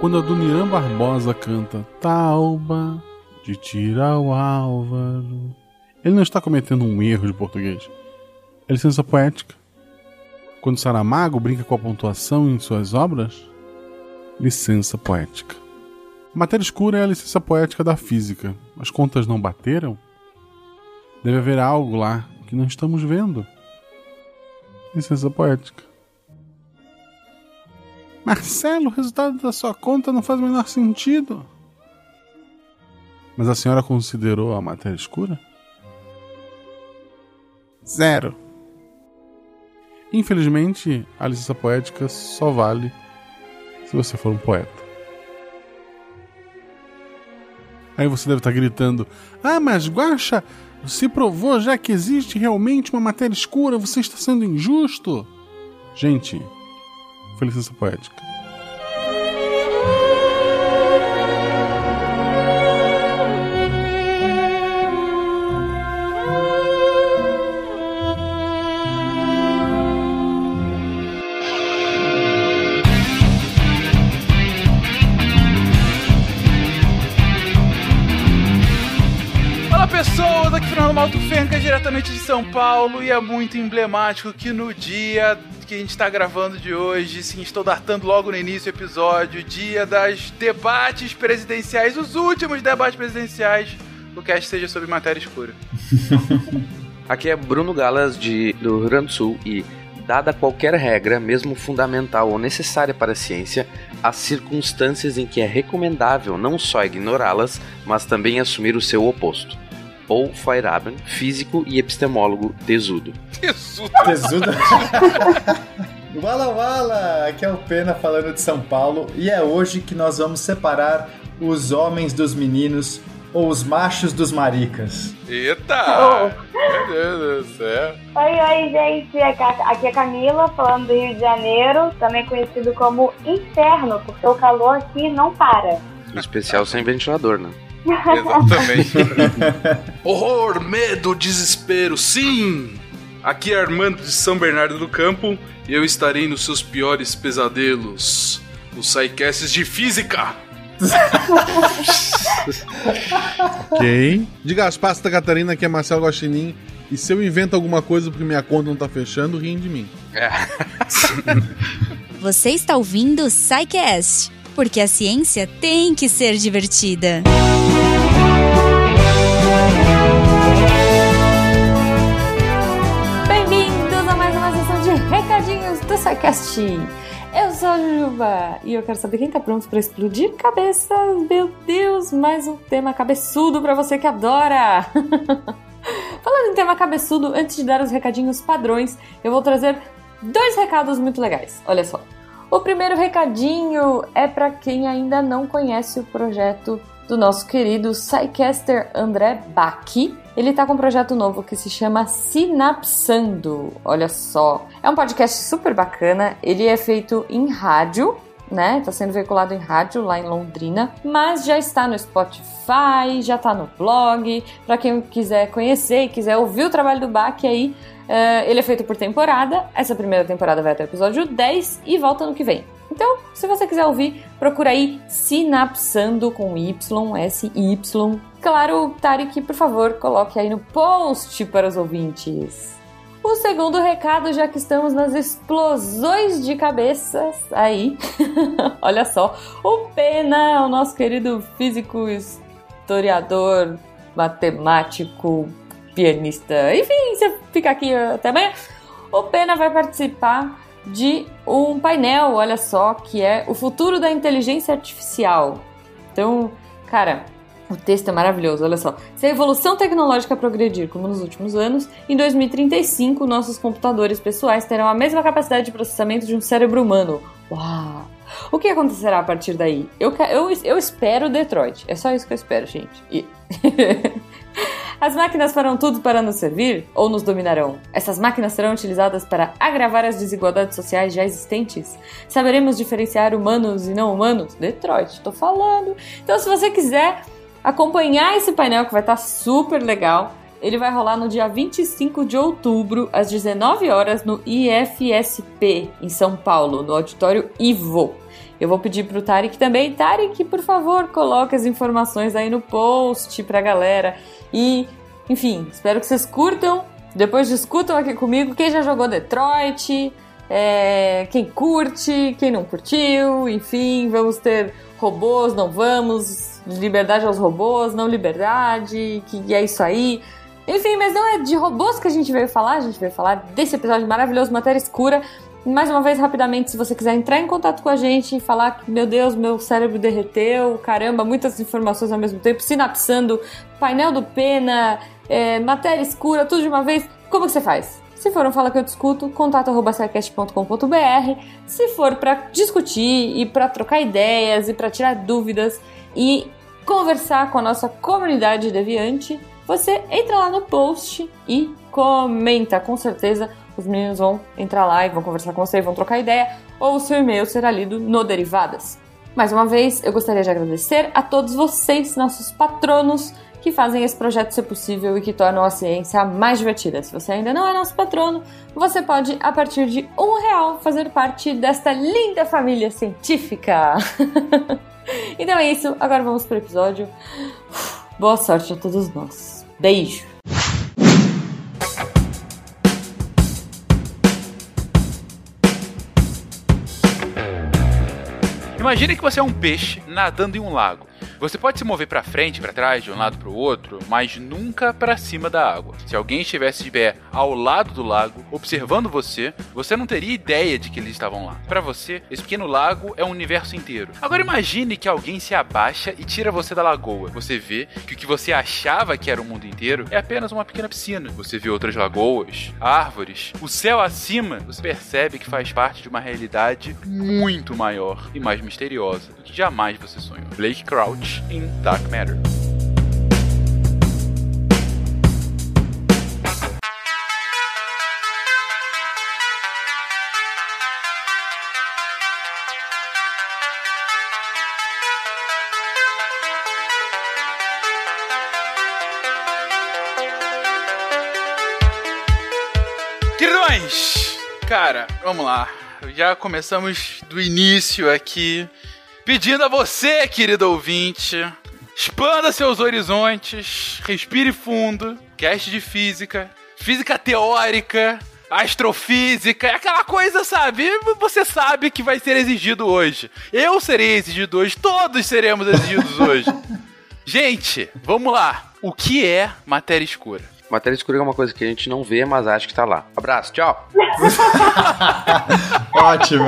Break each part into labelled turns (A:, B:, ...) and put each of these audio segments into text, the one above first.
A: Quando a Duniran Barbosa canta Tauba de Tirau Álvaro, ele não está cometendo um erro de português. É licença poética. Quando Saramago brinca com a pontuação em suas obras, licença poética. Matéria escura é a licença poética da física. As contas não bateram? Deve haver algo lá que não estamos vendo. Licença poética. Marcelo, o resultado da sua conta não faz o menor sentido. Mas a senhora considerou a matéria escura? Zero. Infelizmente, a licença poética só vale se você for um poeta. Aí você deve estar gritando: Ah, mas Guaxa, se provou já que existe realmente uma matéria escura, você está sendo injusto. Gente, foi licença poética.
B: Malto Fenca, diretamente de São Paulo, e é muito emblemático que no dia que a gente está gravando de hoje, sim, estou datando logo no início do episódio, dia das debates presidenciais, os últimos debates presidenciais, o cast seja sobre matéria escura.
C: Aqui é Bruno Galas de, do Rio Grande do Sul e, dada qualquer regra, mesmo fundamental ou necessária para a ciência, há circunstâncias em que é recomendável não só ignorá-las, mas também assumir o seu oposto. Paul Feyerabend, físico e epistemólogo tesudo.
B: Tesudo.
D: Tesudo. Wala Wala! Aqui é o Pena falando de São Paulo e é hoje que nós vamos separar os homens dos meninos ou os machos dos maricas.
B: Eita! Meu Deus do céu.
E: Oi, oi, gente. Aqui é Camila, falando do Rio de Janeiro, também conhecido como Inferno, porque o calor aqui não para.
C: Especial sem ventilador, né?
B: Exatamente. Horror, medo, desespero, sim! Aqui é Armando de São Bernardo do Campo e eu estarei nos seus piores pesadelos, nos sidecasts de física.
A: Ok. Diga as pastas da Catarina que é Marcelo Guaxinim. E se eu invento alguma coisa porque minha conta não tá fechando, riem de mim.
B: É.
F: Você está ouvindo o SciCast, porque a ciência tem que ser divertida.
G: Bem-vindos a mais uma sessão de recadinhos do SciCast. Eu sou a Juba e eu quero saber quem tá pronto para explodir cabeças. Meu Deus, mais um tema cabeçudo para você que adora. Falando em tema cabeçudo, antes de dar os recadinhos padrões, eu vou trazer dois recados muito legais. Olha só. O primeiro recadinho é para quem ainda não conhece o projeto do nosso querido Psycaster André Bach. Ele tá com um projeto novo que se chama Sinapsando. Olha só. É um podcast super bacana. Ele é feito em rádio, né? Tá sendo veiculado em rádio lá em Londrina, mas já está no Spotify, já tá no blog. Para quem quiser conhecer e quiser ouvir o trabalho do Bach aí, uh, ele é feito por temporada. Essa primeira temporada vai até o episódio 10 e volta no que vem. Então, se você quiser ouvir, procura aí Sinapsando com Y, S-Y. Claro, Tarek, por favor, coloque aí no post para os ouvintes. O segundo recado, já que estamos nas explosões de cabeças aí, olha só, o Pena, o nosso querido físico, historiador, matemático, pianista, enfim, você fica aqui até amanhã. O Pena vai participar de um painel, olha só, que é o futuro da inteligência artificial. Então, cara, o texto é maravilhoso, olha só. Se a evolução tecnológica progredir como nos últimos anos, em 2035 nossos computadores pessoais terão a mesma capacidade de processamento de um cérebro humano. Uau! O que acontecerá a partir daí? Eu, eu, eu espero Detroit. É só isso que eu espero, gente. E... As máquinas farão tudo para nos servir ou nos dominarão? Essas máquinas serão utilizadas para agravar as desigualdades sociais já existentes? Saberemos diferenciar humanos e não humanos? Detroit, tô falando. Então, se você quiser acompanhar esse painel que vai estar super legal, ele vai rolar no dia 25 de outubro, às 19 horas, no IFSP, em São Paulo, no auditório Ivo. Eu vou pedir pro Tarek também. Tarek, por favor, coloque as informações aí no post pra galera. E, enfim, espero que vocês curtam. Depois discutam aqui comigo quem já jogou Detroit, é, quem curte, quem não curtiu, enfim, vamos ter robôs, não vamos, liberdade aos robôs, não liberdade, que é isso aí. Enfim, mas não é de robôs que a gente veio falar, a gente veio falar desse episódio maravilhoso, Matéria Escura. Mais uma vez, rapidamente, se você quiser entrar em contato com a gente e falar que, meu Deus, meu cérebro derreteu, caramba, muitas informações ao mesmo tempo, sinapsando, painel do Pena, é, matéria escura, tudo de uma vez, como que você faz? Se for um Fala Que Eu Discuto, contato.com.br. Se for para discutir e para trocar ideias e para tirar dúvidas e conversar com a nossa comunidade deviante, você entra lá no post e comenta. Com certeza os meninos vão entrar lá e vão conversar com você, vão trocar ideia, ou o seu e-mail será lido no Derivadas. Mais uma vez, eu gostaria de agradecer a todos vocês, nossos patronos, que fazem esse projeto ser possível e que tornam a ciência mais divertida. Se você ainda não é nosso patrono, você pode, a partir de um real, fazer parte desta linda família científica. então é isso, agora vamos para o episódio. Boa sorte a todos nós. Beijo!
B: Imagine que você é um peixe nadando em um lago. Você pode se mover para frente, para trás, de um lado para o outro, mas nunca para cima da água. Se alguém estivesse de pé ao lado do lago, observando você, você não teria ideia de que eles estavam lá. Para você, esse pequeno lago é um universo inteiro. Agora imagine que alguém se abaixa e tira você da lagoa. Você vê que o que você achava que era o mundo inteiro é apenas uma pequena piscina. Você vê outras lagoas, árvores, o céu acima. Você percebe que faz parte de uma realidade muito maior e mais misteriosa do que jamais você sonhou. Blake Crouch em Dark Matter. Queridões, cara, vamos lá. Já começamos do início aqui pedindo a você, querido ouvinte, expanda seus horizontes, respire fundo, cast de física, física teórica, astrofísica, aquela coisa, sabe? Você sabe que vai ser exigido hoje. Eu serei exigido hoje, todos seremos exigidos hoje. Gente, vamos lá. O que é matéria escura?
C: Matéria escura é uma coisa que a gente não vê, mas acha que tá lá. Abraço, tchau.
D: Ótimo.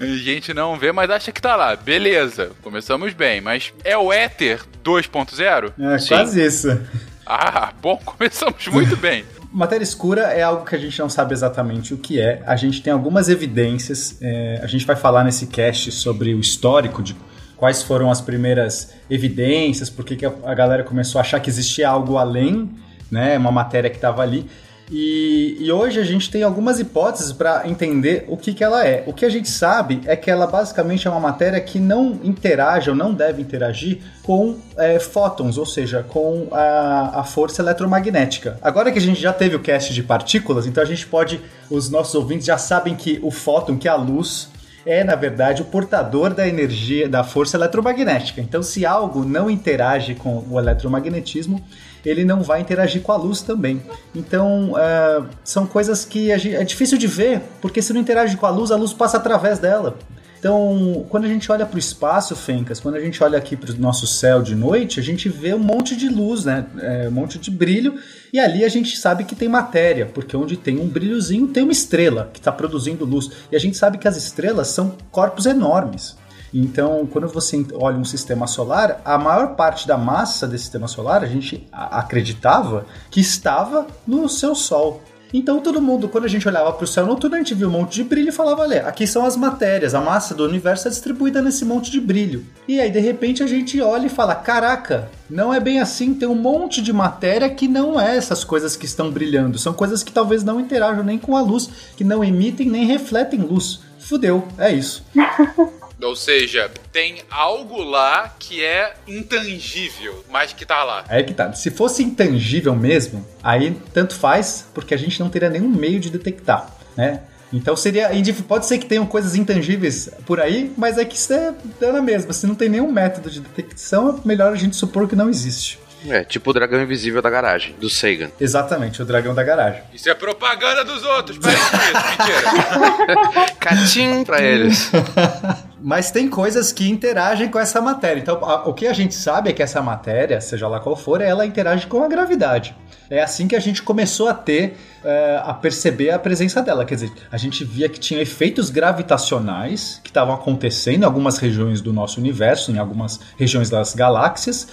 B: A gente não vê, mas acha que tá lá. Beleza, começamos bem. Mas é o éter 2.0?
D: É quase isso.
B: Ah, bom, começamos muito bem.
D: Matéria escura é algo que a gente não sabe exatamente o que é. A gente tem algumas evidências. É, a gente vai falar nesse cast sobre o histórico de quais foram as primeiras evidências, por que a galera começou a achar que existia algo além né? Uma matéria que estava ali. E, e, hoje a gente tem algumas hipóteses para entender o que, que ela é. O que a gente sabe é que ela basicamente é uma matéria que não interage ou não deve interagir com é, fótons, ou seja, com a, a, força eletromagnética. Agora que a gente já teve o cast de partículas, então a gente pode, os nossos ouvintes já sabem que o fóton, que é a luz, é, na verdade, o portador da energia, da força eletromagnética. Então, se algo não interage com o eletromagnetismo, ele não vai interagir com a luz também. Então, uh, são coisas que é difícil de ver, porque se não interage com a luz, a luz passa através dela. Então, quando a gente olha para o espaço, Fencas, quando a gente olha aqui para o nosso céu de noite, a gente vê um monte de luz, né? É, um monte de brilho, e ali a gente sabe que tem matéria, porque onde tem um brilhozinho tem uma estrela que está produzindo luz. E a gente sabe que as estrelas são corpos enormes. Então, quando você olha um sistema solar, a maior parte da massa desse sistema solar a gente acreditava que estava no seu Sol. Então todo mundo, quando a gente olhava para o céu noturno, a gente viu um monte de brilho e falava, olha, aqui são as matérias, a massa do universo é distribuída nesse monte de brilho. E aí, de repente, a gente olha e fala, caraca, não é bem assim, tem um monte de matéria que não é essas coisas que estão brilhando, são coisas que talvez não interajam nem com a luz, que não emitem nem refletem luz. Fudeu, é isso.
B: Ou seja, tem algo lá que é intangível, mas que tá lá.
D: Aí que tá. Se fosse intangível mesmo, aí tanto faz, porque a gente não teria nenhum meio de detectar, né? Então seria. Pode ser que tenham coisas intangíveis por aí, mas é que isso é na mesma. Se não tem nenhum método de detecção, é melhor a gente supor que não existe.
C: É, tipo o dragão invisível da garagem, do Sagan.
D: Exatamente, o dragão da garagem.
B: Isso é propaganda dos outros, peraí com isso, mentira.
C: Catim pra eles.
D: Mas tem coisas que interagem com essa matéria. Então, a, o que a gente sabe é que essa matéria, seja lá qual for, ela interage com a gravidade. É assim que a gente começou a ter, é, a perceber a presença dela. Quer dizer, a gente via que tinha efeitos gravitacionais que estavam acontecendo em algumas regiões do nosso universo, em algumas regiões das galáxias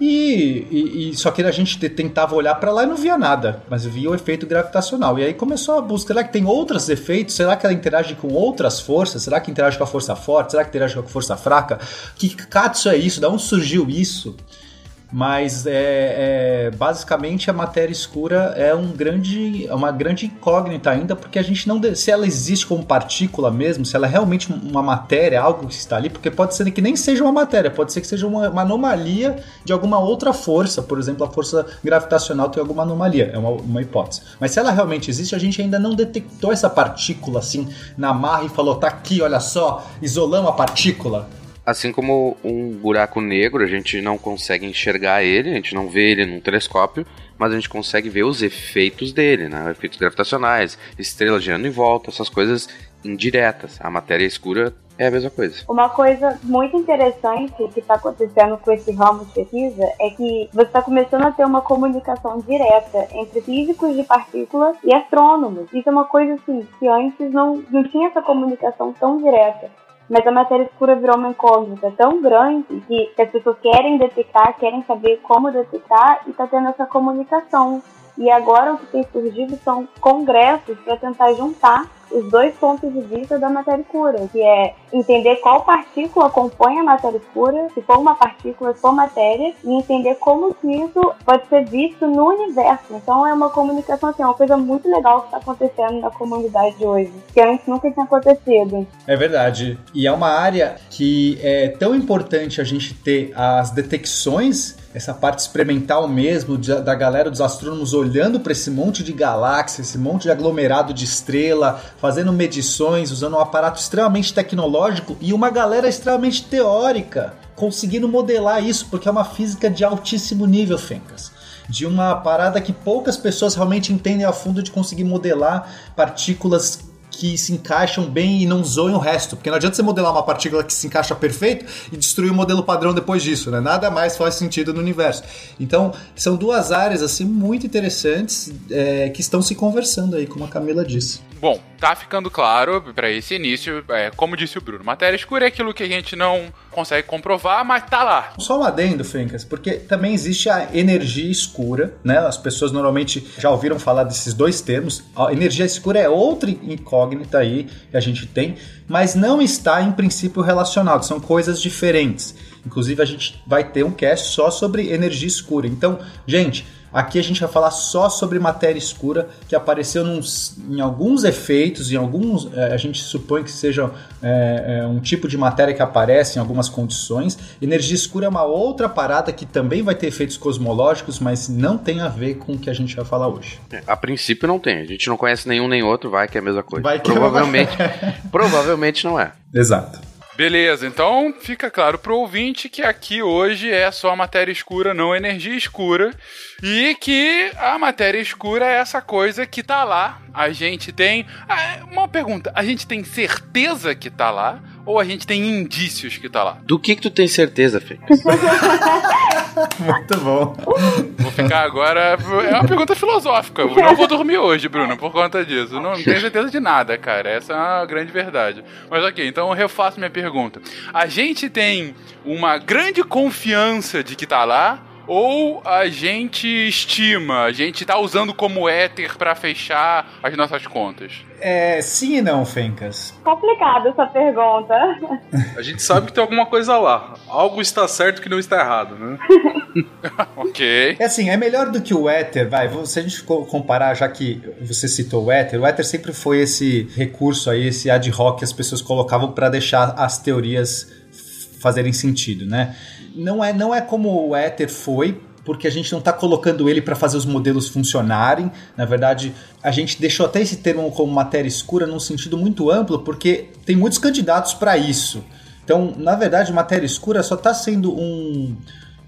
D: e, e, e, só que a gente tentava olhar para lá e não via nada, mas via o efeito gravitacional. E aí começou a busca, será que tem outros efeitos? Será que ela interage com outras forças? Será que interage com a força forte? Será que interage com a força fraca? Que katsu é isso? Da onde surgiu isso? Mas é, é, basicamente a matéria escura é um grande, uma grande incógnita ainda, porque a gente não. Se ela existe como partícula mesmo, se ela é realmente uma matéria, algo que está ali, porque pode ser que nem seja uma matéria, pode ser que seja uma, uma anomalia de alguma outra força, por exemplo, a força gravitacional tem alguma anomalia, é uma, uma hipótese. Mas se ela realmente existe, a gente ainda não detectou essa partícula assim na marra e falou: tá aqui, olha só, isolamos a partícula.
C: Assim como um buraco negro, a gente não consegue enxergar ele, a gente não vê ele num telescópio, mas a gente consegue ver os efeitos dele, né? Efeitos gravitacionais, estrelas girando em volta, essas coisas indiretas. A matéria escura é a mesma coisa.
E: Uma coisa muito interessante que está acontecendo com esse ramo de pesquisa é que você está começando a ter uma comunicação direta entre físicos de partículas e astrônomos. Isso é uma coisa assim que antes não, não tinha essa comunicação tão direta. Mas a matéria escura virou uma incógnita tão grande que, as pessoas querem detectar, querem saber como detectar e está tendo essa comunicação. E agora o que tem surgido são congressos para tentar juntar os dois pontos de vista da matéria escura, que é entender qual partícula compõe a matéria escura, se for uma partícula, se for matéria, e entender como que isso pode ser visto no universo. Então é uma comunicação, assim, é uma coisa muito legal que está acontecendo na comunidade de hoje, que antes nunca tinha acontecido.
D: É verdade. E é uma área que é tão importante a gente ter as detecções essa parte experimental mesmo de, da galera dos astrônomos olhando para esse monte de galáxias, esse monte de aglomerado de estrela, fazendo medições, usando um aparato extremamente tecnológico e uma galera extremamente teórica, conseguindo modelar isso, porque é uma física de altíssimo nível, Fencas. De uma parada que poucas pessoas realmente entendem a fundo de conseguir modelar partículas que se encaixam bem e não zoem o resto. Porque não adianta você modelar uma partícula que se encaixa perfeito e destruir o modelo padrão depois disso, né? Nada mais faz sentido no universo. Então, são duas áreas assim muito interessantes é, que estão se conversando aí, como a Camila disse.
B: Bom, tá ficando claro para esse início, é, como disse o Bruno, matéria escura é aquilo que a gente não consegue comprovar, mas tá lá.
D: Só um adendo, Fencas, porque também existe a energia escura, né? As pessoas normalmente já ouviram falar desses dois termos. A energia escura é outra incógnita aí que a gente tem, mas não está em princípio relacionado, são coisas diferentes. Inclusive a gente vai ter um cast só sobre energia escura. Então, gente, Aqui a gente vai falar só sobre matéria escura que apareceu nos, em alguns efeitos, em alguns é, a gente supõe que seja é, é, um tipo de matéria que aparece em algumas condições. Energia escura é uma outra parada que também vai ter efeitos cosmológicos, mas não tem a ver com o que a gente vai falar hoje.
C: É, a princípio não tem. A gente não conhece nenhum nem outro, vai que é a mesma coisa. Vai que provavelmente, provavelmente não é.
D: Exato.
B: Beleza, então fica claro pro ouvinte que aqui hoje é só matéria escura, não energia escura. E que a matéria escura é essa coisa que tá lá. A gente tem. Ah, uma pergunta: a gente tem certeza que tá lá? Ou a gente tem indícios que tá lá?
C: Do que que tu tem certeza, Fê?
D: Muito bom.
B: Vou ficar agora. É uma pergunta filosófica. Eu não vou dormir hoje, Bruno, por conta disso. Não, não tenho certeza de nada, cara. Essa é uma grande verdade. Mas ok, então eu refaço minha pergunta. A gente tem uma grande confiança de que tá lá ou a gente estima, a gente tá usando como éter para fechar as nossas contas?
D: É, sim e não, Fencas.
E: Complicada essa pergunta.
H: A gente sabe que tem alguma coisa lá. Algo está certo que não está errado, né?
B: ok.
D: É assim, é melhor do que o Ether, vai. Se a gente comparar, já que você citou o Ether, o Ether sempre foi esse recurso aí, esse ad hoc que as pessoas colocavam para deixar as teorias fazerem sentido, né? Não é, não é como o Ether foi, porque a gente não está colocando ele para fazer os modelos funcionarem. Na verdade, a gente deixou até esse termo como matéria escura num sentido muito amplo, porque tem muitos candidatos para isso. Então, na verdade, matéria escura só está sendo um,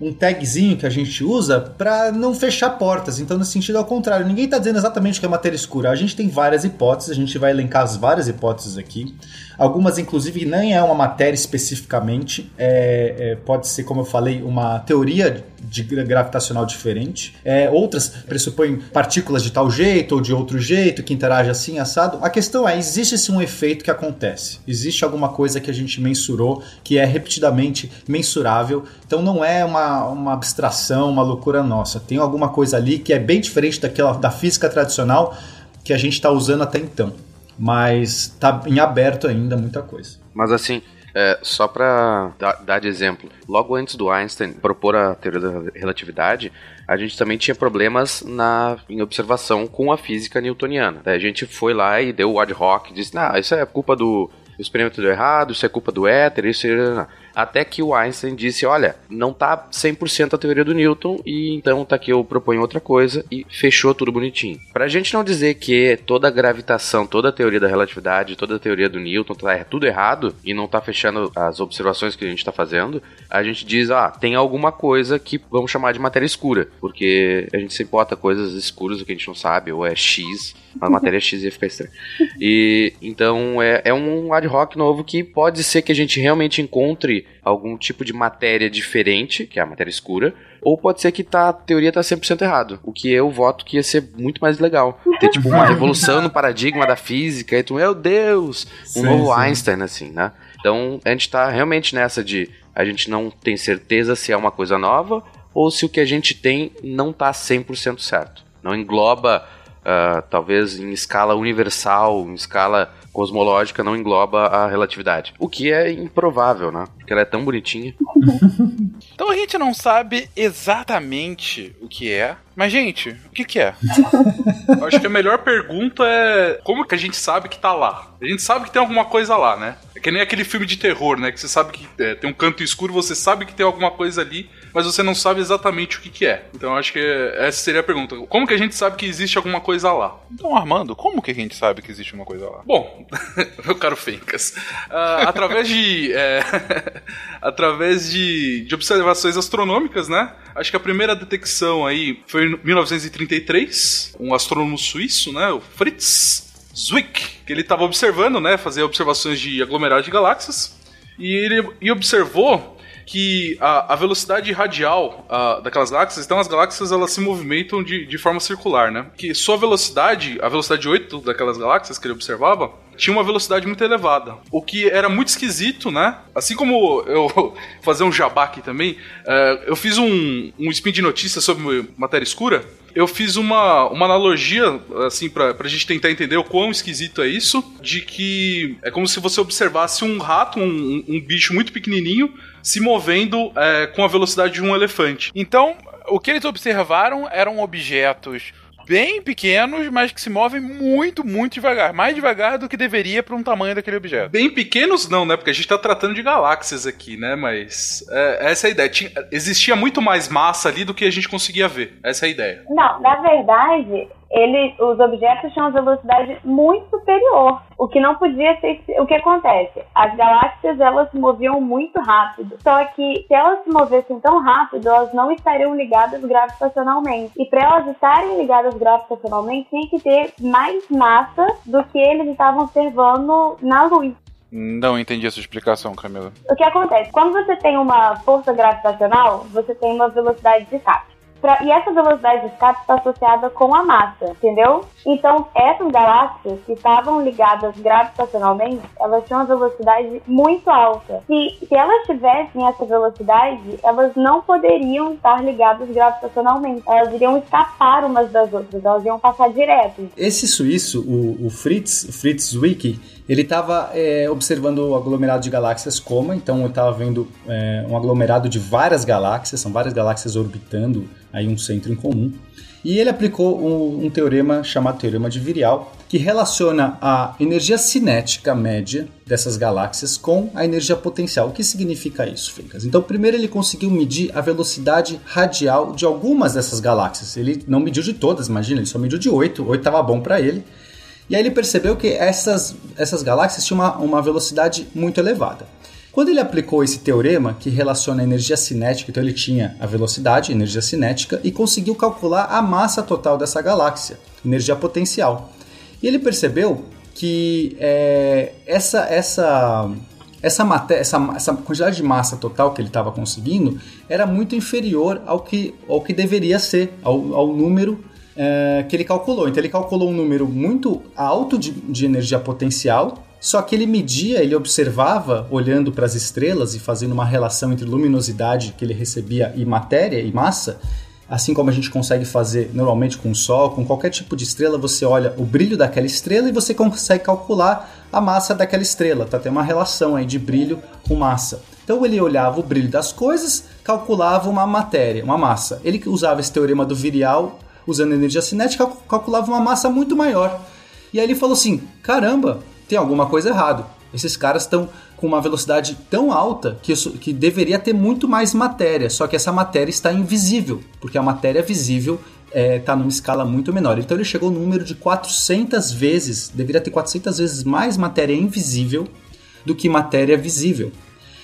D: um tagzinho que a gente usa para não fechar portas. Então, no sentido ao contrário, ninguém está dizendo exatamente o que é matéria escura. A gente tem várias hipóteses, a gente vai elencar as várias hipóteses aqui. Algumas, inclusive, nem é uma matéria especificamente, é, é, pode ser, como eu falei, uma teoria de gravitacional diferente. É, outras pressupõem partículas de tal jeito ou de outro jeito, que interagem assim, assado. A questão é, existe sim um efeito que acontece. Existe alguma coisa que a gente mensurou, que é repetidamente mensurável. Então não é uma, uma abstração, uma loucura nossa. Tem alguma coisa ali que é bem diferente daquela da física tradicional que a gente está usando até então mas está em aberto ainda muita coisa.
C: Mas assim, é, só para dar, dar, de exemplo, logo antes do Einstein propor a teoria da relatividade, a gente também tinha problemas na, em observação com a física newtoniana. Daí a gente foi lá e deu o ad hoc, disse, não, isso é culpa do experimento deu errado, isso é culpa do éter, isso é... Até que o Einstein disse: olha, não tá 100% a teoria do Newton, e então tá aqui eu proponho outra coisa, e fechou tudo bonitinho. Pra gente não dizer que toda a gravitação, toda a teoria da relatividade, toda a teoria do Newton tá tudo errado e não tá fechando as observações que a gente tá fazendo, a gente diz: ah, tem alguma coisa que vamos chamar de matéria escura, porque a gente sempre bota coisas escuras que a gente não sabe, ou é X, a matéria X ia ficar estranho. E então é, é um ad hoc novo que pode ser que a gente realmente encontre algum tipo de matéria diferente, que é a matéria escura, ou pode ser que tá, a teoria tá 100% errado, o que eu voto que ia ser muito mais legal. Ter tipo uma revolução no paradigma da física, e tu, meu Deus, um sim, novo sim. Einstein, assim, né? Então a gente tá realmente nessa de a gente não tem certeza se é uma coisa nova ou se o que a gente tem não tá 100% certo. Não engloba, uh, talvez em escala universal, em escala cosmológica não engloba a relatividade. O que é improvável, né? Porque ela é tão bonitinha.
B: então a gente não sabe exatamente o que é. Mas, gente, o que, que é?
H: Acho que a melhor pergunta é como que a gente sabe que tá lá? A gente sabe que tem alguma coisa lá, né? É que nem aquele filme de terror, né? Que você sabe que é, tem um canto escuro, você sabe que tem alguma coisa ali, mas você não sabe exatamente o que, que é. Então acho que essa seria a pergunta. Como que a gente sabe que existe alguma coisa lá?
B: Então, Armando, como que a gente sabe que existe uma coisa lá?
H: Bom, meu caro Fencas, uh, através de. É, através de, de observações astronômicas, né? Acho que a primeira detecção aí foi em 1933, um astrônomo suíço, né? O Fritz Zwick, que ele estava observando, né, fazer observações de aglomerados de galáxias, e ele e observou que a, a velocidade radial a, daquelas galáxias, então as galáxias elas se movimentam de, de forma circular, né? Que sua velocidade, a velocidade 8 daquelas galáxias que ele observava, tinha uma velocidade muito elevada. O que era muito esquisito, né? Assim como eu fazer um jabá aqui também, uh, eu fiz um, um spin de notícias sobre matéria escura eu fiz uma, uma analogia, assim, pra, pra gente tentar entender o quão esquisito é isso, de que é como se você observasse um rato, um, um bicho muito pequenininho, se movendo é, com a velocidade de um elefante.
B: Então, o que eles observaram eram objetos bem pequenos, mas que se movem muito, muito devagar. Mais devagar do que deveria para um tamanho daquele objeto.
H: Bem pequenos não, né? Porque a gente está tratando de galáxias aqui, né? Mas é, essa é a ideia. Tinha, existia muito mais massa ali do que a gente conseguia ver. Essa é a ideia.
E: Não, na verdade, ele, os objetos tinham uma velocidade muito superior, o que não podia ser o que acontece. As galáxias elas se moviam muito rápido, só que se elas se movessem tão rápido, elas não estariam ligadas gravitacionalmente. E para elas estarem ligadas gravitacionalmente, tinha que ter mais massa do que eles estavam observando na luz.
B: Não entendi essa explicação, Camila.
E: O que acontece? Quando você tem uma força gravitacional, você tem uma velocidade de escape. Pra, e essa velocidade de escape está associada com a massa, entendeu? Então, essas galáxias que estavam ligadas gravitacionalmente, elas tinham uma velocidade muito alta. Se, se elas tivessem essa velocidade, elas não poderiam estar ligadas gravitacionalmente. Elas iriam escapar umas das outras, elas iam passar direto.
D: Esse suíço, o, o Fritz, Fritz Zwicky, ele estava é, observando o aglomerado de galáxias Coma, então ele estava vendo é, um aglomerado de várias galáxias, são várias galáxias orbitando aí um centro em comum. E ele aplicou um, um teorema chamado Teorema de Virial, que relaciona a energia cinética média dessas galáxias com a energia potencial. O que significa isso, Fencas? Então, primeiro ele conseguiu medir a velocidade radial de algumas dessas galáxias. Ele não mediu de todas, imagina, ele só mediu de oito. Oito estava bom para ele. E aí ele percebeu que essas, essas galáxias tinham uma, uma velocidade muito elevada. Quando ele aplicou esse teorema que relaciona a energia cinética, então ele tinha a velocidade, energia cinética, e conseguiu calcular a massa total dessa galáxia, energia potencial. E ele percebeu que é, essa, essa, essa, matéria, essa, essa quantidade de massa total que ele estava conseguindo era muito inferior ao que, ao que deveria ser, ao, ao número é, que ele calculou. Então ele calculou um número muito alto de, de energia potencial, só que ele media, ele observava, olhando para as estrelas e fazendo uma relação entre luminosidade que ele recebia e matéria e massa, assim como a gente consegue fazer normalmente com o Sol, com qualquer tipo de estrela, você olha o brilho daquela estrela e você consegue calcular a massa daquela estrela, tá? Tem uma relação aí de brilho com massa. Então ele olhava o brilho das coisas, calculava uma matéria, uma massa. Ele usava esse teorema do virial usando energia cinética, calculava uma massa muito maior. E aí ele falou assim: caramba, tem alguma coisa errado. Esses caras estão com uma velocidade tão alta que, isso, que deveria ter muito mais matéria, só que essa matéria está invisível, porque a matéria visível está é, tá numa escala muito menor. Então ele chegou no número de 400 vezes, deveria ter 400 vezes mais matéria invisível do que matéria visível.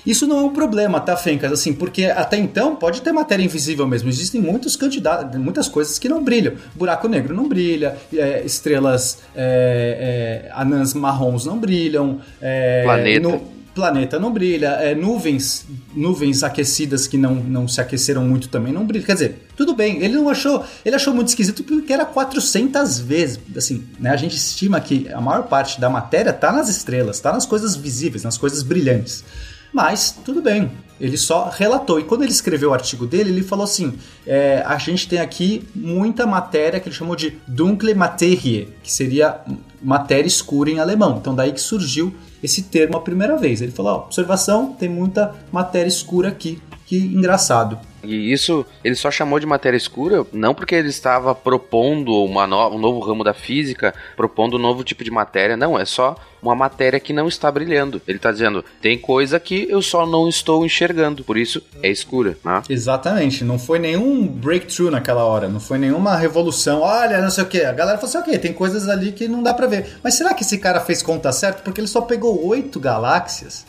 D: Isso não é um problema, tá, Fencas? Assim, porque até então pode ter matéria invisível mesmo. Existem muitos candidatos, muitas coisas que não brilham. Buraco negro não brilha, é, estrelas é, é, anãs marrons não brilham. É,
C: Planeta.
D: No, planeta não brilha, é, nuvens nuvens aquecidas que não, não se aqueceram muito também não brilham. Quer dizer, tudo bem, ele não achou, ele achou muito esquisito porque era 400 vezes, assim, né, a gente estima que a maior parte da matéria está nas estrelas, está nas coisas visíveis, nas coisas brilhantes. Mas tudo bem, ele só relatou. E quando ele escreveu o artigo dele, ele falou assim: é, a gente tem aqui muita matéria que ele chamou de dunkle Materie, que seria matéria escura em alemão. Então, daí que surgiu esse termo a primeira vez. Ele falou: ó, observação, tem muita matéria escura aqui. Que engraçado.
C: E isso ele só chamou de matéria escura não porque ele estava propondo uma no, um novo ramo da física, propondo um novo tipo de matéria, não, é só uma matéria que não está brilhando. Ele está dizendo, tem coisa que eu só não estou enxergando, por isso é escura. Né?
D: Exatamente, não foi nenhum breakthrough naquela hora, não foi nenhuma revolução. Olha, não sei o que. A galera falou assim, ok, tem coisas ali que não dá para ver. Mas será que esse cara fez conta certa? Porque ele só pegou oito galáxias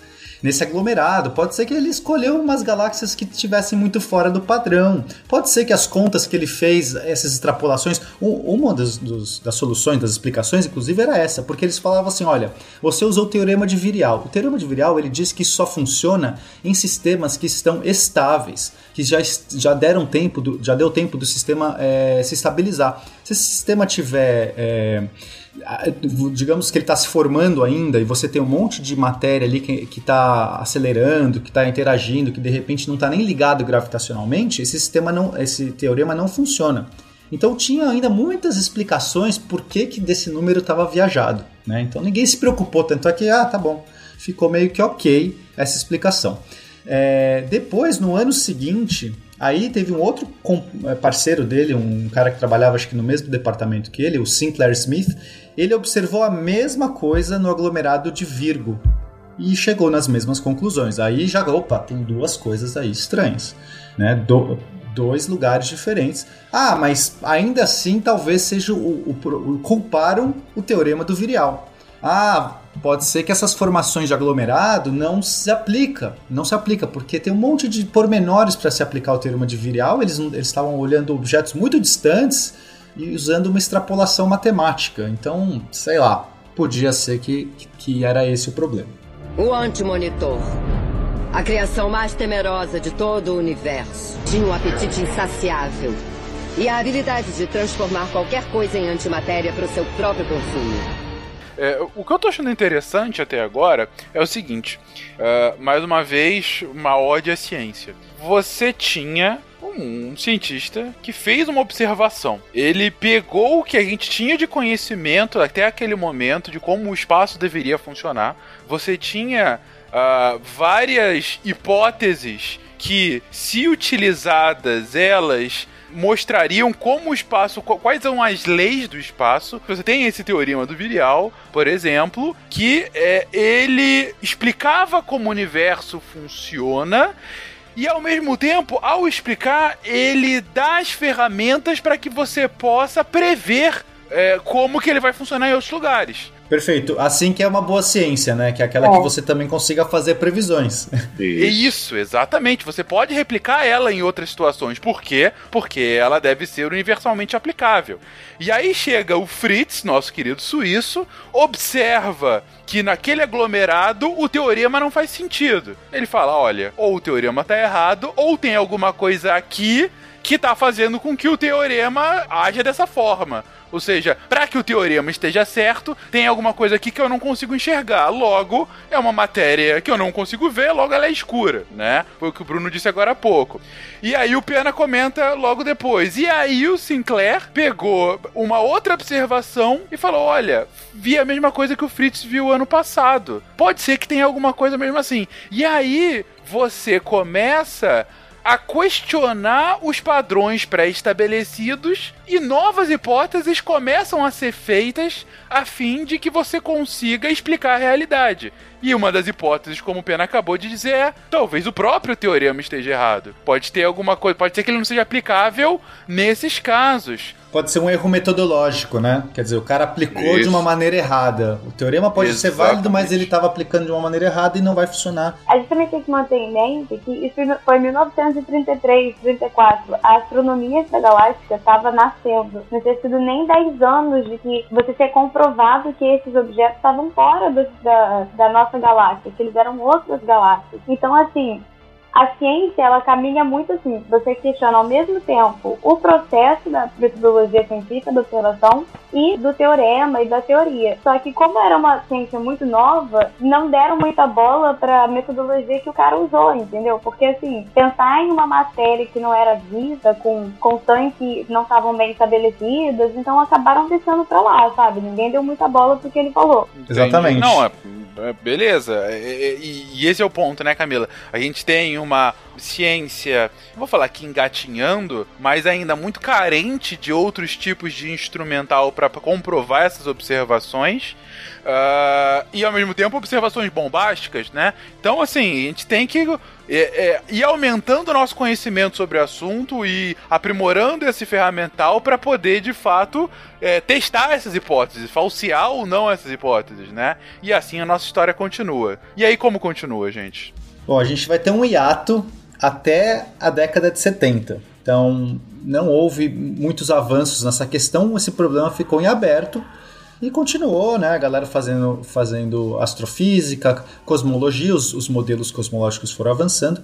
D: nesse aglomerado. Pode ser que ele escolheu umas galáxias que estivessem muito fora do padrão. Pode ser que as contas que ele fez, essas extrapolações, uma das, dos, das soluções, das explicações, inclusive, era essa, porque eles falavam assim: olha, você usou o teorema de Virial. O teorema de Virial ele diz que só funciona em sistemas que estão estáveis, que já, já deram tempo, do, já deu tempo do sistema é, se estabilizar. Se esse sistema tiver é, digamos que ele está se formando ainda e você tem um monte de matéria ali que está acelerando, que está interagindo, que de repente não está nem ligado gravitacionalmente, esse sistema não, esse teorema não funciona. Então tinha ainda muitas explicações por que, que desse número estava viajado. Né? Então ninguém se preocupou, tanto é que, ah, tá bom, ficou meio que ok essa explicação. É, depois, no ano seguinte, Aí teve um outro é, parceiro dele, um cara que trabalhava acho que no mesmo departamento que ele, o Sinclair Smith, ele observou a mesma coisa no aglomerado de Virgo e chegou nas mesmas conclusões. Aí já, opa, tem duas coisas aí estranhas, né? Do, dois lugares diferentes. Ah, mas ainda assim talvez seja o, o, o o teorema do virial. Ah, pode ser que essas formações de aglomerado não se aplica, não se aplica, porque tem um monte de pormenores para se aplicar o teorema de Virial, eles eles estavam olhando objetos muito distantes e usando uma extrapolação matemática. Então, sei lá, podia ser que, que era esse o problema.
I: O antimonitor. A criação mais temerosa de todo o universo. Tinha um apetite insaciável e a habilidade de transformar qualquer coisa em antimatéria para o seu próprio consumo.
B: É, o que eu tô achando interessante até agora é o seguinte: uh, mais uma vez, uma ode à ciência. Você tinha um cientista que fez uma observação. Ele pegou o que a gente tinha de conhecimento até aquele momento de como o espaço deveria funcionar. Você tinha uh, várias hipóteses que, se utilizadas, elas mostrariam como o espaço, quais são as leis do espaço. Você tem esse teorema do Virial, por exemplo, que é, ele explicava como o universo funciona e ao mesmo tempo, ao explicar, ele dá as ferramentas para que você possa prever é, como que ele vai funcionar em outros lugares.
D: Perfeito. Assim que é uma boa ciência, né? Que é aquela é. que você também consiga fazer previsões.
B: Isso. Isso, exatamente. Você pode replicar ela em outras situações. Por quê? Porque ela deve ser universalmente aplicável. E aí chega o Fritz, nosso querido suíço, observa que naquele aglomerado o teorema não faz sentido. Ele fala: olha, ou o teorema tá errado, ou tem alguma coisa aqui que tá fazendo com que o teorema haja dessa forma. Ou seja, para que o teorema esteja certo, tem alguma coisa aqui que eu não consigo enxergar. Logo, é uma matéria que eu não consigo ver, logo ela é escura, né? Foi o que o Bruno disse agora há pouco. E aí o Pena comenta logo depois. E aí o Sinclair pegou uma outra observação e falou: olha, vi a mesma coisa que o Fritz viu ano passado. Pode ser que tenha alguma coisa mesmo assim. E aí você começa a questionar os padrões pré-estabelecidos e novas hipóteses começam a ser feitas a fim de que você consiga explicar a realidade. E uma das hipóteses, como o Pena acabou de dizer, é talvez o próprio teorema esteja errado. Pode ter alguma coisa, pode ser que ele não seja aplicável nesses casos
D: pode ser um erro metodológico, né? Quer dizer, o cara aplicou Isso. de uma maneira errada. O teorema pode Exatamente. ser válido, mas ele estava aplicando de uma maneira errada e não vai funcionar.
E: A gente também tem que manter em mente que isso foi em 1933, 34. A astronomia da galáxia estava nascendo. Não tinha sido nem 10 anos de que você ter comprovado que esses objetos estavam fora do, da, da nossa galáxia, que eles eram outras galáxias. Então, assim, a ciência ela caminha muito assim. Você questiona ao mesmo tempo o processo da metodologia científica da observação e do teorema e da teoria. Só que como era uma ciência muito nova, não deram muita bola para a metodologia que o cara usou, entendeu? Porque assim, pensar em uma matéria que não era vista, com constantes que não estavam bem estabelecidas, então acabaram deixando para lá, sabe? Ninguém deu muita bola pro que ele falou.
D: Exatamente.
B: Não, é é, beleza. E, e, esse é o ponto, né, Camila? A gente tem uma ciência, vou falar aqui engatinhando, mas ainda muito carente de outros tipos de instrumental para comprovar essas observações. Uh, e ao mesmo tempo observações bombásticas, né? Então, assim, a gente tem que é, é, ir aumentando o nosso conhecimento sobre o assunto e aprimorando esse ferramental para poder, de fato, é, testar essas hipóteses, falsear ou não essas hipóteses, né? E assim a nossa história continua. E aí, como continua, gente?
D: Bom, a gente vai ter um hiato até a década de 70. Então, não houve muitos avanços nessa questão, esse problema ficou em aberto. E continuou, né? A galera fazendo, fazendo astrofísica, cosmologia, os, os modelos cosmológicos foram avançando.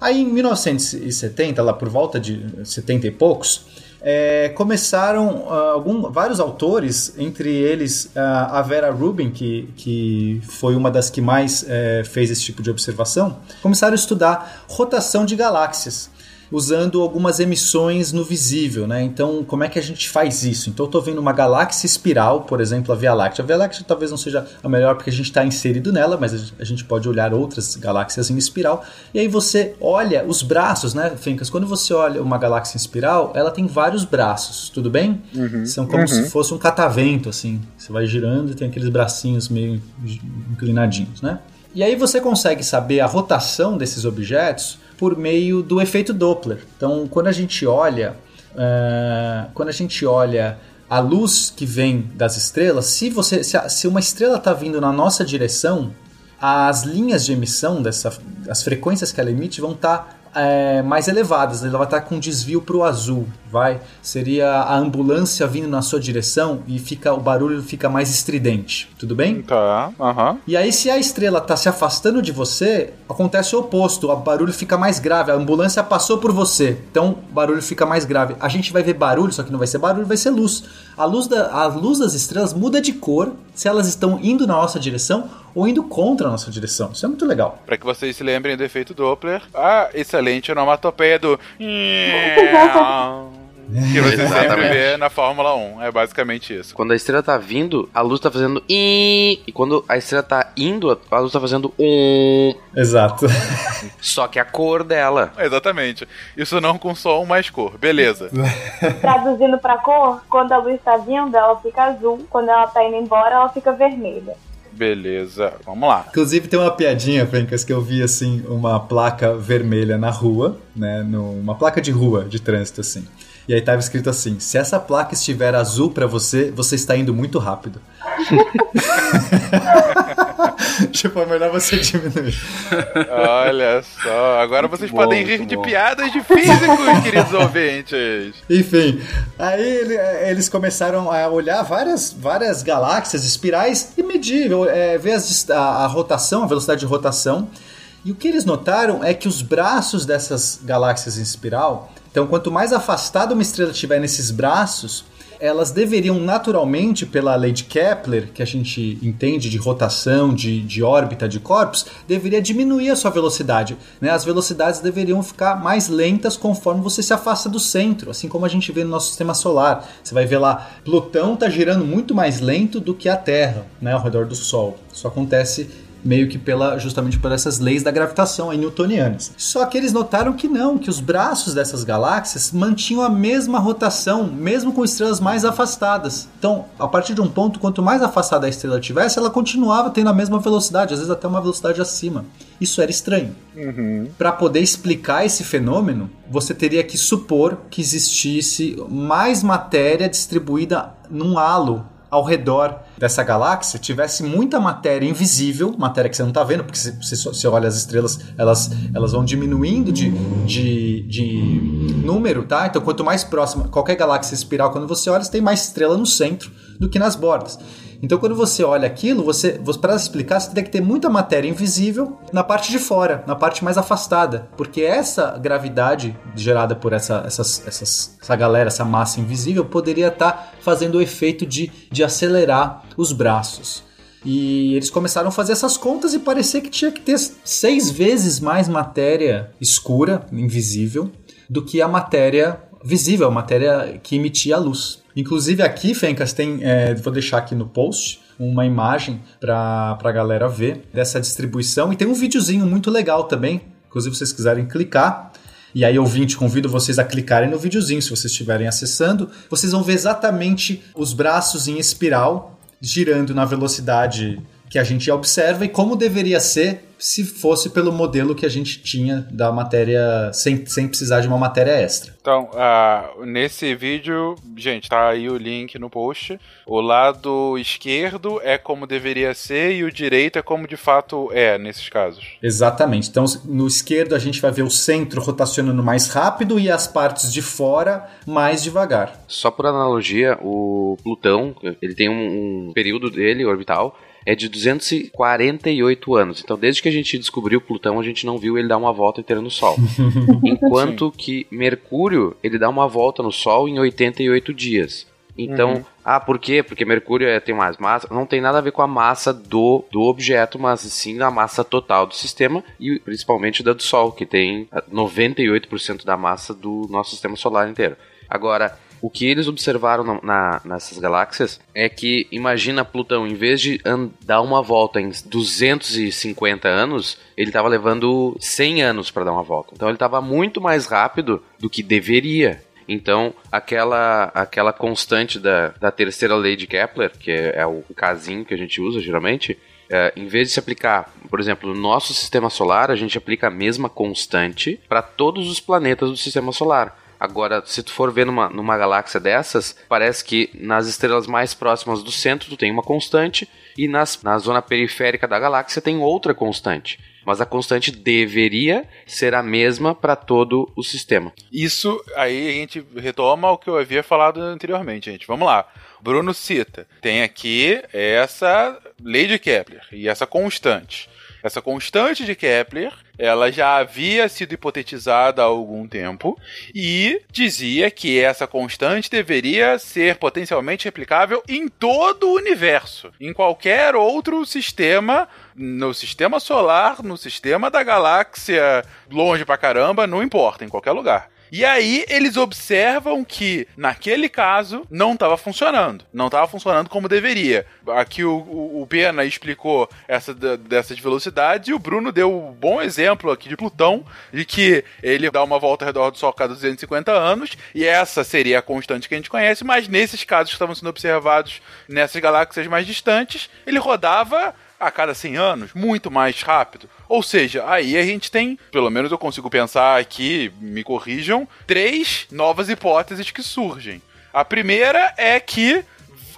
D: Aí em 1970, lá por volta de 70 e poucos, é, começaram uh, algum, vários autores, entre eles uh, a Vera Rubin, que, que foi uma das que mais uh, fez esse tipo de observação, começaram a estudar rotação de galáxias usando algumas emissões no visível, né? Então, como é que a gente faz isso? Então, eu estou vendo uma galáxia espiral, por exemplo, a Via Láctea. A Via Láctea talvez não seja a melhor porque a gente está inserido nela, mas a gente pode olhar outras galáxias em espiral. E aí você olha os braços, né, Fencas? Quando você olha uma galáxia em espiral, ela tem vários braços, tudo bem? Uhum, São como uhum. se fosse um catavento, assim. Você vai girando e tem aqueles bracinhos meio inclinadinhos, né? E aí você consegue saber a rotação desses objetos por meio do efeito Doppler. Então, quando a gente olha, uh, quando a gente olha a luz que vem das estrelas, se você, se, a, se uma estrela está vindo na nossa direção, as linhas de emissão dessa, as frequências que ela emite vão estar tá, é, mais elevadas, ela vai estar tá com desvio para o azul. Vai, seria a ambulância vindo na sua direção e fica o barulho fica mais estridente, tudo bem?
B: Tá, aham.
D: E aí se a estrela tá se afastando de você, acontece o oposto, o barulho fica mais grave, a ambulância passou por você, então o barulho fica mais grave. A gente vai ver barulho, só que não vai ser barulho, vai ser luz. A luz, da, a luz das estrelas muda de cor se elas estão indo na nossa direção ou indo contra a nossa direção. Isso é muito legal.
B: Pra que vocês se lembrem do efeito Doppler, a excelente onomatopeia do. Que você sempre
C: Exatamente.
B: vê na Fórmula 1. É basicamente isso.
C: Quando a estrela tá vindo, a luz tá fazendo i. E quando a estrela tá indo, a luz tá fazendo um.
D: Exato.
C: Só que a cor dela.
B: Exatamente. Isso não com som mais cor. Beleza.
E: Traduzindo pra cor, quando a luz tá vindo, ela fica azul. Quando ela tá indo embora, ela fica vermelha.
B: Beleza. Vamos lá.
D: Inclusive tem uma piadinha, Fencas, que eu vi assim, uma placa vermelha na rua, né? no- uma placa de rua, de trânsito, assim. E aí tava escrito assim: se essa placa estiver azul pra você, você está indo muito rápido. tipo, é melhor você diminuir.
B: Olha só. Agora vocês
C: bom,
B: podem rir de
C: bom.
B: piadas de físicos, queridos ouvintes.
D: Enfim, aí ele- eles começaram a olhar várias, várias galáxias, espirais e medir, é, ver as a, a rotação, a velocidade de rotação. E o que eles notaram é que os braços dessas galáxias em espiral, então quanto mais afastada uma estrela estiver nesses braços, elas deveriam naturalmente, pela lei de Kepler, que a gente entende de rotação, de, de órbita de corpos, deveria diminuir a sua velocidade. Né? As velocidades deveriam ficar mais lentas conforme você se afasta do centro, assim como a gente vê no nosso sistema solar. Você vai ver lá, Plutão está girando muito mais lento do que a Terra, né, ao redor do Sol. Isso acontece meio que pela justamente por essas leis da gravitação aí newtonianas. Só que eles notaram que não, que os braços dessas galáxias mantinham a mesma rotação, mesmo com estrelas mais afastadas. Então, a partir de um ponto, quanto mais afastada a estrela tivesse, ela continuava tendo a mesma velocidade, às vezes até uma velocidade acima. Isso era estranho. Para poder explicar esse fenômeno, você teria que supor que existisse mais matéria distribuída num halo ao redor dessa galáxia, tivesse muita matéria invisível, matéria que você não está vendo, porque se você olha as estrelas, elas, elas vão diminuindo de, de, de número, tá? Então, quanto mais próxima, qualquer galáxia espiral, quando você olha, você tem mais estrela no centro do que nas bordas. Então, quando você olha aquilo, você, para explicar, você tem que ter muita matéria invisível na parte de fora, na parte mais afastada, porque essa gravidade gerada por essa, essas, essas, essa galera, essa massa invisível, poderia estar fazendo o efeito de, de acelerar os braços. E eles começaram a fazer essas contas e parecia que tinha que ter seis vezes mais matéria escura, invisível, do que a matéria visível, a matéria que emitia a luz. Inclusive aqui, Fencas, tem, é, vou deixar aqui no post uma imagem para a galera ver dessa distribuição e tem um videozinho muito legal também, inclusive se vocês quiserem clicar. E aí, ouvinte, convido vocês a clicarem no videozinho, se vocês estiverem acessando. Vocês vão ver exatamente os braços em espiral girando na velocidade que a gente observa e como deveria ser se fosse pelo modelo que a gente tinha da matéria, sem, sem precisar de uma matéria extra.
B: Então, ah, nesse vídeo, gente, tá aí o link no post. O lado esquerdo é como deveria ser e o direito é como de fato é nesses casos.
D: Exatamente. Então, no esquerdo a gente vai ver o centro rotacionando mais rápido e as partes de fora mais devagar.
C: Só por analogia, o Plutão, ele tem um, um período dele orbital é de 248 anos. Então, desde que a gente descobriu Plutão, a gente não viu ele dar uma volta inteira no Sol. Enquanto que Mercúrio, ele dá uma volta no Sol em 88 dias. Então,
B: Uhum.
C: ah, por quê? Porque Mercúrio é, tem mais massa. Não tem nada a ver com a massa do, do objeto, mas sim a massa total do sistema e principalmente da do Sol, que tem ah, 98% da massa do nosso sistema solar inteiro. Agora, o que eles observaram na, na- nessas galáxias é que, imagina Plutão, em vez de dar uma volta em 250 anos, ele estava levando 100 anos para dar uma volta. Então ele estava muito mais rápido do que deveria. Então, aquela, aquela constante da, da terceira lei de Kepler, que é, é o casinho que a gente usa geralmente, é, em vez de se aplicar, por exemplo, no nosso sistema solar, a gente aplica a mesma constante para todos os planetas do sistema solar. Agora, se tu for ver numa, numa galáxia dessas, parece que nas estrelas mais próximas do centro tu tem uma constante e nas, na zona periférica da galáxia tem outra constante. mas a constante deveria ser a mesma para todo o sistema.
B: Isso aí a gente retoma o que eu havia falado anteriormente, gente. Vamos lá. Bruno cita: tem aqui essa lei de Kepler e essa constante. Essa constante de Kepler, ela já havia sido hipotetizada há algum tempo e dizia que essa constante deveria ser potencialmente replicável em todo o universo, em qualquer outro sistema, no sistema solar, no sistema da galáxia, longe pra caramba, não importa, em qualquer lugar. E aí eles observam que, naquele caso, não estava funcionando. Não estava funcionando como deveria. Aqui o, o, o Pena explicou essa dessa de velocidade e o Bruno deu um bom exemplo aqui de Plutão, de que ele dá uma volta ao redor do Sol a cada 250 anos, e essa seria a constante que a gente conhece, mas nesses casos que estavam sendo observados nessas galáxias mais distantes, ele rodava a cada 100 anos, muito mais rápido. Ou seja, aí a gente tem, pelo menos eu consigo pensar aqui, me corrijam, três novas hipóteses que surgem. A primeira é que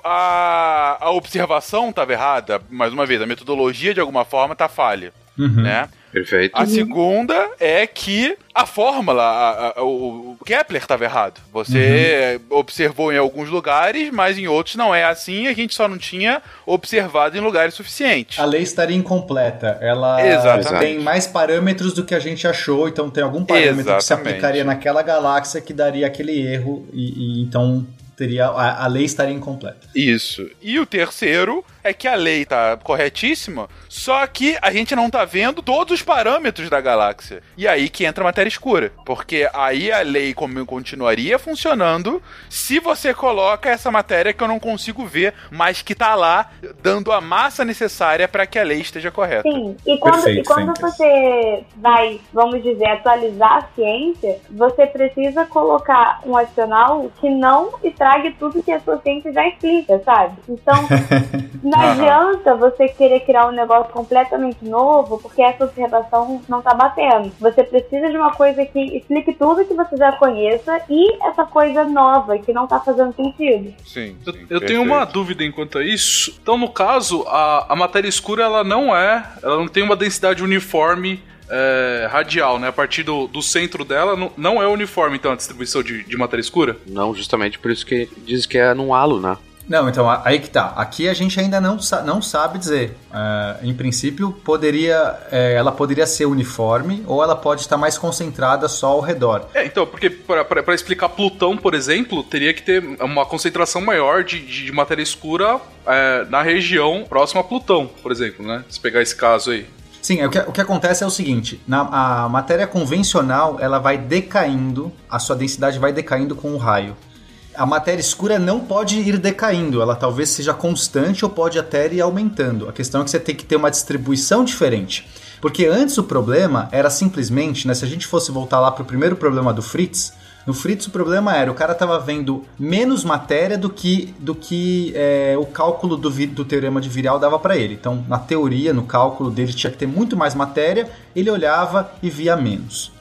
B: a, a observação estava errada, mais uma vez, a metodologia de alguma forma está falha,
D: Uhum.
B: né?
C: Perfeito.
B: A segunda é que a fórmula, a- a- o, Kepler estava errado. Você observou em alguns lugares, mas em outros não é assim. A gente só não tinha observado em lugares suficientes.
D: A lei estaria incompleta. Ela
B: Exatamente.
D: tem mais parâmetros do que a gente achou, então tem algum parâmetro que se
B: Exatamente.
D: aplicaria naquela galáxia que daria aquele erro e, e então teria a, a lei estaria incompleta.
B: Isso. E o terceiro é que a lei tá corretíssima, só que a gente não tá vendo todos os parâmetros da galáxia. E aí que entra a matéria escura. Porque aí a lei como continuaria funcionando se você coloca essa matéria que eu não consigo ver, mas que tá lá dando a massa necessária para que a lei esteja correta.
E: Sim, e quando,
D: Perfeito,
E: e quando você vai, vamos dizer, atualizar a ciência, você precisa colocar um adicional que não estrague tudo que a sua ciência já explica, sabe? Então, não adianta você querer criar um negócio completamente novo porque essa observação não tá batendo. Você precisa de uma coisa que explique tudo que você já conheça e essa coisa nova que não tá fazendo sentido.
B: Sim.
H: Eu,
B: sim,
H: eu tenho uma dúvida enquanto a isso. Então, no caso, a, a matéria escura ela não é. Ela não tem uma densidade uniforme é, radial, né? A partir do, do centro dela, não, não é uniforme, então, a distribuição de, de matéria escura?
C: Não, justamente por isso que diz que é num halo, né?
D: Não, então aí que tá. Aqui a gente ainda não, sa- não sabe dizer. Ah, em princípio, poderia, é, ela poderia ser uniforme ou ela pode estar mais concentrada só ao redor.
H: É, então, porque para explicar Plutão, por exemplo, teria que ter uma concentração maior de, de, de matéria escura é, na região próxima a Plutão, por exemplo, né? Se pegar esse caso aí.
D: Sim, é, o, que, o que acontece é o seguinte: na, a matéria convencional ela vai decaindo, a sua densidade vai decaindo com o raio. A matéria escura não pode ir decaindo, ela talvez seja constante ou pode até ir aumentando. A questão é que você tem que ter uma distribuição diferente. Porque antes o problema era simplesmente, né, se a gente fosse voltar lá para o primeiro problema do Fritz, no Fritz o problema era o cara estava vendo menos matéria do que, do que é, o cálculo do, do teorema de Virial dava para ele. Então, na teoria, no cálculo dele tinha que ter muito mais matéria, ele olhava e via menos.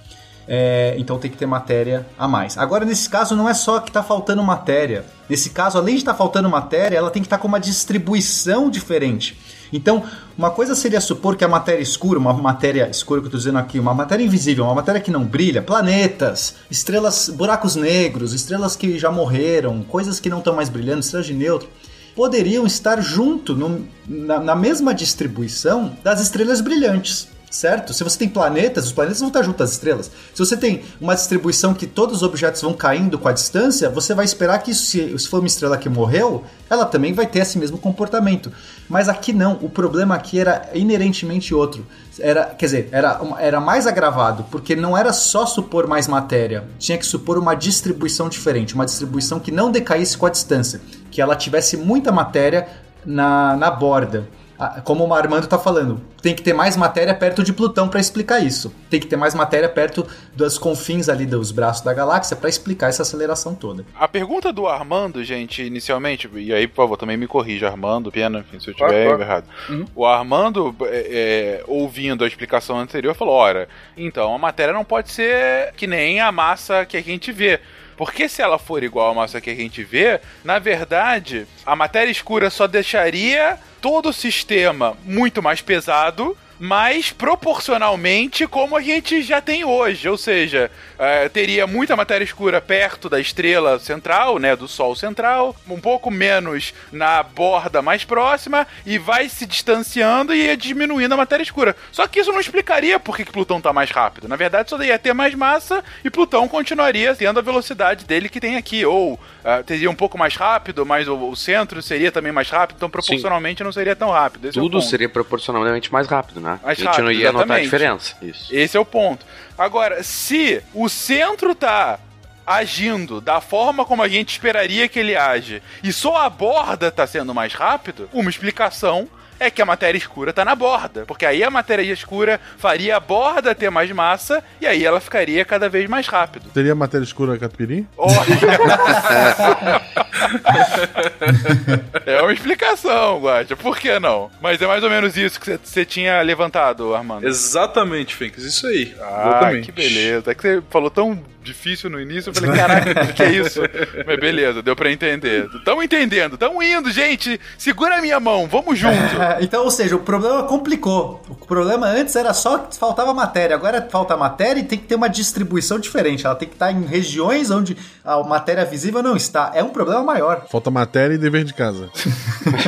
D: É, então tem que ter matéria a mais. Agora, nesse caso, não é só que está faltando matéria. Nesse caso, além de estar faltando matéria, ela tem que estar com uma distribuição diferente. Então, uma coisa seria supor que a matéria escura, uma matéria escura que eu estou dizendo aqui, uma matéria invisível, uma matéria que não brilha, planetas, estrelas, buracos negros, estrelas que já morreram, coisas que não estão mais brilhando, estrelas de neutro, poderiam estar junto, no- na, na mesma distribuição das estrelas brilhantes. Certo? Se você tem planetas, os planetas vão estar junto às estrelas. Se você tem uma distribuição que todos os objetos vão caindo com a distância, você vai esperar que, se, se for uma estrela que morreu, ela também vai ter esse mesmo comportamento. Mas aqui não, o problema aqui era inerentemente outro. Era, quer dizer, era, era mais agravado, porque não era só supor mais matéria, tinha que supor uma distribuição diferente, uma distribuição que não decaísse com a distância, que ela tivesse muita matéria na, na borda. Ah, Como o Armando tá falando, tem que ter mais matéria perto de Plutão para explicar isso. Tem que ter mais matéria perto dos confins ali dos braços da galáxia para explicar essa aceleração toda.
B: A pergunta do Armando, gente, inicialmente, e aí, por favor, também me corrija, Armando, Pena, enfim, se eu
H: Claro, claro.
B: errado.
H: Uhum.
B: O Armando, é, é, ouvindo a explicação anterior, falou: ora, então a matéria não pode ser que nem a massa que a gente vê. Porque se ela for igual à massa que a gente vê, na verdade, a matéria escura só deixaria todo o sistema muito mais pesado, mas proporcionalmente como a gente já tem hoje. Ou seja, é, teria muita matéria escura perto da estrela central, né? Do Sol central, um pouco menos na borda mais próxima, e vai se distanciando e ia diminuindo a matéria escura. Só que isso não explicaria por que, que Plutão tá mais rápido. Na verdade, só ia ter mais massa e Plutão continuaria tendo a velocidade dele que tem aqui. Ou uh, teria um pouco mais rápido, mas o, o, centro seria também mais rápido, então proporcionalmente Sim. não seria tão rápido. Esse
C: Tudo
B: é
C: seria proporcionalmente mais rápido, né?
B: Mais
C: a gente não ia
B: exatamente.
C: notar a diferença. Isso.
B: Esse é o ponto. Agora, se o centro tá agindo da forma como a gente esperaria que ele age e só a borda tá sendo mais rápido, uma explicação é que a matéria escura tá na borda. Porque aí a matéria escura faria a borda ter mais massa e aí ela ficaria cada vez mais rápido.
A: Teria matéria escura catupiry?
B: é uma explicação, Guacha. Por que não? Mas é mais ou menos isso que você tinha levantado, Armando.
H: Exatamente, Finks. Isso aí.
B: Ah, Exatamente. que beleza. É que você falou tão difícil no início. Eu falei, caraca, o que é isso? Mas beleza, deu pra entender. Tamo entendendo, tamo indo, gente. Segura a minha mão, vamos junto.
D: então, ou seja, o problema complicou. O problema antes era só que faltava matéria. Agora falta matéria e tem que ter uma distribuição diferente. Ela tem que estar em regiões onde a matéria visível não está. É um problema maior.
A: Falta matéria e dever de casa.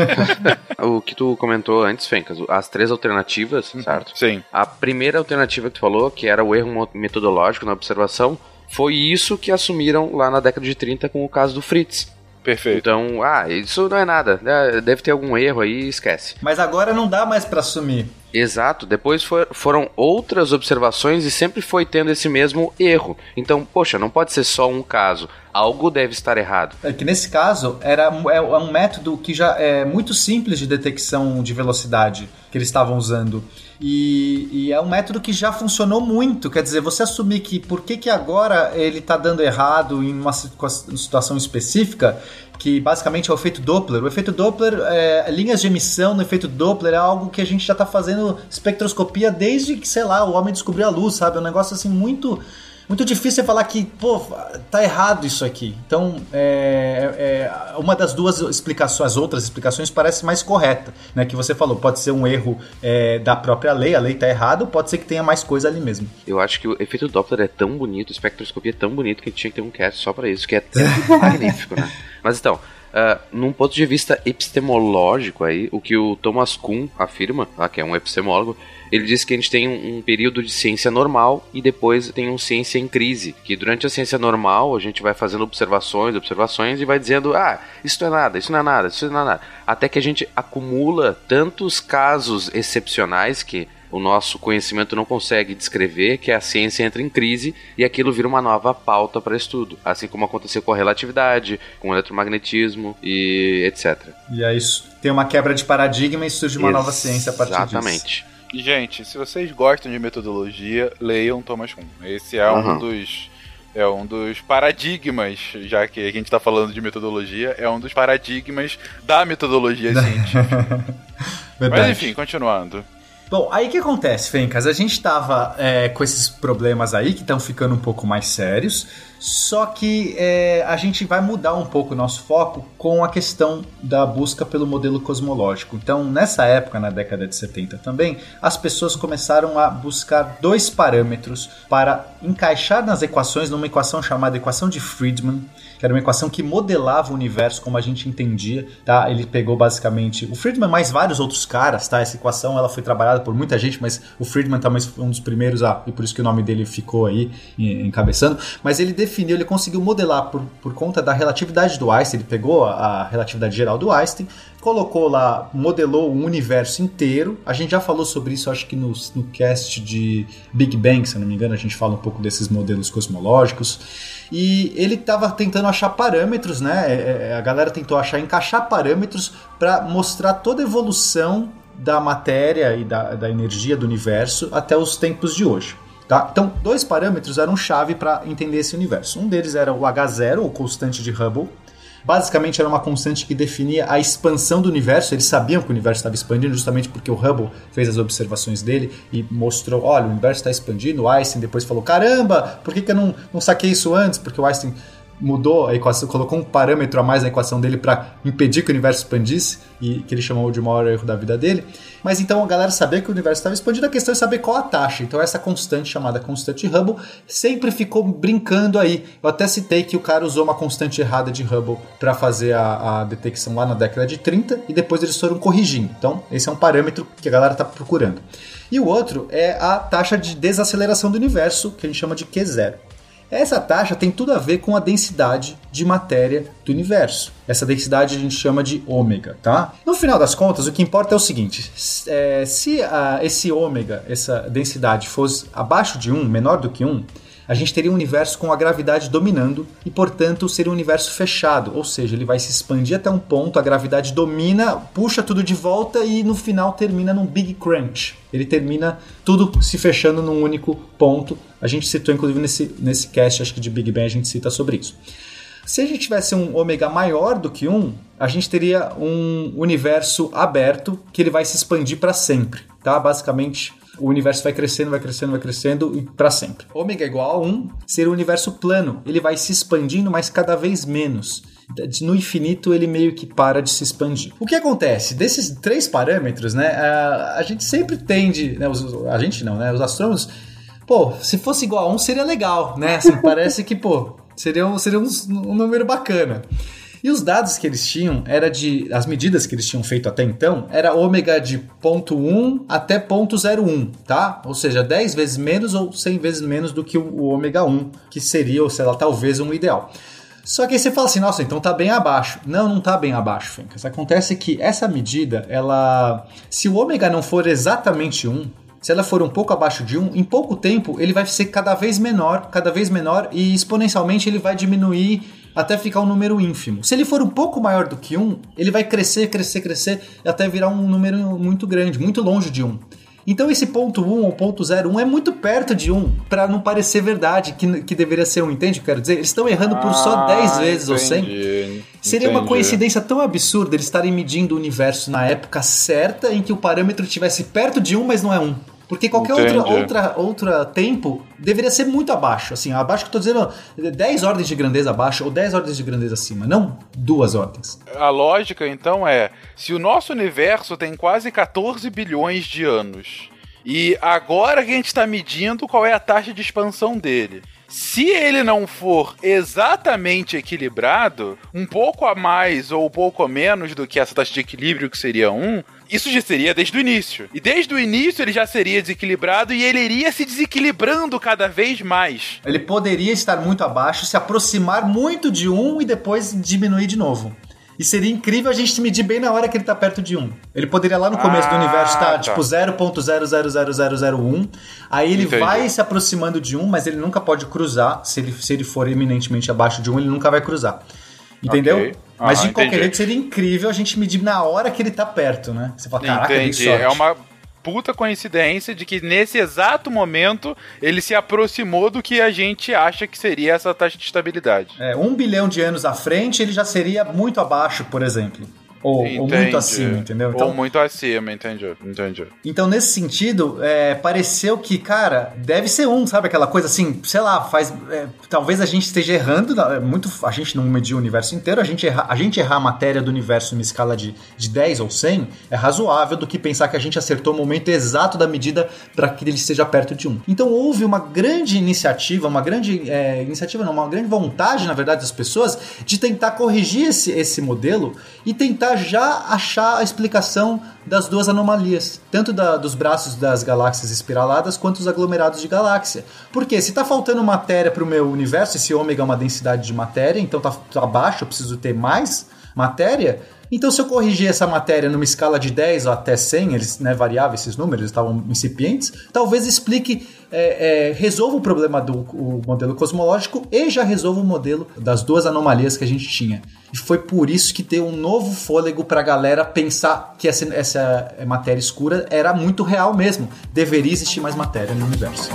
C: o que tu comentou antes, Fencas, as três alternativas, uhum. certo?
B: Sim.
C: A primeira alternativa que tu falou, que era o erro metodológico na observação, foi isso que assumiram lá na década de 30 com o caso do Fritz.
B: Perfeito.
C: Então, ah, isso não é nada. Né? Deve ter algum erro aí, esquece.
D: Mas agora não dá mais para assumir.
C: Exato, depois for, foram outras observações e sempre foi tendo esse mesmo erro. Então, poxa, não pode ser só um caso. Algo deve estar errado.
D: É que nesse caso era é, é um método que já é muito simples de detecção de velocidade que eles estavam usando. E, e, é um método que já funcionou muito. Quer dizer, você assumir que por que, que agora ele está dando errado em uma situação específica, que basicamente é o efeito Doppler. O efeito Doppler, é, linhas de emissão no efeito Doppler é algo que a gente já está fazendo espectroscopia desde que, sei lá, o homem descobriu a luz, sabe? É um negócio assim muito muito difícil você falar que, pô, tá errado isso aqui. Então, é, é, uma das duas explicações, as outras explicações parece mais correta, né? Que você falou, pode ser um erro é, da própria lei, a lei tá errada, ou pode ser que tenha mais coisa ali mesmo.
C: Eu acho que o efeito Doppler é tão bonito, a espectroscopia é tão bonito que a gente tinha que ter um cast só para isso, que é magnífico, né? Mas então, Uh, num ponto de vista epistemológico aí, o que o Thomas Kuhn afirma, tá, que é um epistemólogo, ele diz que a gente tem um, um, período de ciência normal e depois tem um ciência em crise, que durante a ciência normal a gente vai fazendo observações, observações e vai dizendo, ah, isso não é nada, isso não é nada, isso não é nada, até que a gente acumula tantos casos excepcionais que o nosso conhecimento não consegue descrever, que a ciência entra em crise e aquilo vira uma nova pauta para estudo, assim como aconteceu com a relatividade, com o eletromagnetismo e etc.
D: E é isso. Tem uma quebra de paradigma e surge uma Ex nova ciência a partir disso.
C: Exatamente.
B: Gente, se vocês gostam de metodologia, leiam Thomas Kuhn. Esse é uhum. um dos é um dos paradigmas, já que a gente está falando de metodologia, é um dos paradigmas da metodologia científica. Mas enfim, continuando.
D: Bom, aí que acontece, Fencas? A gente estava é, com esses problemas aí que estão ficando um pouco mais sérios. Só que é, a gente vai mudar um pouco o nosso foco com a questão da busca pelo modelo cosmológico. Então, nessa época, na década de 70 também, as pessoas começaram a buscar dois parâmetros para encaixar nas equações, numa equação chamada equação de Friedman, que era uma equação que modelava o universo como a gente entendia, tá? Ele pegou basicamente o Friedman mais vários outros caras, tá? Essa equação ela foi trabalhada por muita gente, mas o Friedman também foi um dos primeiros a, e por isso que o nome dele ficou aí encabeçando, mas ele definiu, ele conseguiu modelar por, por conta da relatividade do Einstein, ele pegou a, a relatividade geral do Einstein, colocou lá, modelou o universo inteiro. A gente já falou sobre isso, acho que no, no cast de Big Bang, se não me engano, a gente fala um pouco desses modelos cosmológicos. E ele estava tentando achar parâmetros, né? É, é, a galera tentou achar, encaixar parâmetros para mostrar toda a evolução da matéria e da, da energia do universo até os tempos de hoje. Tá? Então, dois parâmetros eram chave para entender esse universo. Um deles era o H0, ou constante de Hubble. Basicamente, era uma constante que definia a expansão do universo. Eles sabiam que o universo estava expandindo, justamente porque o Hubble fez as observações dele e mostrou: olha, o universo está expandindo. O Einstein depois falou: caramba, por que, que eu não, não saquei isso antes? Porque o Einstein mudou a equação, colocou um parâmetro a mais na equação dele para impedir que o universo expandisse, e que ele chamou de maior erro da vida dele. Mas então a galera sabia que o universo estava expandindo, a questão é saber qual a taxa. Então essa constante chamada constante Hubble sempre ficou brincando aí. Eu até citei que o cara usou uma constante errada de Hubble para fazer a, a, detecção lá na década de 30 e depois eles foram corrigindo. Então esse é um parâmetro que a galera está procurando. E o outro é a taxa de desaceleração do universo, que a gente chama de Q0. Essa taxa tem tudo a ver com a densidade de matéria do universo. Essa densidade a gente chama de ômega, tá? No final das contas, o que importa é o seguinte: é, se a, esse ômega, essa densidade, fosse abaixo de 1, menor do que 1, a gente teria um universo com a gravidade dominando e, portanto, seria um universo fechado, ou seja, ele vai se expandir até um ponto, a gravidade domina, puxa tudo de volta e no final termina num Big Crunch. Ele termina tudo se fechando num único ponto. A gente citou, inclusive, nesse, nesse cast, acho que de Big Bang, a gente cita sobre isso. Se a gente tivesse um ômega maior do que 1, a gente teria um universo aberto que ele vai se expandir para sempre, tá? Basicamente, o universo vai crescendo, vai crescendo, vai crescendo e para sempre. Ômega igual a 1 seria o universo plano. Ele vai se expandindo, mas cada vez menos. No infinito ele meio que para de se expandir. O que acontece? Desses três parâmetros, né? A, a gente sempre tende, né, os, a gente não, né? Os astrônomos, pô, se fosse igual a 1 seria legal, né? Assim, parece que, pô, seria, um, seria um, um número bacana. E os dados que eles tinham era de. As medidas que eles tinham feito até então era ômega de 0.1 até 0.01, tá? Ou seja, 10 vezes menos ou 100 vezes menos do que o ômega 1, que seria, ou sei lá, talvez um ideal. Só que aí você fala assim, nossa, então tá bem abaixo. Não, não tá bem abaixo, Fencas. Acontece que essa medida, ela. Se o ômega não for exatamente 1, se ela for um pouco abaixo de 1, em pouco tempo ele vai ser cada vez menor, cada vez menor e exponencialmente ele vai diminuir até ficar um número ínfimo. Se ele for um pouco maior do que 1, ele vai crescer, crescer, crescer até virar um número muito grande, muito longe de 1. Então esse ponto 1 ou ponto 01 é muito perto de 1, para não parecer verdade que, que deveria ser 1, entende quero dizer? Eles estão errando por só 10 ah, vezes entendi, ou 100. Seria entendi. uma coincidência tão absurda eles estarem medindo o universo na época certa em que o parâmetro estivesse perto de 1, mas não é 1. Porque qualquer outra, outra, outra tempo deveria ser muito abaixo. Assim, abaixo que eu tô dizendo 10 ordens de grandeza abaixo ou 10 ordens de grandeza acima, não duas ordens.
B: A lógica, então, é: se o nosso universo tem quase 14 bilhões de anos. E agora que a gente está medindo qual é a taxa de expansão dele. Se ele não for exatamente equilibrado, um pouco a mais ou um pouco a menos do que essa taxa de equilíbrio, que seria 1, isso já seria desde o início. E desde o início ele já seria desequilibrado e ele iria se desequilibrando cada vez mais.
D: Ele poderia estar muito abaixo, se aproximar muito de um e depois diminuir de novo. E seria incrível a gente medir bem na hora que ele tá perto de 1. Ele poderia lá no começo ah, do universo estar tá, tipo 0.0000001. Aí ele Entendi. vai se aproximando de 1, mas ele nunca pode cruzar. Se ele, se ele for eminentemente abaixo de 1, ele nunca vai cruzar. Entendeu? Okay. Mas ah, de qualquer jeito seria incrível a gente medir na hora que ele tá perto, né?
B: Você fala, caraca, entendi. É uma puta coincidência de que nesse exato momento ele se aproximou do que a gente acha que seria essa taxa de estabilidade.
D: É, um bilhão de anos à frente ele já seria muito abaixo, por exemplo. Ou, ou, muito acima, entendeu?
B: Então, ou muito acima, entendi, entendi.
D: Então, nesse sentido, é, pareceu que, cara, deve ser um, sabe? Aquela coisa assim, sei lá, faz. É, talvez a gente esteja errando, é muito, a gente não mediu o universo inteiro, a gente, erra, a gente errar a matéria do universo numa escala de, de 10 ou 100 é razoável do que pensar que a gente acertou o momento exato da medida para que ele esteja perto de um. Então, houve uma grande iniciativa, uma grande é, iniciativa, não, uma grande vontade, na verdade, das pessoas de tentar corrigir esse, esse modelo e tentar já achar a explicação das duas anomalias, tanto da, dos braços das galáxias espiraladas quanto os aglomerados de galáxia. Porque se está faltando matéria para o meu universo, esse ômega é uma densidade de matéria, então está tá baixo, eu preciso ter mais matéria. Então, se eu corrigir essa matéria numa escala de 10 até 100, eles né, variavam esses números, estavam incipientes, talvez explique, é, é, resolva o problema do o modelo cosmológico e já resolva o modelo das duas anomalias que a gente tinha. E foi por isso que deu um novo fôlego para a galera pensar que essa, essa matéria escura era muito real mesmo. Deveria existir mais matéria no universo.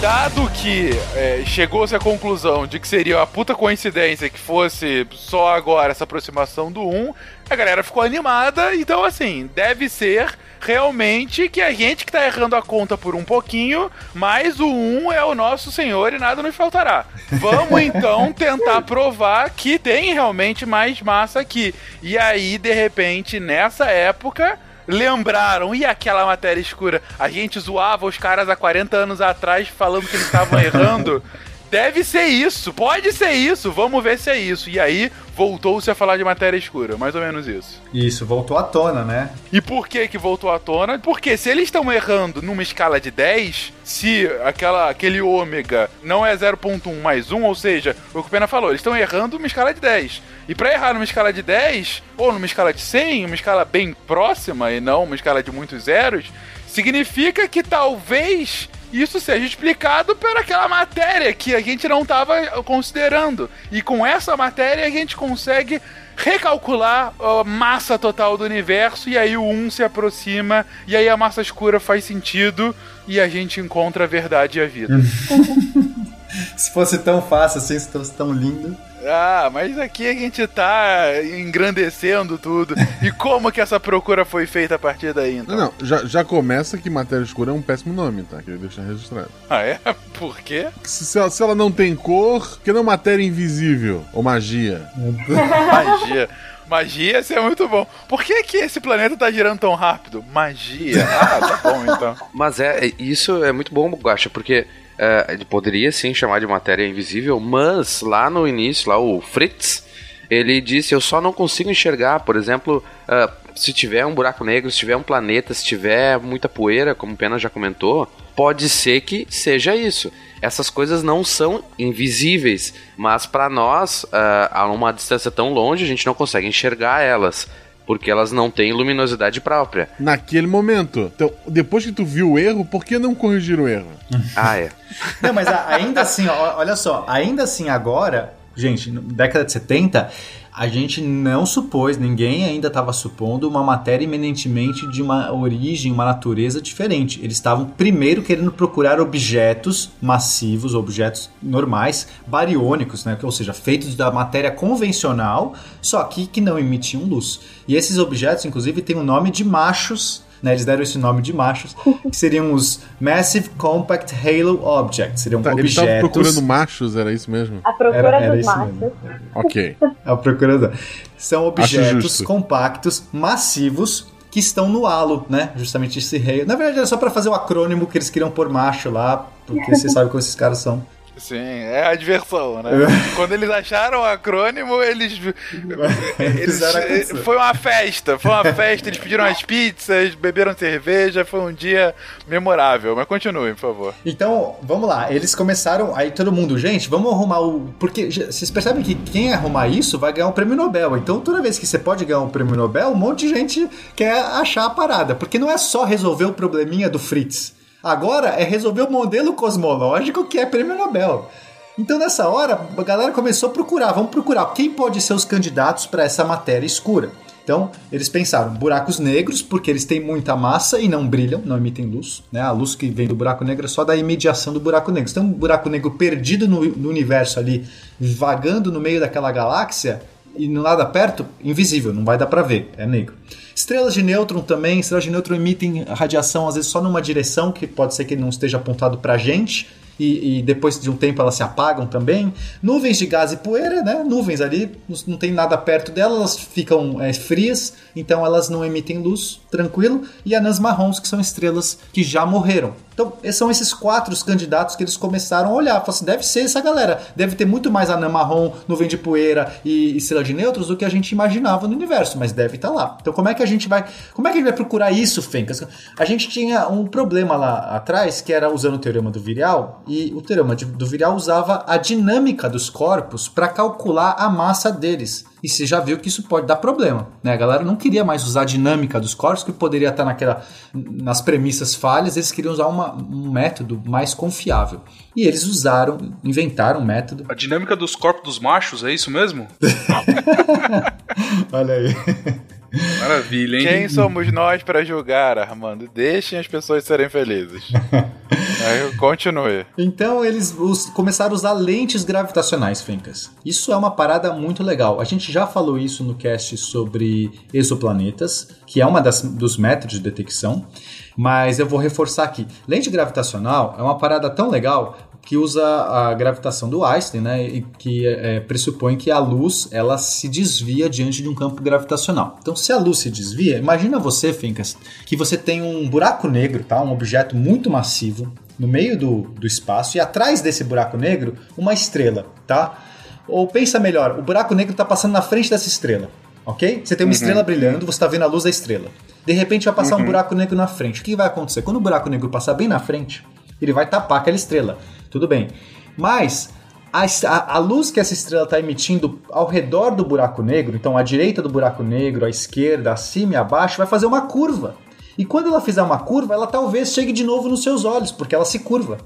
B: Dado que é, chegou-se à conclusão de que seria uma puta coincidência que fosse só agora essa aproximação do 1, a galera ficou animada. Então, assim, deve ser realmente que a gente que tá errando a conta por um pouquinho, mas o 1 é o nosso senhor e nada nos faltará. Vamos então tentar provar que tem realmente mais massa aqui. E aí, de repente, nessa época, lembraram, e aquela matéria escura? A gente zoava os caras há 40 anos atrás falando que eles estavam errando. Deve ser isso, pode ser isso, vamos ver se é isso. E aí voltou-se a falar de matéria escura, mais ou menos isso.
D: Isso, voltou à tona, né?
B: E por que que voltou à tona? Porque se eles estão errando numa escala de 10, se aquela, aquele ômega não é 0.1 mais 1, ou seja, o que o Pena falou, eles estão errando numa escala de 10. E pra errar numa escala de 10, ou numa escala de 100, uma escala bem próxima e não uma escala de muitos zeros, significa que talvez isso seja explicado por aquela matéria que a gente não estava considerando. E com essa matéria a gente consegue recalcular a massa total do universo e aí o 1 se aproxima e aí a massa escura faz sentido e a gente encontra a verdade e a vida.
D: Se fosse tão fácil assim, se fosse tão lindo.
B: Ah, mas aqui a gente tá engrandecendo tudo. E como que essa procura foi feita a partir daí, então?
A: Não, não, já, já começa que matéria escura é um péssimo nome, tá? Queria deixar registrado.
B: Ah, é? Por quê?
A: Se, se ela, se ela não tem cor, que não matéria invisível ou magia.
B: Magia. Magia, isso é muito bom. Por que que esse planeta tá girando tão rápido? Magia. Ah, tá bom então.
C: Mas é, isso é muito bom, Guacha, porque ele poderia sim chamar de matéria invisível, mas lá no início, lá o Fritz, ele disse: Eu só não consigo enxergar, por exemplo, uh, se tiver um buraco negro, se tiver um planeta, se tiver muita poeira, como o Pena já comentou, pode ser que seja isso. Essas coisas não são invisíveis, mas para nós, uh, a uma distância tão longe, a gente não consegue enxergar elas porque elas não têm luminosidade própria.
A: Naquele momento. Então, depois que tu viu o erro, por que não corrigir o erro?
C: ah, é.
D: Não, mas ainda assim, ó, olha só, ainda assim agora, gente, na década de 70, a gente não supôs, ninguém ainda estava supondo uma matéria eminentemente de uma origem, uma natureza diferente. Eles estavam primeiro querendo procurar objetos massivos, objetos normais, bariônicos, né? ou seja, feitos da matéria convencional, só que que não emitiam luz. E esses objetos, inclusive, têm o nome de machos né, eles deram esse nome de machos, que seriam os Massive Compact Halo Objects. Seriam
A: Tá, eles
D: objetos.
A: estavam procurando machos, era isso mesmo?
E: A procura
D: Era- era
E: dos
D: isso
E: machos.
D: mesmo.
A: Ok.
D: A procura São objetos compactos, massivos, que estão no halo, né? Justamente esse rei. Na verdade, era só pra fazer o acrônimo que eles queriam pôr macho lá, porque você sabe como esses caras são.
B: Sim, é a diversão, né? Quando eles acharam o acrônimo, eles. eles foi uma festa, foi uma festa. Eles pediram as pizzas, beberam cerveja, foi um dia memorável. Mas continue, por favor.
D: Então, vamos lá. Eles começaram. Aí todo mundo, gente, vamos arrumar o. Porque vocês percebem que quem arrumar isso vai ganhar um prêmio Nobel. Então, toda vez que você pode ganhar um prêmio Nobel, um monte de gente quer achar a parada. Porque não é só resolver o probleminha do Fritz. Agora é resolver o modelo cosmológico que é prêmio Nobel. Então, nessa hora, a galera começou a procurar. Vamos procurar quem pode ser os candidatos para essa matéria escura. Então, eles pensaram buracos negros, porque eles têm muita massa e não brilham, não emitem luz. Né? A luz que vem do buraco negro é só da imediação do buraco negro. Tem um buraco negro perdido no, no universo ali, vagando no meio daquela galáxia, e nada perto, invisível, não vai dar pra ver, é negro. Estrelas de nêutron também, estrelas de nêutron emitem radiação às vezes só numa direção, que pode ser que não esteja apontado pra gente, e, e depois de um tempo elas se apagam também. Nuvens de gás e poeira, né? Nuvens ali, não- não tem nada perto delas, elas ficam é, frias, então elas não emitem luz, tranquilo. E anãs marrons, que são estrelas que já morreram. Então, são esses quatro os candidatos que eles começaram a olhar. Falaram assim, deve ser essa galera. Deve ter muito mais anã marrom, nuvem de poeira e estrela de nêutrons do que a gente imaginava no universo, mas deve estar lá. Então, como é que a gente vai, como é que a gente vai procurar isso, Fencas? A gente tinha um problema lá atrás, que era usando o teorema do Virial, e o teorema do Virial usava a dinâmica dos corpos para calcular a massa deles. E você já viu que isso pode dar problema, né? A galera não queria mais usar a dinâmica dos corpos, que poderia estar naquela, nas premissas falhas, eles queriam usar uma- um método mais confiável. E eles usaram, inventaram um método.
H: A dinâmica dos corpos dos machos, é isso mesmo?
D: Olha aí.
H: Maravilha, hein?
B: Quem somos nós para julgar, Armando? Deixem as pessoas serem felizes. É, continue.
D: Então eles us- começaram a usar lentes gravitacionais, Fencas. Isso é uma parada muito legal. A gente já falou isso no cast sobre exoplanetas, que é uma das, dos métodos de detecção, mas eu vou reforçar aqui. Lente gravitacional é uma parada tão legal que usa a gravitação do Einstein, né, e que é, pressupõe que a luz ela se desvia diante de um campo gravitacional. Então, se a luz se desvia, imagina você, Fincas, que você tem um buraco negro, tá, um objeto muito massivo no meio do, do espaço e atrás desse buraco negro uma estrela, tá? Ou pensa melhor, o buraco negro está passando na frente dessa estrela, ok? Você tem uma estrela brilhando, você está vendo a luz da estrela. De repente vai passar um buraco negro na frente. O que vai acontecer? Quando o buraco negro passar bem na frente, ele vai tapar aquela estrela. Tudo bem. Mas a, a luz que essa estrela está emitindo ao redor do buraco negro, então à direita do buraco negro, à esquerda, acima e abaixo, vai fazer uma curva. E quando ela fizer uma curva, ela talvez chegue de novo nos seus olhos, porque ela se curva.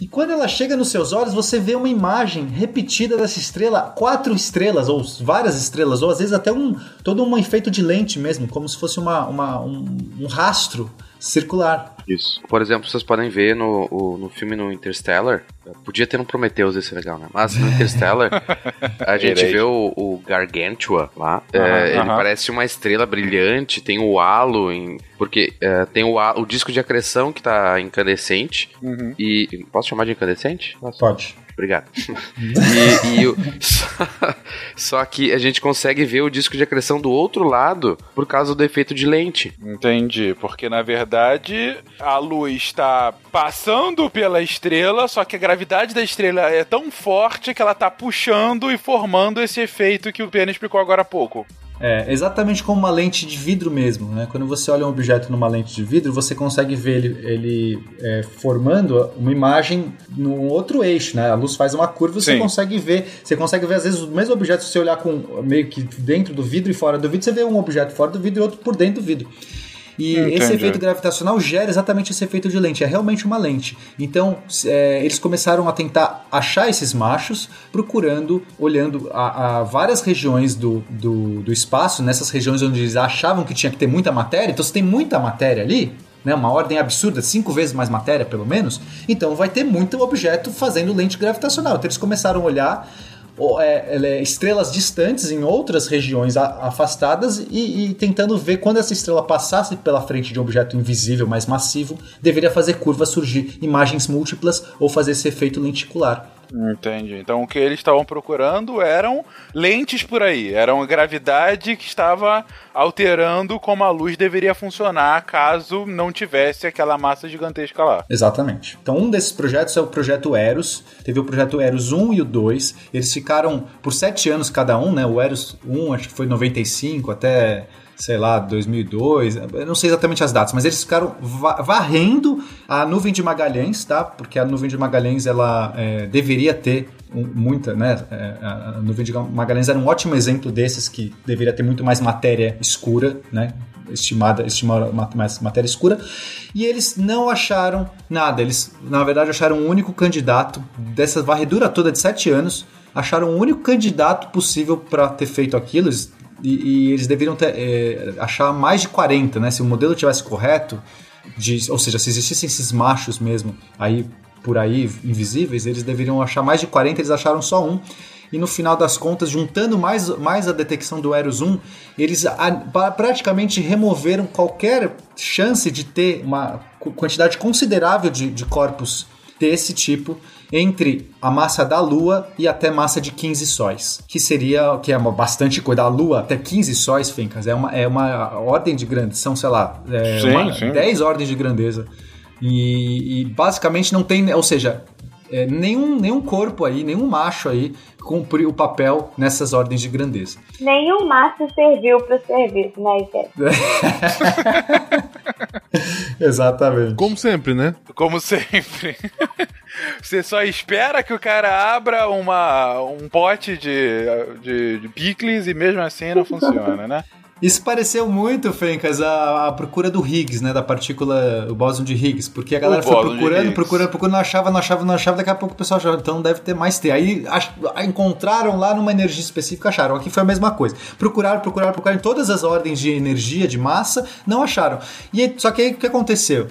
D: E quando ela chega nos seus olhos, você vê uma imagem repetida dessa estrela, quatro estrelas, ou várias estrelas, ou às vezes até um todo um efeito de lente mesmo, como se fosse uma, uma- um, um rastro circular.
C: Isso. Por exemplo, vocês podem ver no, o- no filme no Interstellar. Podia ter um Prometheus esse legal, né? Mas no Interstellar, a gente vê o, o Gargantua lá. É,
B: Aham,
C: ele parece uma estrela brilhante, tem o halo, em, porque é, tem o, o disco de acreção que tá incandescente.
B: Uhum.
C: E. Posso chamar de incandescente?
D: Pode.
C: Obrigado. e, e o- só, só que a gente consegue ver o disco de acreção do outro lado por causa do efeito de lente.
B: Entendi, porque na verdade a luz está passando pela estrela, só que a gravidade da estrela é tão forte que ela está puxando e formando esse efeito que o Pena explicou agora há pouco.
D: É, exatamente como uma lente de vidro mesmo, né? Quando você olha um objeto numa lente de vidro, você consegue ver ele, ele, é, formando uma imagem num outro eixo, né? A luz faz uma curva, você
B: Sim.
D: consegue ver. Você consegue ver, às vezes, o mesmo objeto, se você olhar com meio que dentro do vidro e fora do vidro, você vê um objeto fora do vidro e outro por dentro do vidro. E
B: Entendi.
D: esse efeito gravitacional gera exatamente esse efeito de lente, é realmente uma lente. Então, é, eles começaram a tentar achar esses machos, procurando, olhando a, a várias regiões do, do, do espaço, nessas regiões onde eles achavam que tinha que ter muita matéria. Então, se tem muita matéria ali, né, uma ordem absurda, cinco vezes mais matéria pelo menos, então vai ter muito objeto fazendo lente gravitacional. Então, eles começaram a olhar é, é, estrelas distantes em outras regiões afastadas e, e tentando ver quando essa estrela passasse pela frente de um objeto invisível mais massivo, deveria fazer curva surgir imagens múltiplas ou fazer esse efeito lenticular.
B: Entendi. Então o que eles estavam procurando eram lentes por aí, era uma gravidade que estava alterando como a luz deveria funcionar caso não tivesse aquela massa gigantesca lá.
D: Exatamente. Então, um desses projetos é o projeto Eros. Teve o projeto Eros 1 e o 2. Eles ficaram por sete anos cada um, né? O Eros 1 acho que foi 95 até, sei lá, 2002. Eu não sei exatamente as datas, mas eles ficaram va- varrendo a nuvem de Magalhães, tá? Porque a nuvem de Magalhães ela é, deveria ter muita, né? é, a nuvem de Magalhães era um ótimo exemplo desses que deveria ter muito mais matéria escura, né? estimada, estimada matéria escura, e eles não acharam nada. Eles, na verdade, acharam um único candidato dessa varredura toda de sete anos, acharam um único candidato possível para ter feito aquilo. Eles- e, e eles deveriam ter, é, achar mais de 40, né? Se o modelo tivesse correto, de, ou seja, se existissem esses machos mesmo aí por aí invisíveis, eles deveriam achar mais de 40, eles acharam só um. E no final das contas, juntando mais, mais a detecção do Eros 1, eles a- praticamente removeram qualquer chance de ter uma qu- quantidade considerável de, de corpos desse tipo entre a massa da Lua e até massa de 15 sóis, que seria que é uma bastante coisa. Da Lua até 15 sóis, Fencas, é uma, é uma ordem de grande, são, sei lá, é
B: Sim,
D: uma-
B: sim.
D: 10 ordens de grandeza. E, e basicamente não tem, ou seja, é, nenhum, nenhum corpo aí, nenhum macho aí cumpriu o papel nessas ordens de grandeza.
E: Nenhum macho serviu pro serviço, né, Ike?
D: Exatamente.
A: Como sempre, né?
B: Como sempre. Você só espera que o cara abra uma, um pote de, de, de picles e mesmo assim não funciona, né?
D: Isso pareceu muito, Fencas, a, a procura do Higgs, né? Da partícula, o bóson de Higgs. Porque a galera foi
B: bóson de
D: procurando, procurando, procurando, não achava, não achava, não achava. Daqui a pouco o pessoal achava, então deve ter mais T. Aí ach- encontraram lá numa energia específica, acharam. Aqui foi a mesma coisa. Procuraram, procuraram, procuraram em todas as ordens de energia, de massa, não acharam. E aí- só que aí o que aconteceu?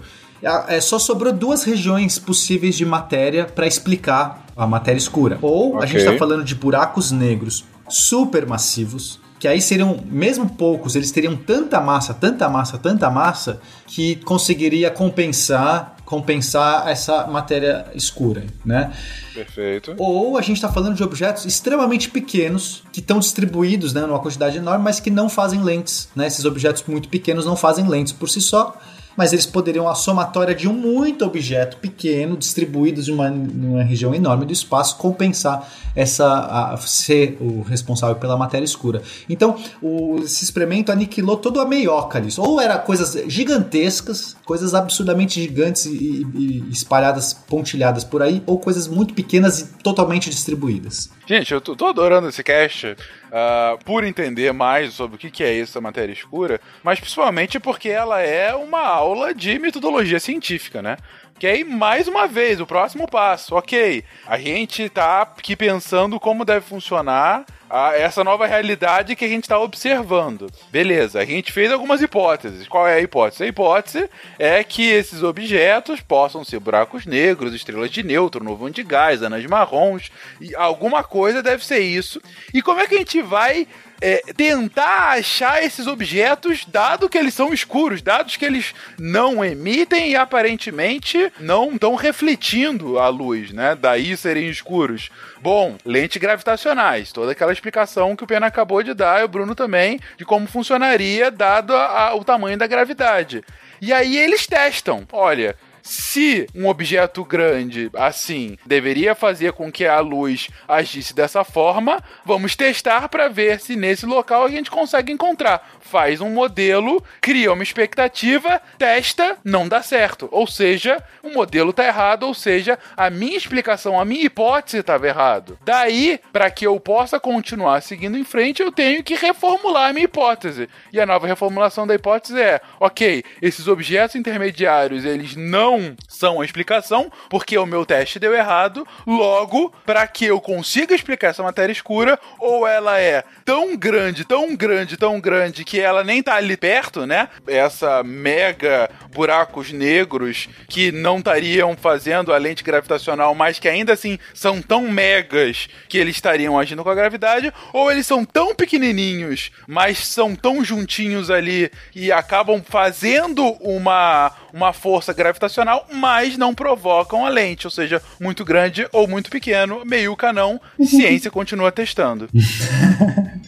D: é, só sobrou duas regiões possíveis de matéria para explicar a matéria escura. Ou a
B: Ok.
D: gente está falando de buracos negros supermassivos, que aí seriam, mesmo poucos, eles teriam tanta massa, tanta massa, tanta massa, que conseguiria compensar compensar essa matéria escura, né?
B: Perfeito.
D: Ou a gente está falando de objetos extremamente pequenos que estão distribuídos né, numa quantidade enorme, mas que não fazem lentes. Né? Esses objetos muito pequenos não fazem lentes por si só, mas eles poderiam, a somatória de um muito objeto pequeno, distribuídos em uma, numa região enorme do espaço, compensar essa a, ser o responsável pela matéria escura. Então, o, esse experimento aniquilou toda a meioca disso. Ou era coisas gigantescas, coisas absurdamente gigantes e, e espalhadas, pontilhadas por aí, ou coisas muito pequenas e totalmente distribuídas.
B: Gente, eu tô adorando esse cast ah, por entender mais sobre o que, que é isso, a matéria escura, mas principalmente porque ela é uma aula de metodologia científica, né? Que aí, mais uma vez, o próximo passo. Ok, a gente tá aqui pensando como deve funcionar a- essa nova realidade que a gente está observando. Beleza, a gente fez algumas hipóteses. Qual é a hipótese? A hipótese é que esses objetos possam ser buracos negros, estrelas de nêutron, nuvem de gás, anãs marrons, e alguma coisa deve ser isso. E como é que a gente vai é, tentar achar esses objetos, dado que eles são escuros, dados que eles não emitem e aparentemente não estão refletindo a luz, né? Daí serem escuros. Bom, lentes gravitacionais, toda aquela explicação que o Pena acabou de dar, e o Bruno também, de como funcionaria dado a- a- o tamanho da gravidade. E aí eles testam, olha, se um objeto grande assim deveria fazer com que a luz agisse dessa forma, vamos testar para ver se nesse local a gente consegue encontrar. Faz um modelo, cria uma expectativa, testa, não dá certo. Ou seja, o modelo tá errado, ou seja, a minha explicação, a minha hipótese estava errado. Daí, para que eu possa continuar seguindo em frente, eu tenho que reformular a minha hipótese. E a nova reformulação da hipótese é: OK, esses objetos intermediários, eles não são a explicação, porque o meu teste deu errado. Logo, para que eu consiga explicar essa matéria escura, ou ela é tão grande, tão grande, tão grande que ela nem tá ali perto, né? Essa mega buracos negros que não estariam fazendo a lente gravitacional, mas que ainda assim são tão megas que eles estariam agindo com a gravidade, ou eles são tão pequenininhos, mas são tão juntinhos ali e acabam fazendo uma uma força gravitacional, mas não provocam a lente, ou seja, muito grande ou muito pequeno, meio canão, ciência continua testando.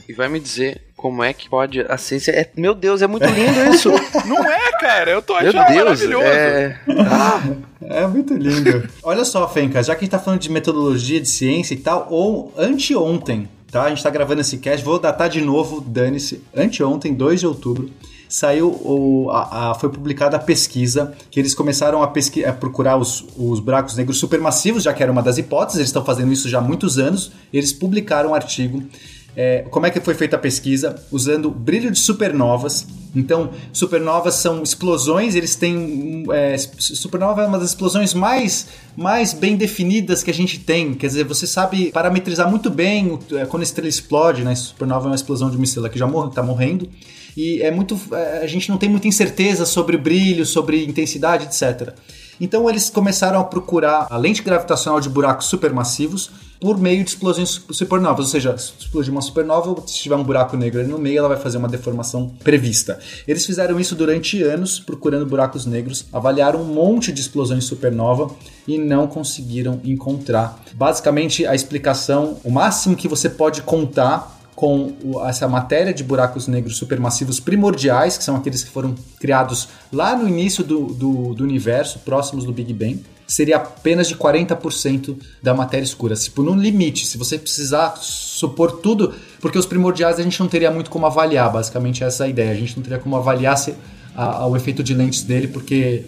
C: E vai me dizer como é que pode. A ciência. É... Meu Deus, é muito lindo isso!
B: Não é, cara? Eu tô
C: Meu
B: achando
C: Deus!
B: maravilhoso.
C: É...
D: É muito lindo. Olha só, Fencas, já que a gente tá falando de metodologia, de ciência e tal, ou anteontem, tá? A gente tá gravando esse cast, vou datar de novo, dane-se. Anteontem, 2 de outubro, saiu o, a, a- foi publicada a pesquisa que eles começaram a, pesqui, a procurar os, os buracos negros supermassivos, já que era uma das hipóteses, eles estão fazendo isso já há muitos anos. Eles publicaram um artigo. É, como é que foi feita a pesquisa? Usando brilho de supernovas. Então, supernovas são explosões, eles têm. É, supernova é uma das explosões mais, mais bem definidas que a gente tem. Quer dizer, você sabe parametrizar muito bem é, quando a estrela explode, né? Supernova é uma explosão de uma estrela que já morre, tá morrendo. E é muito. é, a gente não tem muita incerteza sobre brilho, sobre intensidade, etc. Então eles começaram a procurar a lente gravitacional de buracos supermassivos por meio de explosões supernovas. Ou seja, se explodir uma supernova, se tiver um buraco negro ali no meio, ela vai fazer uma deformação prevista. Eles fizeram isso durante anos, procurando buracos negros, avaliaram um monte de explosões supernova e não conseguiram encontrar. Basicamente, a explicação, o máximo que você pode contar com essa matéria de buracos negros supermassivos primordiais, que são aqueles que foram criados lá no início do, do, do universo, próximos do Big Bang, seria apenas de 40% da matéria escura. Tipo, no limite, se você precisar supor tudo, porque os primordiais a gente não teria muito como avaliar, basicamente essa é a ideia. A gente não teria como avaliar se, a- a- o efeito de lentes dele, porque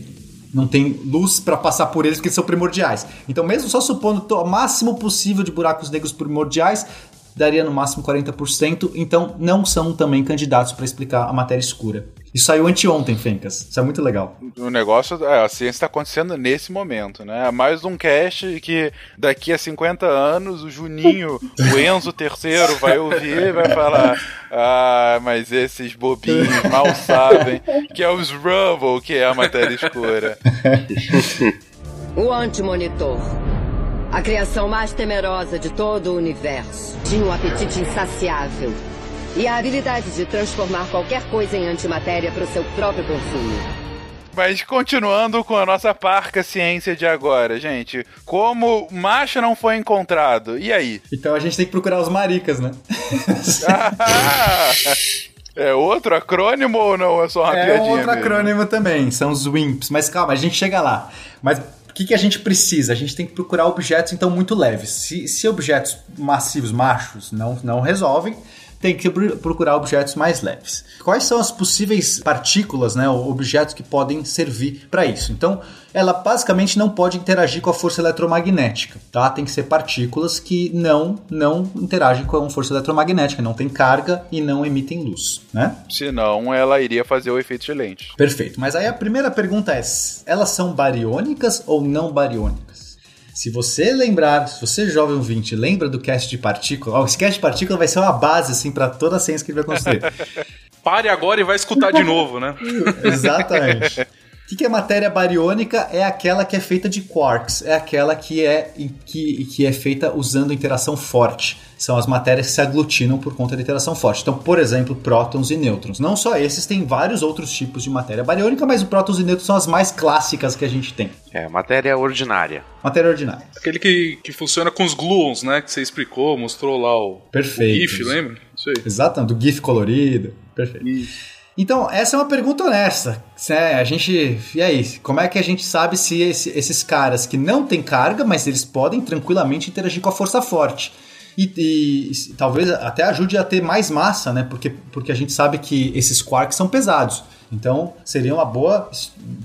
D: não tem luz para passar por eles porque eles são primordiais. Então, mesmo só supondo o máximo possível de buracos negros primordiais, daria no máximo 40%, então não são também candidatos para explicar a matéria escura. Isso saiu anteontem, Fencas. Isso é muito legal.
B: O negócio, é, a ciência está acontecendo nesse momento, né? Mais um cast que daqui a 50 anos o Juninho, o Enzo terceiro, vai ouvir e vai falar: Ah, mas esses bobinhos mal sabem que é os Rumble que é a matéria escura.
I: O Antimonitor. A criação mais temerosa de todo o universo. Tinha um apetite insaciável. E a habilidade de transformar qualquer coisa em antimatéria para o seu próprio consumo.
B: Mas continuando com a nossa parca ciência de agora, gente. Como macho não foi encontrado, e aí?
D: Então a gente tem que procurar os maricas, né?
B: Ah, é outro acrônimo ou não? É só uma
D: É
B: piadinha
D: um outro
B: mesmo?
D: acrônimo também, são os WIMPs. Mas calma, a gente chega lá. Mas que, que a gente precisa? A gente tem que procurar objetos, então, muito leves. Se, se objetos massivos, machos, não, não resolvem, tem que pro- procurar objetos mais leves. Quais são as possíveis partículas, né, ou objetos que podem servir para isso? Então, ela basicamente não pode interagir com a força eletromagnética, tá? Tem que ser partículas que não não interagem com a força eletromagnética, não tem carga e não emitem luz, né?
B: Senão ela iria fazer o efeito de lente.
D: Perfeito. Mas aí a primeira pergunta é: elas são bariônicas ou não bariônicas? Se você lembrar, se você jovem ouvinte lembra do cast de partícula, ó, esse cast de partícula vai ser uma base assim para toda a ciência que ele vai construir.
H: Pare agora e vai escutar de novo, né?
D: Exatamente. O que, que é matéria bariônica? É aquela que é feita de quarks, é aquela que é, que, que é feita usando interação forte. São as matérias que se aglutinam por conta da interação forte. Então, por exemplo, prótons e nêutrons. Não só esses, tem vários outros tipos de matéria bariônica, mas os prótons e nêutrons são as mais clássicas que a gente tem.
C: É, matéria ordinária.
D: Matéria ordinária.
H: Aquele que, que funciona com os gluons, né? Que você explicou, mostrou lá o,
D: Perfeito.
H: o GIF, lembra? Isso aí.
D: Exatamente, do GIF colorido. Perfeito. Então, essa é uma pergunta honesta. né? A gente. E aí, como é que a gente sabe se esse- esses caras que não têm carga, mas eles podem tranquilamente interagir com a força forte? E, e s- talvez até ajude a ter mais massa, né? Porque, porque a gente sabe que esses quarks são pesados. Então, seria uma boa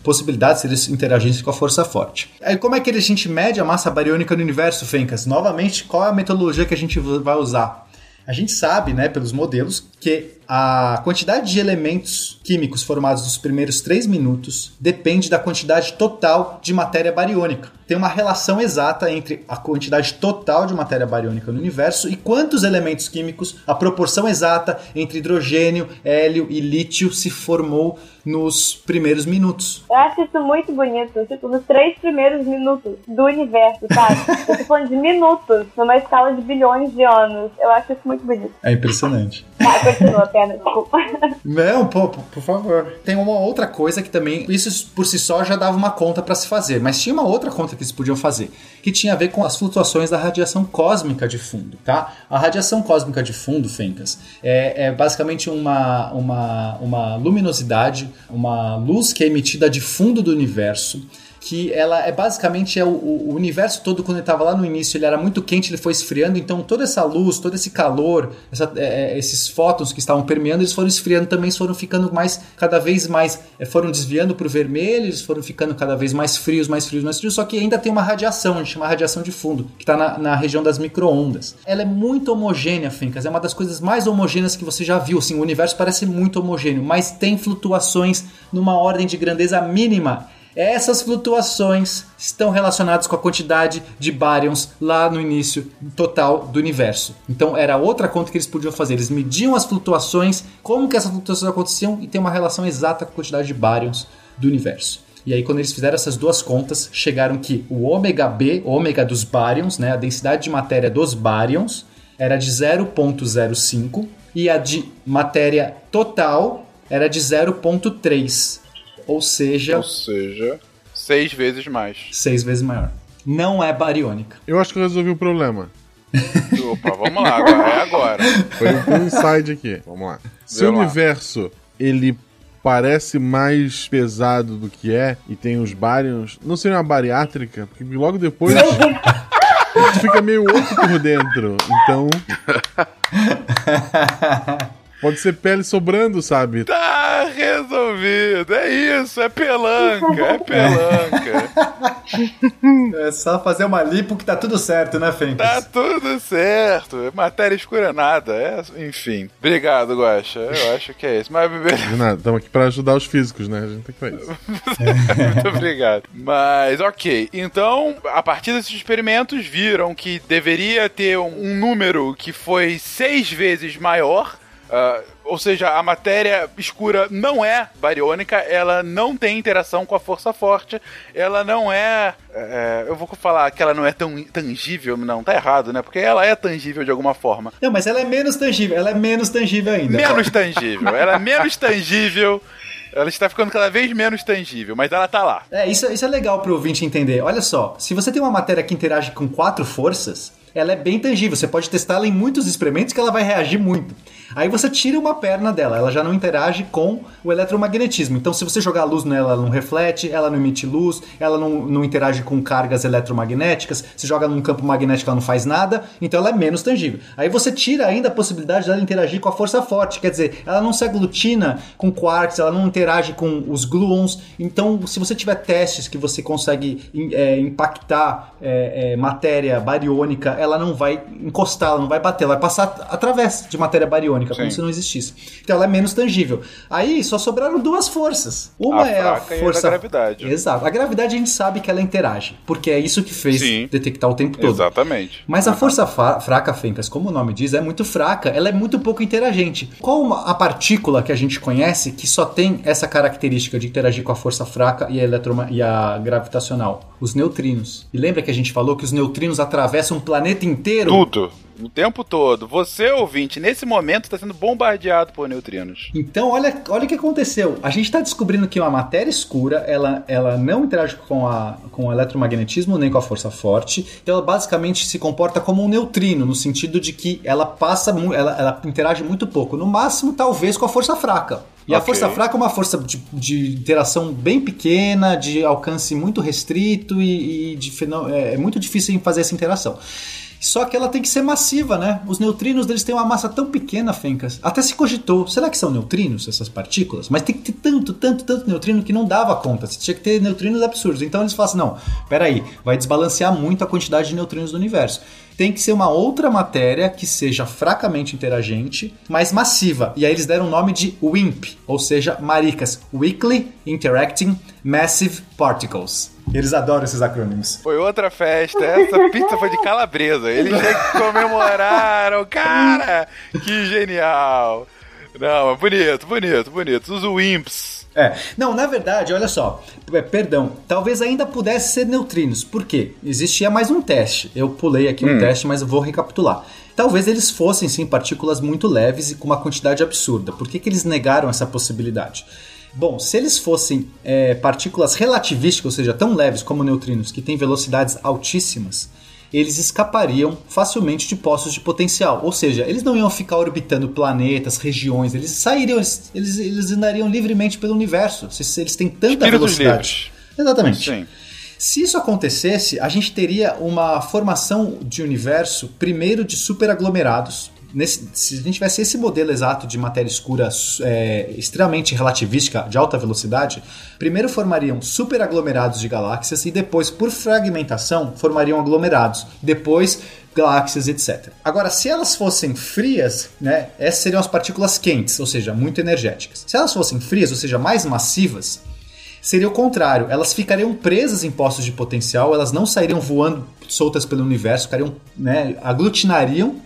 D: possibilidade se eles interagissem com a força forte. Aí, como é que a gente mede a massa bariônica no universo, Fencas? Novamente, qual é a metodologia que a gente vai usar? A gente sabe, né, pelos modelos, que a quantidade de elementos químicos formados nos primeiros 3 minutos depende da quantidade total de matéria bariônica. Tem uma relação exata entre a quantidade total de matéria bariônica no universo e quantos elementos químicos, a proporção exata entre hidrogênio, hélio e lítio se formou nos primeiros minutos.
E: Eu acho isso muito bonito, tipo, nos três primeiros minutos do universo, sabe? Eu tô falando de minutos, numa escala de bilhões de anos. Eu acho isso muito bonito.
D: É impressionante.
E: Tá, continua, desculpa.
D: Não, pô, por favor. Tem uma outra coisa que também, isso por si só já dava uma conta para se fazer, mas tinha uma outra conta que eles podiam fazer, que tinha a ver com as flutuações da radiação cósmica de fundo, tá? A radiação cósmica de fundo, Fencas, é, é basicamente uma, uma, uma luminosidade, uma luz que é emitida de fundo do universo, que ela é basicamente é o, o universo todo quando ele estava lá no início ele era muito quente ele foi esfriando então toda essa luz todo esse calor essa- é, é, esses fótons que estavam permeando eles foram esfriando também foram ficando mais cada vez mais é, foram desviando para o vermelho eles foram ficando cada vez mais frios mais frios mais frios só que ainda tem uma radiação a gente chama radiação de fundo que está na, na região das microondas. Ela é muito homogênea Fencas é uma das coisas mais homogêneas que você já viu assim o universo parece muito homogêneo mas tem flutuações numa ordem de grandeza mínima essas flutuações estão relacionadas com a quantidade de baryons lá no início total do universo. Então era outra conta que eles podiam fazer. Eles mediam as flutuações, como que essas flutuações aconteciam e tem uma relação exata com a quantidade de baryons do universo. E aí quando eles fizeram essas duas contas, chegaram que o ômega B, ômega dos baryons, né, a densidade de matéria dos baryons era de 0.05 e a de matéria total era de 0.3. Ou seja,
B: Ou seja, seis vezes mais.
D: seis vezes maior. Não é bariônica.
A: Eu acho que eu resolvi o problema.
B: Opa, vamos lá, agora é agora.
A: Foi um inside aqui. Vamos lá. Se o universo ele parece mais pesado do que é e tem os baryons, não seria uma bariátrica? Porque logo depois fica meio oco por dentro. Então. Pode ser pele sobrando, sabe?
B: Tá resolvido. É isso, é pelanca, é pelanca.
D: É só fazer uma lipo que tá tudo certo, né, Fencas?
B: Tá tudo certo. Matéria escura nada. É, enfim. Obrigado, Guaxa. Eu acho que é isso. Mas
A: De nada, estamos aqui pra ajudar os físicos, né? A gente tem que fazer isso.
B: Muito obrigado. Mas, ok. Então, a partir desses experimentos, viram que deveria ter um, um número que foi seis vezes maior. Ah, ou seja, a matéria escura não é bariônica, ela não tem interação com a força forte, ela não é, é, Eu vou falar que ela não é tão tangível, não, tá errado, né? Porque ela é tangível de alguma forma.
D: Não, mas ela é menos tangível, ela é menos tangível ainda.
B: Menos tangível, ela é menos tangível. Ela está ficando cada vez menos tangível, mas ela tá lá.
D: É, isso, isso é legal pro ouvinte entender. Olha só, se você tem uma matéria que interage com quatro forças, ela é bem tangível. Você pode testá-la em muitos experimentos que ela vai reagir muito. Aí você tira uma perna dela, ela já não interage com o eletromagnetismo. Então, se você jogar luz nela, ela não reflete, ela não emite luz, ela não, não interage com cargas eletromagnéticas. Se joga num campo magnético, ela não faz nada. Então, ela é menos tangível. Aí você tira ainda a possibilidade dela interagir com a força forte. Quer dizer, ela não se aglutina com quarks, ela não interage com os gluons. Então, se você tiver testes que você consegue é, impactar é, é, matéria bariônica, ela não vai encostar, ela não vai bater, ela vai passar através de matéria bariônica, como
B: Sim.
D: se não existisse. Então ela é menos tangível. Aí só sobraram duas forças. Uma
B: A
D: é a
B: e a
D: força
B: da gravidade.
D: Exato. A gravidade a gente sabe que ela interage, porque é isso que fez
B: Sim.
D: detectar o tempo todo.
B: Exatamente.
D: Mas a força fraca, Fencas, como o nome diz, é muito fraca, ela é muito pouco interagente. Qual a partícula que a gente conhece que só tem essa característica de interagir com a força fraca e a, eletroma- e a gravitacional? Os neutrinos. E lembra que a gente falou que os neutrinos atravessam o planeta inteiro?
B: Tudo. O tempo todo. Você, ouvinte, nesse momento está sendo bombardeado por neutrinos.
D: Então, olha, olha o que aconteceu. A gente está descobrindo que uma matéria escura, ela, ela não interage com, a, com o eletromagnetismo nem com a força forte. Então, ela basicamente se comporta como um neutrino, no sentido de que ela passa, ela, ela interage muito pouco. No máximo, talvez, com a força fraca. E a
B: Ok.
D: força fraca é uma força de, de interação bem pequena, de alcance muito restrito e, e de é, é muito difícil em fazer essa interação. Só que ela tem que ser massiva, né? Os neutrinos deles têm uma massa tão pequena, Fencas. Até se cogitou, será que são neutrinos essas partículas? Mas tem que ter tanto, tanto, tanto neutrino que não dava conta. Você tinha que ter neutrinos absurdos. Então eles falam assim: não, peraí, vai desbalancear muito a quantidade de neutrinos do universo. Tem que ser uma outra matéria que seja fracamente interagente, mas massiva. E aí eles deram o nome de WIMP, ou seja, maricas. Weakly Interacting Massive Particles. Eles adoram esses acrônimos.
B: Foi outra festa. Essa pizza foi de calabresa. Eles comemoraram. Cara, que genial. Não, bonito, bonito, bonito. Os Wimps.
D: É. Não, na verdade, olha só. É, Perdão, talvez ainda pudesse ser neutrinos. Por quê? Existia mais um teste. Eu pulei aqui um teste, mas eu vou recapitular. Talvez eles fossem sim partículas muito leves e com uma quantidade absurda. Por que, que eles negaram essa possibilidade? Bom, se eles fossem é, partículas relativísticas, ou seja, tão leves como neutrinos, que têm velocidades altíssimas, eles escapariam facilmente de postos de potencial. Ou seja, eles não iam ficar orbitando planetas, regiões, eles sairiam, eles, eles, andariam livremente pelo universo. Se, eles têm tanta
B: Espíritos
D: velocidade. Exatamente.
B: Sim.
D: Se isso acontecesse, a gente teria uma formação de universo, primeiro de superaglomerados. Nesse, se a gente tivesse esse modelo exato de matéria escura é, extremamente relativística, de alta velocidade, primeiro formariam superaglomerados de galáxias e depois, por fragmentação, formariam aglomerados. Depois, galáxias, etc. Agora, se elas fossem frias, né, essas seriam as partículas quentes, ou seja, muito energéticas. Se elas fossem frias, ou seja, mais massivas, seria o contrário. Elas ficariam presas em postos de potencial, elas não sairiam voando soltas pelo universo, ficariam, né, aglutinariam.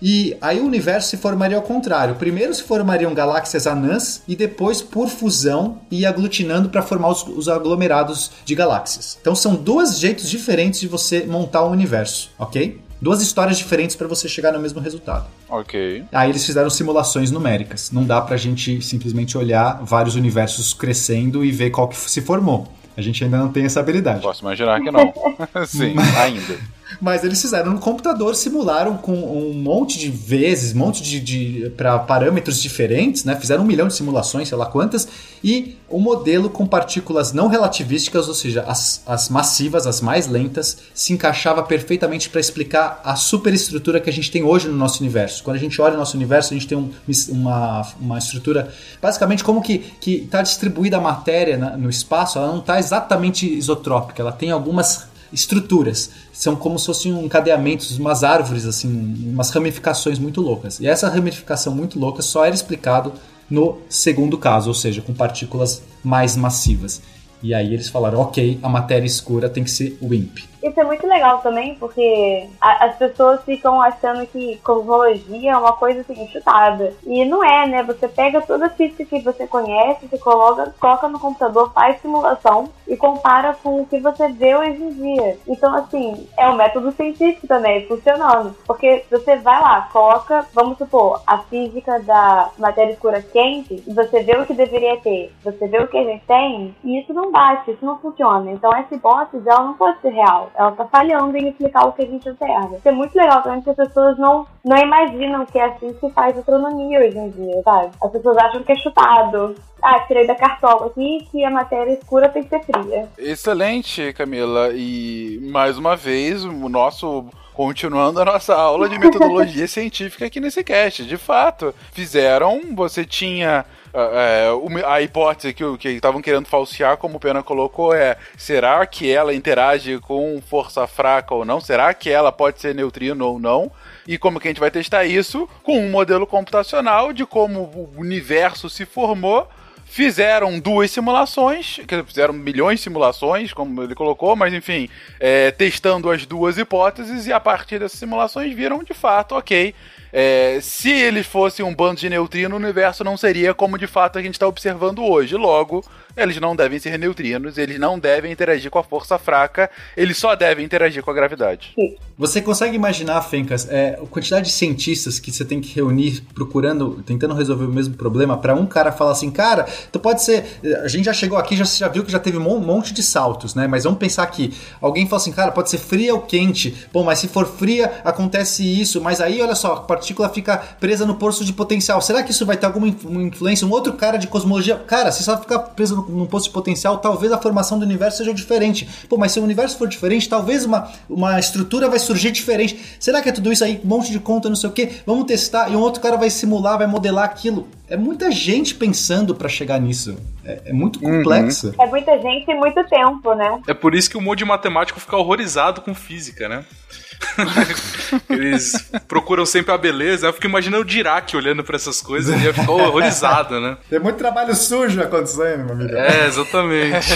D: E aí o universo se formaria ao contrário. Primeiro se formariam galáxias anãs e depois, por fusão, ia aglutinando para formar os, os aglomerados de galáxias. Então são dois jeitos diferentes de você montar o universo, ok? Duas histórias diferentes para você chegar no mesmo resultado.
B: Ok.
D: Aí eles fizeram simulações numéricas. Não dá pra gente simplesmente olhar vários universos crescendo e ver qual que se formou. A gente ainda não tem essa habilidade.
B: Posso imaginar que não. Sim, ainda.
D: Mas eles fizeram no computador, simularam com um monte de vezes, um monte de, de para parâmetros diferentes, né? Fizeram um milhão de simulações, sei lá quantas, e o modelo com partículas não relativísticas, ou seja, as, as massivas, as mais lentas, se encaixava perfeitamente para explicar a superestrutura que a gente tem hoje no nosso universo. Quando a gente olha o nosso universo, a gente tem um, uma, uma estrutura, basicamente como que está distribuída a matéria na, no espaço, ela não está exatamente isotrópica, ela tem algumas estruturas. São como se fossem um encadeamentos, umas árvores, assim, umas ramificações muito loucas. E essa ramificação muito louca só era explicado no segundo caso, ou seja, com partículas mais massivas. E aí eles falaram, ok, a matéria escura tem que ser WIMP.
E: Isso é muito legal também, porque a, as pessoas ficam achando que cosmologia é uma coisa assim, chutada. E não é, né? Você pega toda a física que você conhece, você coloca, coloca no computador, faz simulação e compara com o que você vê hoje em dia. Então, assim, é um método científico também, funcionando. Porque você vai lá, coloca, vamos supor, a física da matéria escura quente, e você vê o que deveria ter, você vê o que a gente tem, e isso não bate, isso não funciona. Então, essa hipótese, ela não pode ser real. Ela tá falhando em explicar o que a gente observa. Isso é muito legal também porque as pessoas não, não imaginam que é assim que se faz astronomia hoje em dia, sabe? As pessoas acham que é chutado. Ah, tirei da cartola aqui que a matéria escura tem que ser fria.
B: Excelente, Camila. E mais uma vez, o nosso continuando a nossa aula de metodologia científica aqui nesse cast. De fato, fizeram, você tinha é, a hipótese que estavam querendo falsear, como o Pena colocou, é: será que ela interage com força fraca ou não? Será que ela pode ser neutrino ou não? E como que a gente vai testar isso? Com um modelo computacional de como o universo se formou fizeram duas simulações, fizeram milhões de simulações, como ele colocou, mas enfim, é, testando as duas hipóteses e a partir dessas simulações viram de fato, ok, é, se eles fossem um bando de neutrino, o universo não seria como de fato a gente está observando hoje. Logo, eles não devem ser neutrinos, eles não devem interagir com a força fraca, eles só devem interagir com a gravidade.
D: Você consegue imaginar, Fencas, é, a quantidade de cientistas que você tem que reunir procurando, tentando resolver o mesmo problema, para um cara falar assim, cara, tu pode ser. A gente já chegou aqui, já, já viu que já teve um monte de saltos, né? Mas vamos pensar aqui. Alguém fala assim, cara, pode ser fria ou quente. Bom, mas se for fria, acontece isso. Mas aí, olha só, a partícula fica presa no poço de potencial. Será que isso vai ter alguma influência? Um outro cara de cosmologia. Cara, se só ficar preso no num posto de potencial, talvez a formação do universo seja diferente. Pô, mas se o universo for diferente, talvez uma, uma estrutura vai surgir diferente. Será que é tudo isso aí? Um monte de conta, não sei o quê. Vamos testar. E um outro cara vai simular, vai modelar aquilo. É muita gente pensando para chegar nisso. É, é muito uhum. complexo.
E: Uhum. É muita gente e muito tempo, né?
H: É por isso que o monte de matemático fica horrorizado com física, né? Eles procuram sempre a beleza. Eu fico imaginando o Dirac olhando para essas coisas e ia ficar horrorizado, né?
D: Tem muito trabalho sujo acontecendo, meu amigo.
H: É, exatamente.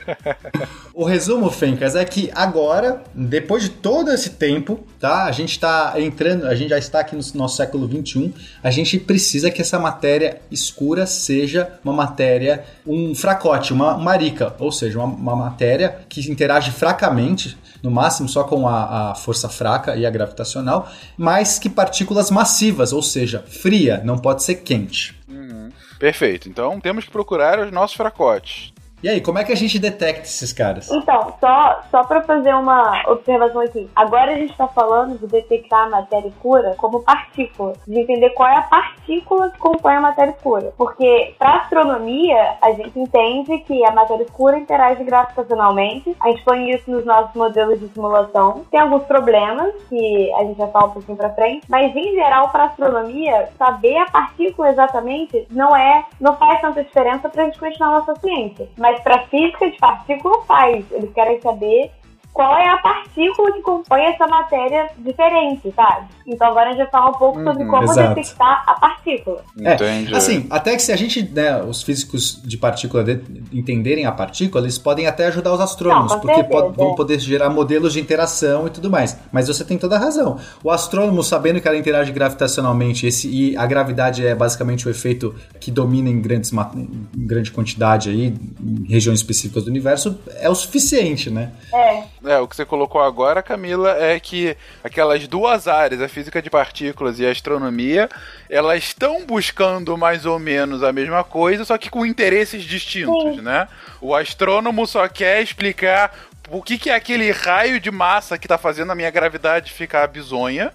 D: o resumo, Fencas, é que agora, depois de todo esse tempo, tá? A gente está entrando, a gente já está aqui no nosso século 21, a gente precisa que essa matéria escura seja uma matéria, um fracote, uma marica, ou seja, uma, uma matéria que interage fracamente no máximo só com a, a força fraca e a gravitacional, mas que partículas massivas, ou seja, fria, não pode ser quente.
B: Uhum. Perfeito. Então temos que procurar os nossos fracotes.
D: E aí, como é que a gente detecta esses caras?
E: Então, só, só para fazer uma observação aqui. Agora a gente está falando de detectar a matéria escura como partícula, de entender qual é a partícula que compõe a matéria escura. Porque para astronomia, a gente entende que a matéria escura interage gravitacionalmente. A gente põe isso nos nossos modelos de simulação. Tem alguns problemas que a gente vai falar um pouquinho para frente, mas em geral para astronomia, saber a partícula exatamente não é, não faz tanta diferença para a gente continuar nossa ciência. Mas mas para física de partícula faz. Eles querem saber qual é a partícula que compõe essa matéria diferente, sabe? Então agora a gente vai falar um pouco sobre uhum, como exato. detectar a partícula.
D: É. Assim, até que se a gente, né, os físicos de partícula de, entenderem a partícula, eles podem até ajudar os astrônomos, Não, porque pode, vão poder gerar modelos de interação e tudo mais. Mas você tem toda a razão. O astrônomo, sabendo que ela interage gravitacionalmente esse, e a gravidade é basicamente o efeito que domina em, grandes, em grande quantidade aí, em regiões específicas do universo, é o suficiente, né?
E: É.
B: É, o que você colocou agora, Camila, é que aquelas duas áreas, a física de partículas e a astronomia, elas estão buscando mais ou menos a mesma coisa, só que com interesses distintos, Sim. né? O astrônomo só quer explicar o que, que é aquele raio de massa que tá fazendo a minha gravidade ficar bizonha.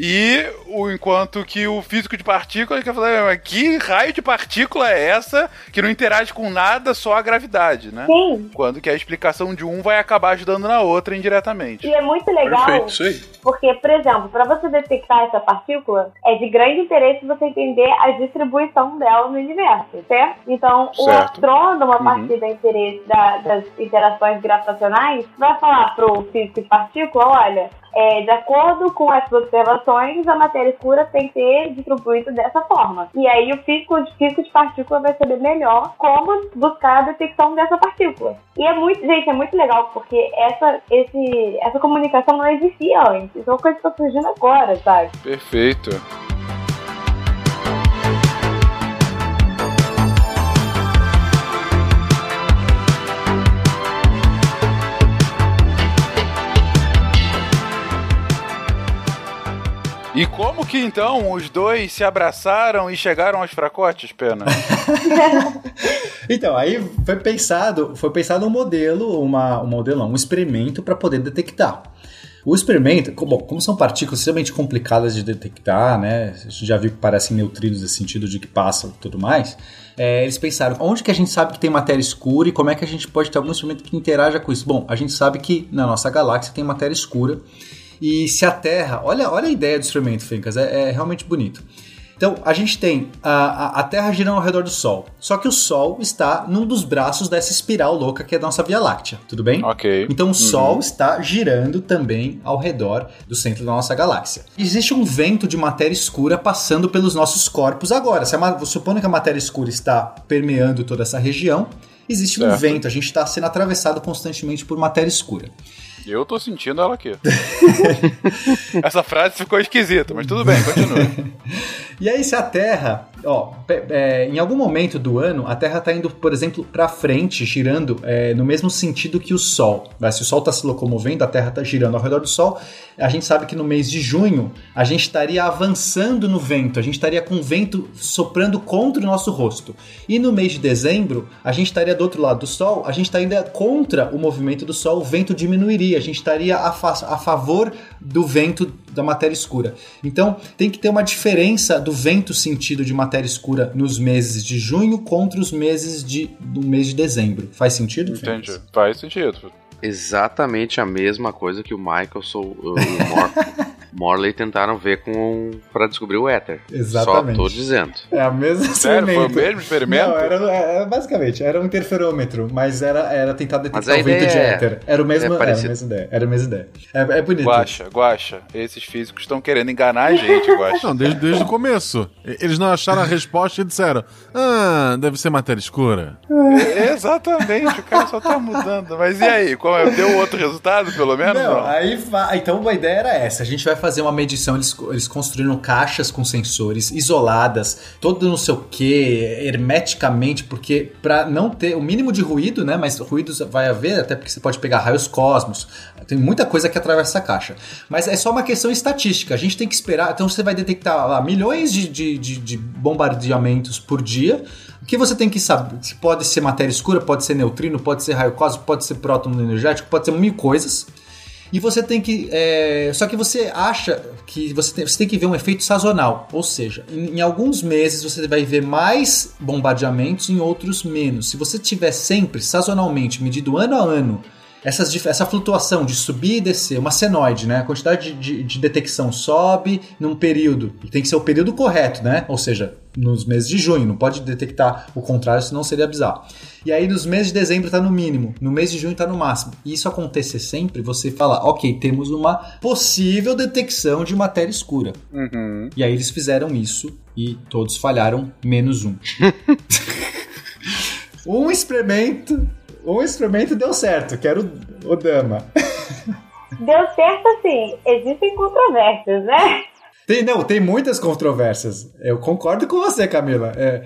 B: E o enquanto que o físico de partícula quer falar, que raio de partícula é essa que não interage com nada, só a gravidade, né?
E: Sim.
B: Quando que a explicação de um vai acabar ajudando na outra indiretamente.
E: E é muito legal,
H: Perfeito, isso aí.
E: porque, por exemplo, para você detectar essa partícula, é de grande interesse você entender a distribuição dela no universo, certo? Então, o
B: Certo.
E: astrônomo, a
B: Uhum.
E: partir da interesse da- das interações gravitacionais, vai falar pro físico de partícula, olha, é, de acordo com essas observações, a matéria escura tem que ser distribuída dessa forma. E aí o físico de, físico de partícula vai saber melhor como buscar a detecção dessa partícula. E é muito, gente, é muito legal, porque essa, esse, essa comunicação não existia antes. É uma coisa que está surgindo agora, sabe?
B: Perfeito. E como que então os dois se abraçaram e chegaram aos fracotes, Pena?
D: Então, aí foi pensado, foi pensado um modelo, uma, um modelo, um experimento para poder detectar. O experimento, bom, como são partículas extremamente complicadas de detectar, né? A gente já viu que parecem neutrinos no sentido de que passam e tudo mais. é, eles pensaram, onde que a gente sabe que tem matéria escura e como é que a gente pode ter algum instrumento que interaja com isso? Bom, a gente sabe que na nossa galáxia tem matéria escura. E se a Terra. Olha, olha a ideia do instrumento, Fencas, é, é realmente bonito. Então, a gente tem a, a, Terra girando ao redor do Sol. Só que o Sol está num dos braços dessa espiral louca que é a nossa Via Láctea, tudo bem?
B: ok.
D: Então o Sol está girando também ao redor do centro da nossa galáxia. Existe um vento de matéria escura passando pelos nossos corpos agora. Se a supondo que a matéria escura está permeando toda essa região, existe um
B: Certo.
D: vento. A gente está sendo atravessado constantemente por matéria escura.
B: Eu tô sentindo ela aqui. Essa frase ficou esquisita, mas tudo bem, continua.
D: E aí, se a Terra, ó, é, em algum momento do ano, a Terra está indo, por exemplo, para frente, girando é, no mesmo sentido que o Sol. Né? Se o Sol está se locomovendo, a Terra está girando ao redor do Sol. A gente sabe que no mês de junho a gente estaria avançando no vento, a gente estaria com o vento soprando contra o nosso rosto. E no mês de dezembro, a gente estaria do outro lado do Sol, a gente estaria contra o movimento do Sol, o vento diminuiria, a gente estaria a, fa- a favor do vento da matéria escura. Então, tem que ter uma diferença do vento sentido de matéria escura nos meses de junho contra os meses de, do mês de dezembro. Faz sentido?
B: Entendi. Faz sentido.
C: Exatamente a mesma coisa que o Michael e o Mor Morley tentaram ver com para descobrir o éter.
D: Exatamente.
C: Só tô dizendo.
D: É a mesma
B: Sério, foi o mesmo experimento?
D: Não, era, era- basicamente, era um interferômetro, mas era, era tentar detectar o vento de
C: ideia é-
D: éter. Era, o mesmo,
C: é
D: era a mesma ideia. Era a mesma ideia. É, é bonito.
B: Guaxa, Guaxa, esses físicos estão querendo enganar a gente, Guaxa.
A: Não, desde, desde o começo. Eles não acharam a resposta e disseram: Ah, deve ser matéria escura.
B: É, Exatamente, o cara só tá mudando. Mas e aí, qual é? deu outro resultado, pelo menos?
D: Não,
B: Não.
D: aí então a ideia era essa. A gente vai fazer uma medição. Eles, eles construíram caixas com sensores isoladas, todo não sei o que, hermeticamente, porque para não ter o mínimo de ruído, né? Mas ruídos vai haver, até porque você pode pegar raios cosmos. Tem muita coisa que atravessa essa caixa. Mas é só uma questão estatística. A gente tem que esperar. Então você vai detectar lá, milhões de, de, de- de bombardeamentos por dia. O que você tem que saber? Pode ser matéria escura, pode ser neutrino, pode ser raio cósmico, pode ser próton energético, pode ser mil coisas. E você tem que. é, Só que você acha que você tem, você tem que ver um efeito sazonal. Ou seja, em, em alguns meses você vai ver mais bombardeamentos, em outros menos. Se você tiver sempre, sazonalmente, medido ano a ano, essas, essa flutuação de subir e descer, uma senoide, né? A quantidade de, de- de detecção sobe num período. E tem que ser o período correto, né? Ou seja, nos meses de junho. Não pode detectar o contrário, senão seria bizarro. E aí nos meses de dezembro está no mínimo, no mês de junho está no máximo. E isso acontecer sempre, você fala, ok, temos uma possível detecção de matéria escura.
B: Uhum.
D: E aí eles fizeram isso e todos falharam, menos um. um experimento, um experimento deu certo, que era o, o Dama.
E: Deu certo assim, existem controvérsias, né?
D: Tem, não, tem muitas controvérsias. Eu concordo com você, Camila. É,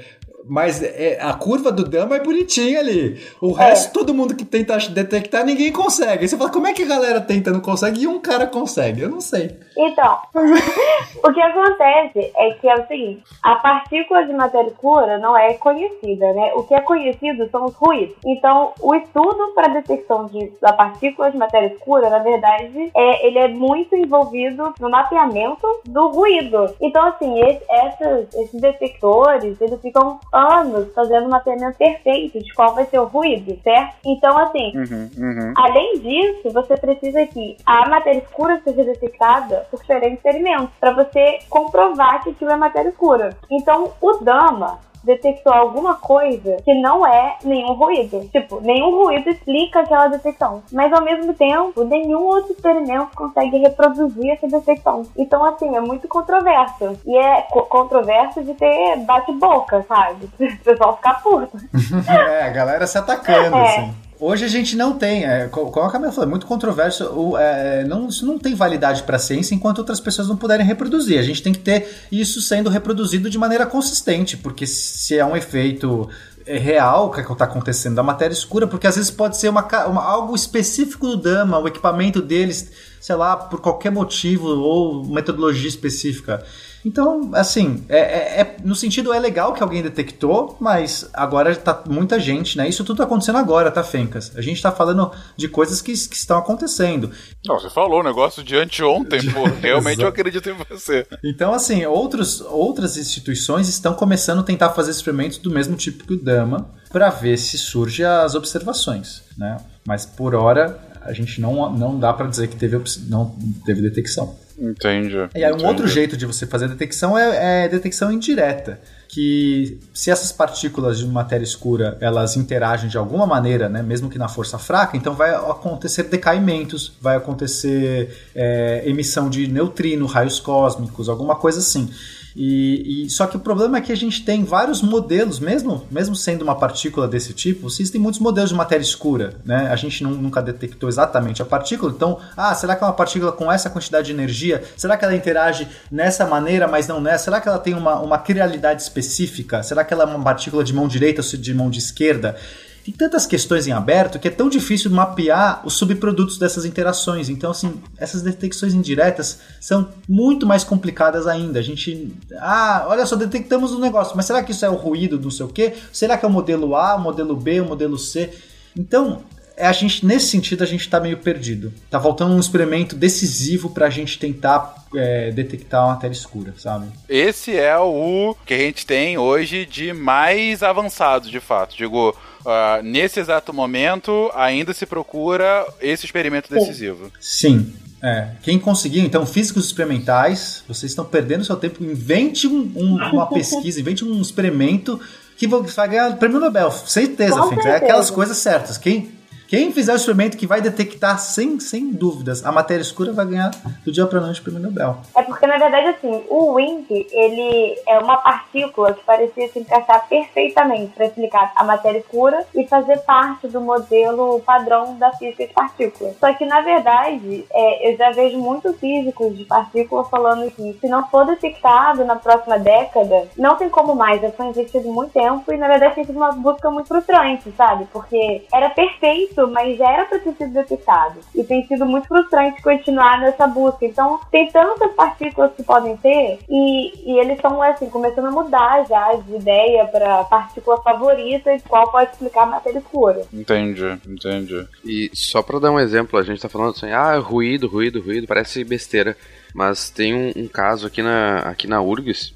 D: Mas é, a curva do Dama é bonitinha ali. O resto, todo mundo que tenta detectar, ninguém consegue. Aí você fala, como é que a galera tenta não consegue e um cara consegue? Eu não sei.
E: Então, o que acontece é que é o seguinte: a partícula de matéria escura não é conhecida, né? O que é conhecido são os ruídos. Então, o estudo para detecção de, da partícula de matéria escura, na verdade, é, ele é muito envolvido no mapeamento do ruído. Então, assim, esse, essas, esses detectores, eles ficam anos fazendo um mapeamento perfeito de qual vai ser o ruído, certo? Então, assim,
B: Uhum, uhum.
E: Além disso, você precisa que a matéria escura seja detectada por diferentes experimentos para você comprovar que aquilo é matéria escura. Então, o Dama detectou alguma coisa que não é nenhum ruído. Tipo, nenhum ruído explica aquela detecção. Mas ao mesmo tempo, nenhum outro experimento consegue reproduzir essa detecção. Então, assim, é muito controverso. E é co- controverso de ter bate-boca, sabe? O pessoal ficar puto.
D: é, a galera se atacando,
E: É.
D: assim. Hoje a gente não tem, é, co- como a Camila falou, é muito controverso, o, é, não, isso não tem validade para a ciência enquanto outras pessoas não puderem reproduzir. A gente tem que ter isso sendo reproduzido de maneira consistente, porque se é um efeito é, real que está acontecendo da matéria escura, porque às vezes pode ser uma, uma- algo específico do Dama, o equipamento deles, sei lá, por qualquer motivo ou metodologia específica. Então, assim, é, é- é- no sentido é legal que alguém detectou, mas agora tá muita gente, né? Isso tudo tá acontecendo agora, tá, Fencas? A gente tá falando de coisas que, que estão acontecendo.
B: Não, você falou o negócio de anteontem, pô. Realmente eu acredito em você.
D: Então, assim, outros, outras instituições estão começando a tentar fazer experimentos do mesmo tipo que o Dama para ver se surge as observações, né? Mas por hora a gente não, não dá para dizer que teve, não teve detecção.
B: Entendi.
D: E aí, um
B: entendi.
D: outro jeito de você fazer a detecção é, é detecção indireta. Que se essas partículas de matéria escura elas interagem de alguma maneira, né, mesmo que na força fraca, então vai acontecer decaimentos, vai acontecer é, emissão de neutrino, raios cósmicos, alguma coisa assim. E, e- só que o problema é que a gente tem vários modelos, mesmo, mesmo sendo uma partícula desse tipo, existem muitos modelos de matéria escura, né? A gente nu- nunca detectou exatamente a partícula, então, ah, será que é uma partícula com essa quantidade de energia? Será que ela interage nessa maneira, mas não nessa? Será que ela tem uma, uma crialidade específica? Será que ela é uma partícula de mão direita ou de mão de esquerda? Tem tantas questões em aberto que é tão difícil mapear os subprodutos dessas interações. Então, assim, essas detecções indiretas são muito mais complicadas ainda. A gente. Ah, olha só, detectamos um negócio, mas será que isso é o ruído do não sei o quê? Será que é o modelo A, o modelo B, o modelo C? Então, a gente, nesse sentido, a gente tá meio perdido. Tá faltando um experimento decisivo pra gente tentar é, detectar a matéria escura, sabe?
B: Esse é o que a gente tem hoje de mais avançado, de fato. Digo, ah, nesse exato momento, ainda se procura esse experimento decisivo.
D: Sim. É, quem conseguir, então, físicos experimentais, vocês estão perdendo seu tempo. Invente um- um- uma pesquisa, invente um experimento que vai ganhar prêmio Nobel. Certeza. É aquelas coisas certas. Quem, quem fizer o experimento que vai detectar, sem, sem dúvidas, a matéria escura vai ganhar do dia pra noite o prêmio Nobel.
E: É porque, na verdade, assim, o Wink, ele é uma partícula que parecia se encaixar perfeitamente para explicar a matéria escura e fazer parte do modelo padrão da física de partículas. Só que, na verdade, é, eu já vejo muitos físicos de partículas falando que se não for detectado na próxima década, não tem como mais. Já foi investido muito tempo e, na verdade, tem sido uma busca muito frustrante, sabe? Porque era perfeito, mas já era para ter sido detectado. E tem sido muito frustrante continuar nessa busca. Então, tem tantas partículas que podem ter e, e eles estão, assim, começando a mudar já de ideia para partícula favorita de qual pode explicar a matéria escura.
B: Entendi, entendi.
C: E só pra dar um exemplo, a gente tá falando assim, ah, ruído, ruído, ruído, parece besteira. Mas tem um, um caso aqui na, aqui na URGS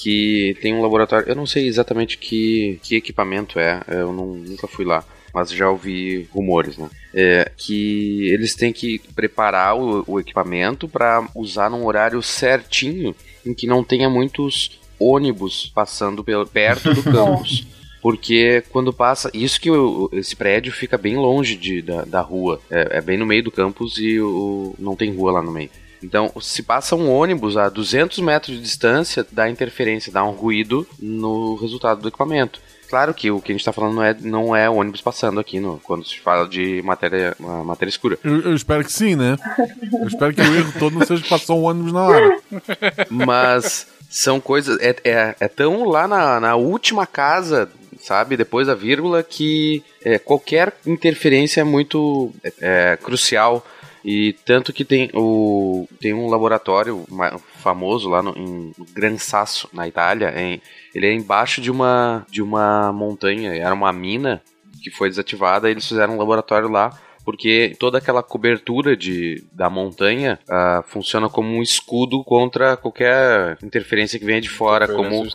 C: que tem um laboratório, eu não sei exatamente que, que equipamento é, eu não, nunca fui lá, mas já ouvi rumores, né? É, que eles têm que preparar o, o equipamento para usar num horário certinho em que não tenha muitos ônibus passando pelo, perto do campus. Porque quando passa. Isso que o- esse prédio fica bem longe de, da, da rua. É, é bem no meio do campus e o, não tem rua lá no meio. Então, se passa um ônibus a 200 metros de distância, dá interferência, dá um ruído no resultado do equipamento. Claro que o que a gente está falando não é, não é ônibus passando aqui no, quando se fala de matéria, matéria escura.
A: Eu, eu espero que sim, né? Eu espero que o erro todo não seja passou um ônibus na hora.
C: Mas São coisas. É, é, é tão lá na, na última casa, sabe? Depois da vírgula, que é, qualquer interferência é muito é, crucial. E tanto que tem, o, tem um laboratório famoso lá no, em Gran Sasso, na Itália. Em, ele é embaixo de uma, de uma montanha, era uma mina que foi desativada. E eles fizeram um laboratório lá porque toda aquela cobertura de, da montanha uh, funciona como um escudo contra qualquer interferência que venha de fora, como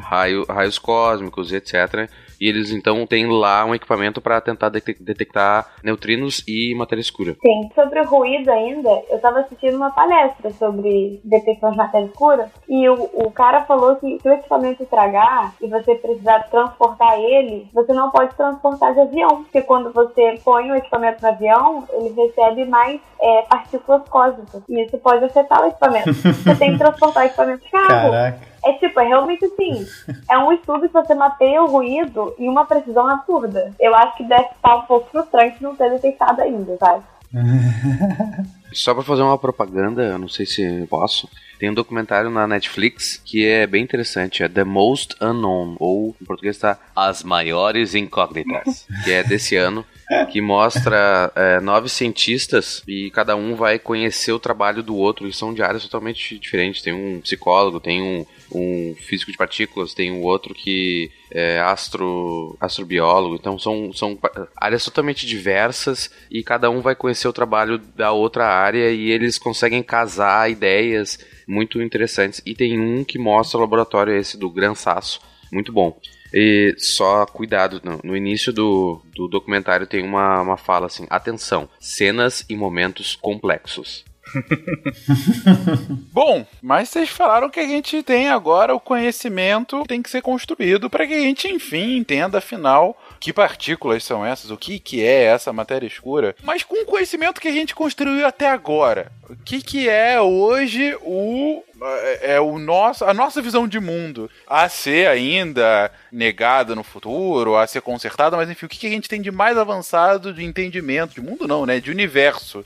C: raio, raios cósmicos e etc. E eles então têm lá um equipamento para tentar detectar neutrinos e matéria escura.
E: Sim, sobre o ruído ainda, eu estava assistindo uma palestra sobre detecção de matéria escura e o, o cara falou que se o equipamento estragar e você precisar transportar ele, você não pode transportar de avião, porque quando você põe o equipamento no avião, ele recebe mais é, partículas cósmicas e isso pode afetar o equipamento. você tem que transportar o equipamento de carro.
D: Caraca.
E: É tipo, é realmente assim. É um estudo que você mapeia o ruído em uma precisão absurda. Eu acho que deve estar um pouco frustrante não ter detectado ainda, sabe?
C: Só para fazer uma propaganda, eu não sei se posso. Tem um documentário na Netflix que é bem interessante, é The Most Unknown, ou em português está As Maiores Incógnitas, que é desse ano que mostra é, nove cientistas e cada um vai conhecer o trabalho do outro, e são de áreas totalmente diferentes. Tem um psicólogo, tem um, um físico de partículas, tem um outro que é astro, astrobiólogo, então são, são áreas totalmente diversas e cada um vai conhecer o trabalho da outra área e eles conseguem casar ideias muito interessantes. E tem um que mostra o laboratório esse do Gran Sasso, muito bom. E só cuidado, no, no início do, do documentário tem uma, uma fala assim: atenção, cenas e momentos complexos.
B: Bom, mas vocês falaram que a gente tem agora o conhecimento que tem que ser construído para que a gente, enfim, entenda afinal que partículas são essas, o que, que é essa matéria escura. Mas com o conhecimento que a gente construiu até agora, o que, que é hoje o é, é o nosso, a nossa visão de mundo a ser ainda negada no futuro, a ser consertada, mas enfim, o que, que a gente tem de mais avançado de entendimento de mundo não, né, de universo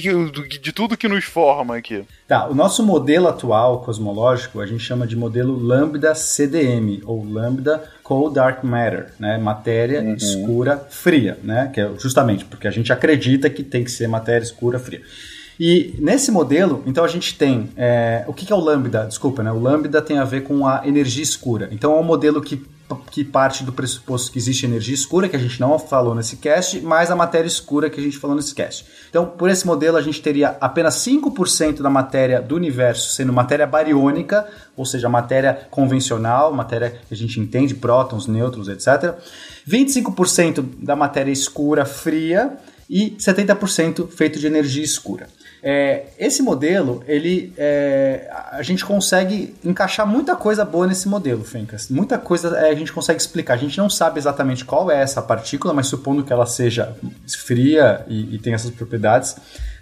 B: que, de tudo que nos forma aqui.
D: Tá, o nosso modelo atual cosmológico a gente chama de modelo Lambda CDM, ou Lambda Cold Dark Matter, né? Matéria uhum. escura fria, né? Que é justamente porque a gente acredita que tem que ser matéria escura fria. E nesse modelo, então a gente tem. É, o que, que é o lambda? Desculpa, né? O lambda tem a ver com a energia escura. Então é um modelo que que parte do pressuposto que existe energia escura, que a gente não falou nesse cast, mais a matéria escura que a gente falou nesse cast. Então, por esse modelo, a gente teria apenas 5% da matéria do universo sendo matéria bariônica, ou seja, matéria convencional, matéria que a gente entende, prótons, nêutrons, etc. 25% da matéria escura, fria, e 70% feito de energia escura. É, esse modelo, ele, é, a gente consegue encaixar muita coisa boa nesse modelo, Fencas. Muita coisa é, a gente consegue explicar. A gente não sabe exatamente qual é essa partícula, mas supondo que ela seja fria e, e tenha essas propriedades,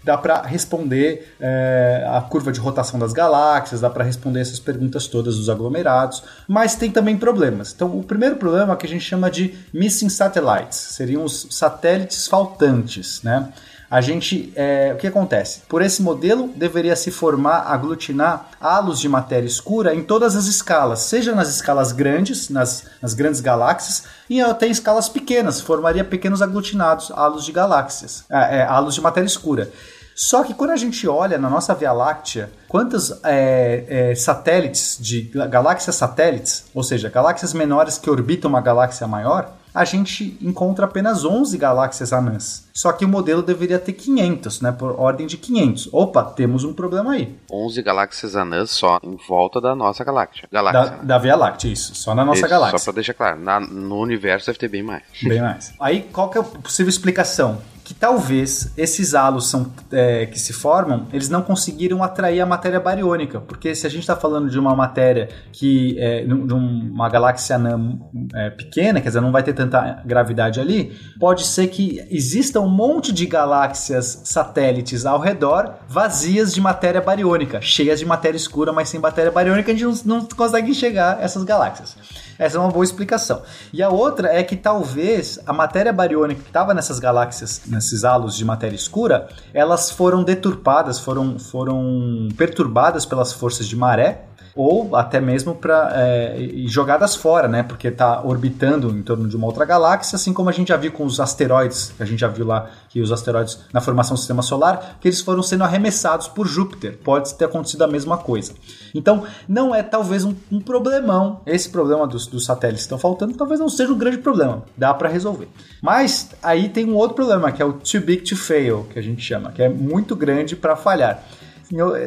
D: dá para responder é, a curva de rotação das galáxias, dá para responder essas perguntas todas dos aglomerados, mas tem também problemas. Então, o primeiro problema é que a gente chama de missing satellites, seriam os satélites faltantes, né? A gente, é, o que acontece? Por esse modelo, deveria se formar, aglutinar halos de matéria escura em todas as escalas, seja nas escalas grandes, nas, nas grandes galáxias, e até em escalas pequenas, formaria pequenos aglutinados, halos de galáxias, é, é, halos de matéria escura. Só que quando a gente olha na nossa Via Láctea, quantos é, é, satélites de galáxias satélites, ou seja, galáxias menores que orbitam uma galáxia maior, a gente encontra apenas 11 galáxias anãs. Só que o modelo deveria ter 500, né? Por ordem de 500. Opa, temos um problema aí.
C: 11 galáxias anãs só em volta da nossa galáxia. galáxia
D: da, né? da Via Láctea, isso. Só na nossa isso, galáxia.
C: Só pra deixar claro, na, no universo deve ter bem mais.
D: Bem mais. Aí, qual que é a possível explicação? Que talvez esses halos são, é, que se formam, eles não conseguiram atrair a matéria bariônica, porque se a gente está falando de uma matéria que é, de uma galáxia anã é, pequena, quer dizer, não vai ter tanta gravidade ali, pode ser que exista um monte de galáxias satélites ao redor vazias de matéria bariônica, cheias de matéria escura, mas sem matéria bariônica, a gente não, não consegue enxergar essas galáxias. Essa é uma boa explicação. E a outra é que talvez a matéria bariônica que estava nessas galáxias, nesses halos de matéria escura, elas foram deturpadas, foram, foram perturbadas pelas forças de maré ou até mesmo para é, jogadas fora, né? Porque está orbitando em torno de uma outra galáxia, assim como a gente já viu com os asteroides, que a gente já viu lá que os asteroides na formação do sistema solar, que eles foram sendo arremessados por Júpiter. Pode ter acontecido a mesma coisa. Então, não é talvez um, um problemão. Esse problema dos, dos satélites que estão faltando, talvez não seja um grande problema. Dá para resolver. Mas aí tem um outro problema, que é o too big to fail, que a gente chama, que é muito grande para falhar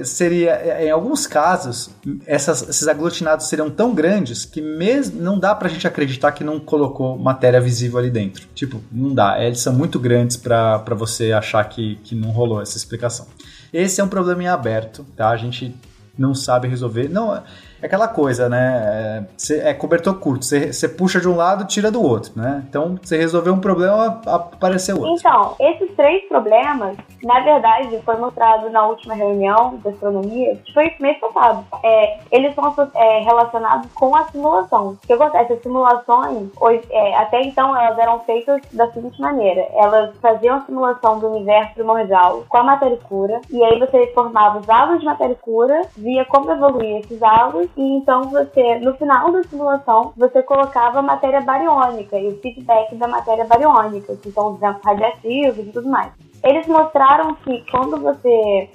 D: seria em alguns casos essas, esses aglutinados seriam tão grandes que mesmo não dá pra gente acreditar que não colocou matéria visível ali dentro. Tipo, não dá. Eles são muito grandes para você achar que, que não rolou essa explicação. Esse é um problema em aberto, tá? A gente não sabe resolver. Não, é aquela coisa, né? É, é cobertor curto. Você puxa de um lado, tira do outro, né? Então, você resolveu um problema, apareceu outro.
E: Então, esses três problemas, na verdade, foi mostrado na última reunião de astronomia, que foi mês passado. É, eles são é, relacionados com a simulação. O que acontece? As simulações, hoje, é, até então, elas eram feitas da seguinte maneira. Elas faziam a simulação do universo primordial com a matéria escura, e aí você formava os halos de matéria escura, via como evoluir esses halos, e então você, no final da simulação, você colocava a matéria bariônica e o feedback da matéria bariônica, que são os radiativos e tudo mais. Eles mostraram que quando você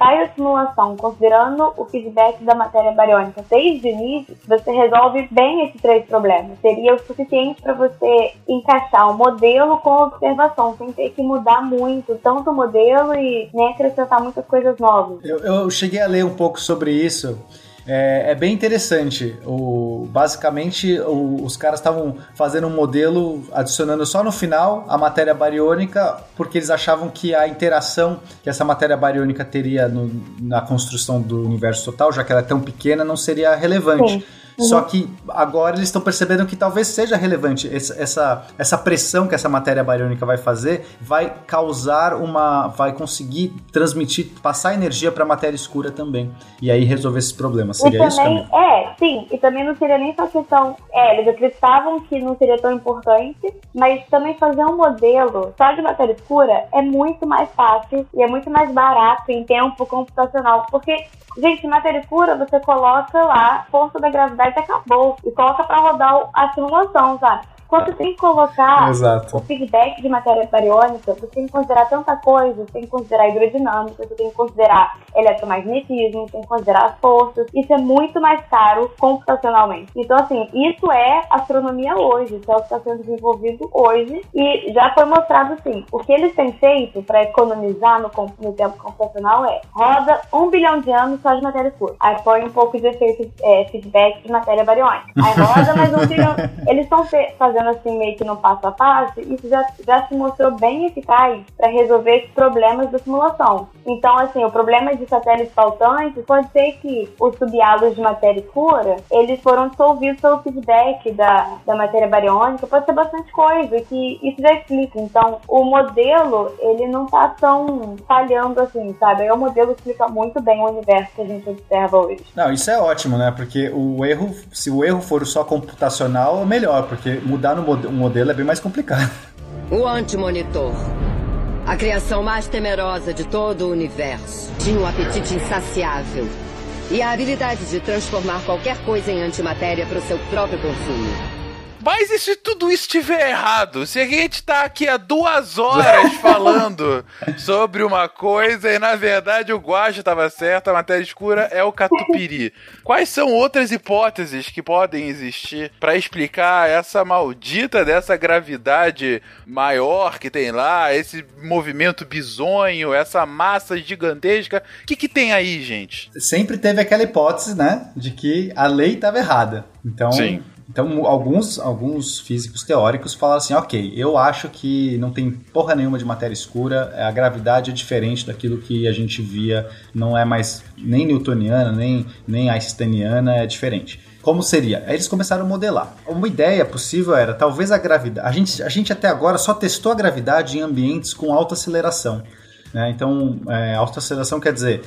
E: faz a simulação considerando o feedback da matéria bariônica desde o início, você resolve bem esses três problemas. Seria o suficiente para você encaixar o modelo com a observação, sem ter que mudar muito, tanto o modelo e nem acrescentar muitas coisas novas.
D: Eu, eu cheguei a ler um pouco sobre isso. É, é bem interessante. O, basicamente, o, os caras estavam fazendo um modelo adicionando só no final a matéria bariônica, porque eles achavam que a interação que essa matéria bariônica teria no, na construção do universo total, já que ela é tão pequena, não seria relevante. Sim. Uhum. Só que agora eles estão percebendo que talvez seja relevante essa, essa pressão que essa matéria bariônica vai fazer, vai causar uma. vai conseguir transmitir, passar energia para a matéria escura também. E aí resolver esses problemas. Seria
E: isso
D: também?
E: É, sim. E também não seria nem só questão. É, eles acreditavam que não seria tão importante, mas também fazer um modelo só de matéria escura é muito mais fácil e é muito mais barato em tempo computacional. Porque Gente, matéria escura, você coloca lá, força da gravidade acabou. E coloca pra rodar a simulação, sabe? Quando você tem que colocar
D: Exato.
E: o feedback de matéria bariônica, você tem que considerar tanta coisa, você tem que considerar hidrodinâmica, você tem que considerar eletromagnetismo, você tem que considerar as forças. Isso é muito mais caro computacionalmente. Então, assim, isso é astronomia hoje, isso é o que está sendo desenvolvido hoje e já foi mostrado assim. O que eles têm feito para economizar no, no, tempo computacional é roda um bilhão de anos só de matéria escura. Aí põe um pouco de efeito é, feedback de matéria bariônica. Aí roda mais um bilhão. Eles estão fazendo fazendo assim meio que no passo a passo, isso já, já se mostrou bem eficaz para resolver problemas da simulação. Então, assim, o problema de satélites faltantes pode ser que os subhalos de matéria escura, eles foram dissolvidos pelo feedback da, da matéria bariônica, pode ser bastante coisa, que isso já explica. Então, o modelo, ele não tá tão falhando assim, sabe? Aí o modelo explica muito bem o universo que a gente observa hoje.
D: Não, isso é ótimo, né? Porque o erro, se o erro for só computacional, é melhor, porque mudar no mod modelo é bem mais complicado.
I: O antimonitor. A criação mais temerosa de todo o universo. Tinha um apetite insaciável. E a habilidade de transformar qualquer coisa em antimatéria para o seu próprio consumo.
B: Mas e se tudo isso estiver errado? Se a gente tá aqui há duas horas falando sobre uma coisa e na verdade o Guacha estava certo, a matéria escura é o Catupiri. Quais são outras hipóteses que podem existir para explicar essa maldita dessa gravidade maior que tem lá, esse movimento bizonho, essa massa gigantesca? O que, que tem aí, gente?
D: Sempre teve aquela hipótese, né, de que a lei estava errada. Então, Sim. Então, alguns, alguns físicos teóricos falam assim: ok, eu acho que não tem porra nenhuma de matéria escura, a gravidade é diferente daquilo que a gente via, não é mais nem newtoniana, nem, nem einsteiniana, é diferente. Como seria? Aí eles começaram a modelar. Uma ideia possível era talvez a gravidade. A gente, a gente até agora só testou a gravidade em ambientes com alta aceleração. Né? Então, é, alta aceleração quer dizer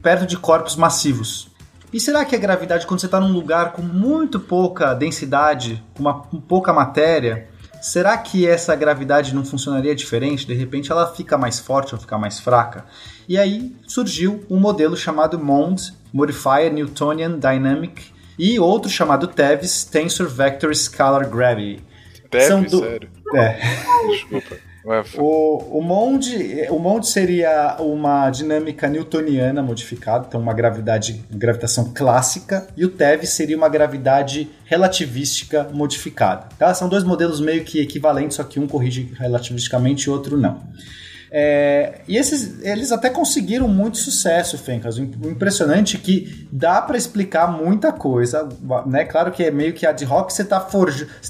D: perto de corpos massivos. E será que a gravidade, quando você está num lugar com muito pouca densidade, com uma com pouca matéria, será que essa gravidade não funcionaria diferente? De repente ela fica mais forte ou fica mais fraca? E aí surgiu um modelo chamado MOND, Modifier Newtonian Dynamic, e outro chamado TEVS, Tensor Vector Scalar Gravity.
B: Deve,
D: do-
B: sério.
D: É.
B: Desculpa.
D: O, o, monde, o monde seria uma dinâmica newtoniana modificada, então uma gravidade, gravitação clássica, e o TeV seria uma gravidade relativística modificada. Tá? São dois modelos meio que equivalentes, só que um corrige relativisticamente e outro não. É, e esses, eles até conseguiram muito sucesso, Fencas. O im- o impressionante é que dá para explicar muita coisa, né? Claro que é meio que ad hoc, você está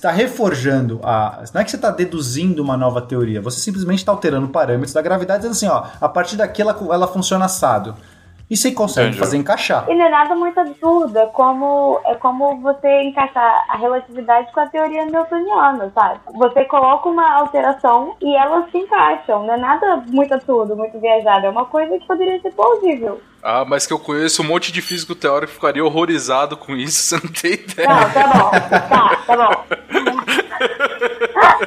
D: tá reforjando a. Não é que você está deduzindo uma nova teoria, você simplesmente está alterando parâmetros da gravidade, dizendo assim, ó, a partir daqui ela, ela funciona assado. E você consegue
B: Entendi.
D: fazer encaixar.
E: E não é nada muito absurdo, é como, é como você encaixar a relatividade com a teoria newtoniana, sabe? Você coloca uma alteração e elas se encaixam, não é nada muito absurdo, muito viajado, é uma coisa que poderia ser plausível.
H: Ah, mas que eu conheço um monte de físico teórico que ficaria horrorizado com isso, você não tem ideia.
E: Não, tá bom, tá, tá bom.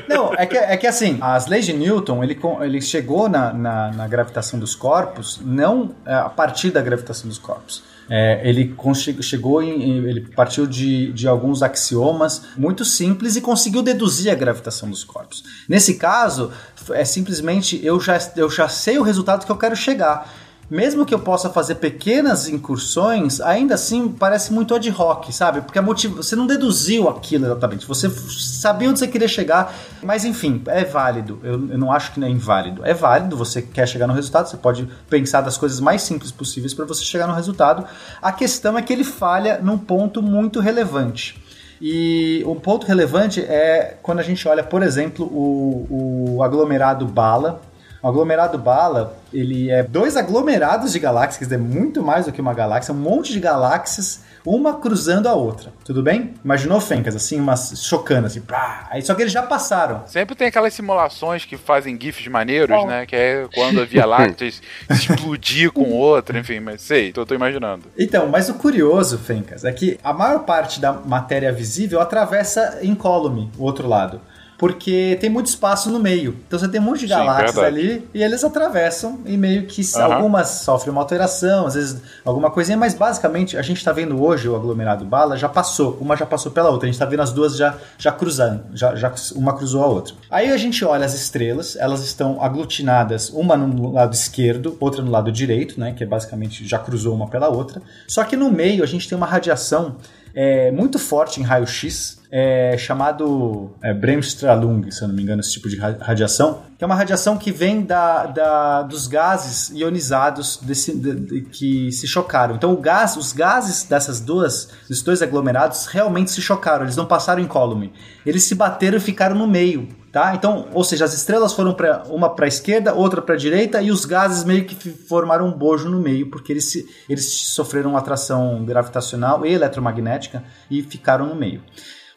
D: Não, é que, é que assim, as leis de Newton, ele, ele chegou na, na, na gravitação dos corpos não é, a partir da gravitação dos corpos. É, ele chegou em, ele partiu de, de alguns axiomas muito simples e conseguiu deduzir a gravitação dos corpos. Nesse caso, é simplesmente eu já, eu já sei o resultado que eu quero chegar. Mesmo que eu possa fazer pequenas incursões, ainda assim parece muito ad hoc, sabe? Porque a você não deduziu aquilo exatamente, você sabia onde você queria chegar, mas enfim, é válido. Eu, eu não acho que não é inválido. É válido, você quer chegar no resultado, você pode pensar das coisas mais simples possíveis para você chegar no resultado. A questão é que ele falha num ponto muito relevante. E o ponto relevante é quando a gente olha, por exemplo, o, o aglomerado bala. O aglomerado bala, ele é dois aglomerados de galáxias, quer dizer, muito mais do que uma galáxia, um monte de galáxias, uma cruzando a outra. Tudo bem? Imaginou Fencas, assim, umas chocando, assim, pá. Aí só que eles já passaram.
B: Sempre tem aquelas simulações que fazem gifs maneiros,
E: É.
B: né? Que é quando a Via Láctea explodir com outra, enfim, mas sei, tô, tô imaginando.
D: Então, mas o curioso, Fencas, é que a maior parte da matéria visível atravessa incólume, o outro lado. Porque tem muito espaço no meio. Então você tem um monte de
B: Sim,
D: galáxias
B: verdade.
D: ali e eles atravessam e meio que
B: Aham.
D: algumas sofrem uma alteração, às vezes alguma coisinha, mas basicamente a gente está vendo hoje o aglomerado bala já passou, uma já passou pela outra, a gente está vendo as duas já, já cruzando, já, já uma cruzou a outra. Aí a gente olha as estrelas, elas estão aglutinadas, uma no lado esquerdo, outra no lado direito, né, que é basicamente já cruzou uma pela outra. Só que no meio a gente tem uma radiação é, muito forte em raio-x, é, chamado é, Bremsstrahlung, se eu não me engano, esse tipo de ra- radiação, que é uma radiação que vem da, da- dos gases ionizados desse- de- de- que se chocaram. Então, o gás, os gases dessas duas, desses dois aglomerados realmente se chocaram, eles não passaram incólume. Eles se bateram e ficaram no meio. Tá? Então, ou seja, as estrelas foram pra, uma para a esquerda, outra para a direita, e os gases meio que formaram um bojo no meio, porque eles, eles sofreram atração gravitacional e eletromagnética e ficaram no meio.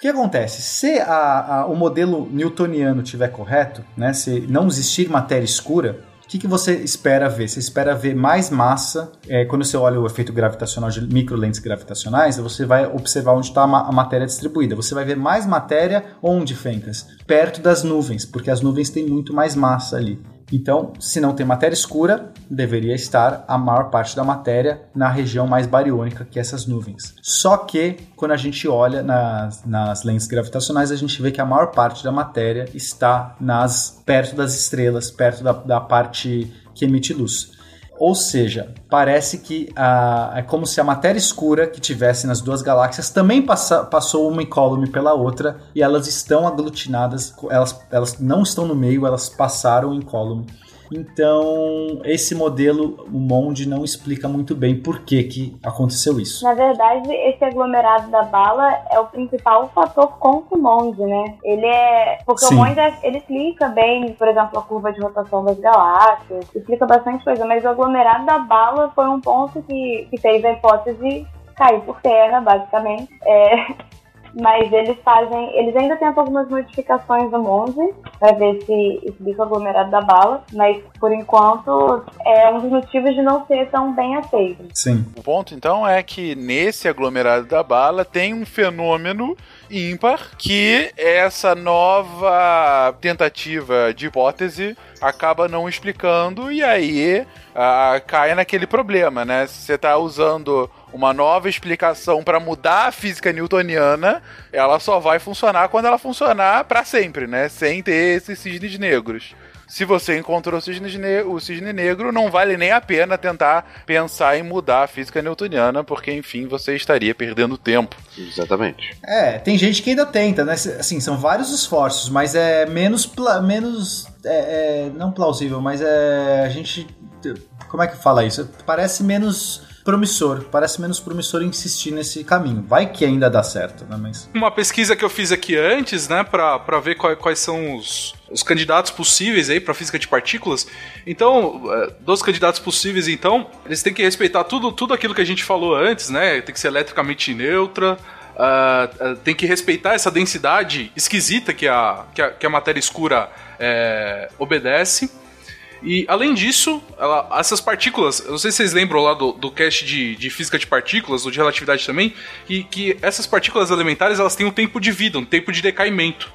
D: Que acontece? Se a- a- o modelo newtoniano estiver correto, né, se não existir matéria escura, o que, que você espera ver? Você espera ver mais massa. é, quando você olha o efeito gravitacional de microlentes gravitacionais, você vai observar onde está a, ma- a matéria distribuída. Você vai ver mais matéria onde, Fencas? Perto das nuvens, porque as nuvens têm muito mais massa ali. Então, se não tem matéria escura, deveria estar a maior parte da matéria na região mais bariônica que essas nuvens. Só que, quando a gente olha nas, nas lentes gravitacionais, a gente vê que a maior parte da matéria está nas perto das estrelas, perto da, da parte que emite luz. Ou seja, parece que é como se a matéria escura que tivesse nas duas galáxias também passa- passou uma incólume pela outra e elas estão aglutinadas, elas, elas não estão no meio, elas passaram incólume. Então, esse modelo, o MOND, não explica muito bem por que, que aconteceu isso.
E: Na verdade, esse aglomerado da bala é o principal fator contra o Monde, né? Ele é. Porque
D: Sim.
E: o Monde ele explica bem, por exemplo, a curva de rotação das galáxias, explica bastante coisa, mas o aglomerado da bala foi um ponto que, que fez a hipótese cair por terra, basicamente. É, mas eles fazem. Eles ainda tentam algumas modificações no Monde para ver se explica o aglomerado da bala, mas por enquanto é um dos motivos de não ser tão bem aceito.
D: Sim.
B: O ponto, então, é que nesse aglomerado da bala tem um fenômeno ímpar que essa nova tentativa de hipótese acaba não explicando e aí ah, cai naquele problema, né? Se você está usando uma nova explicação para mudar a física newtoniana, ela só vai funcionar quando ela funcionar para sempre, né? Sem ter esses cisnes negros se você encontrou o cisne, o cisne negro, não vale nem a pena tentar pensar em mudar a física newtoniana, porque, enfim, você estaria perdendo tempo.
C: Exatamente.
D: É, tem gente que ainda tenta, né? Assim, são vários esforços, mas é menos. menos é, é, não plausível, mas é. A gente. Como é que fala isso? Parece menos promissor. Parece menos promissor insistir nesse caminho. Vai que ainda dá certo, né? Mas...
H: Uma pesquisa que eu fiz aqui antes, né, pra ver quais, quais são os, os candidatos possíveis aí para física de partículas. Então, é, dos candidatos possíveis, então, eles têm que respeitar tudo, tudo aquilo que a gente falou antes, né? Tem que ser eletricamente neutra, uh, tem que respeitar essa densidade esquisita que a, que a, que a matéria escura é, obedece. E além disso, ela, essas partículas, eu não sei se vocês lembram lá do, do cast de, de física de partículas, ou de relatividade também, que, que essas partículas elementares elas têm um tempo de vida, um tempo de decaimento.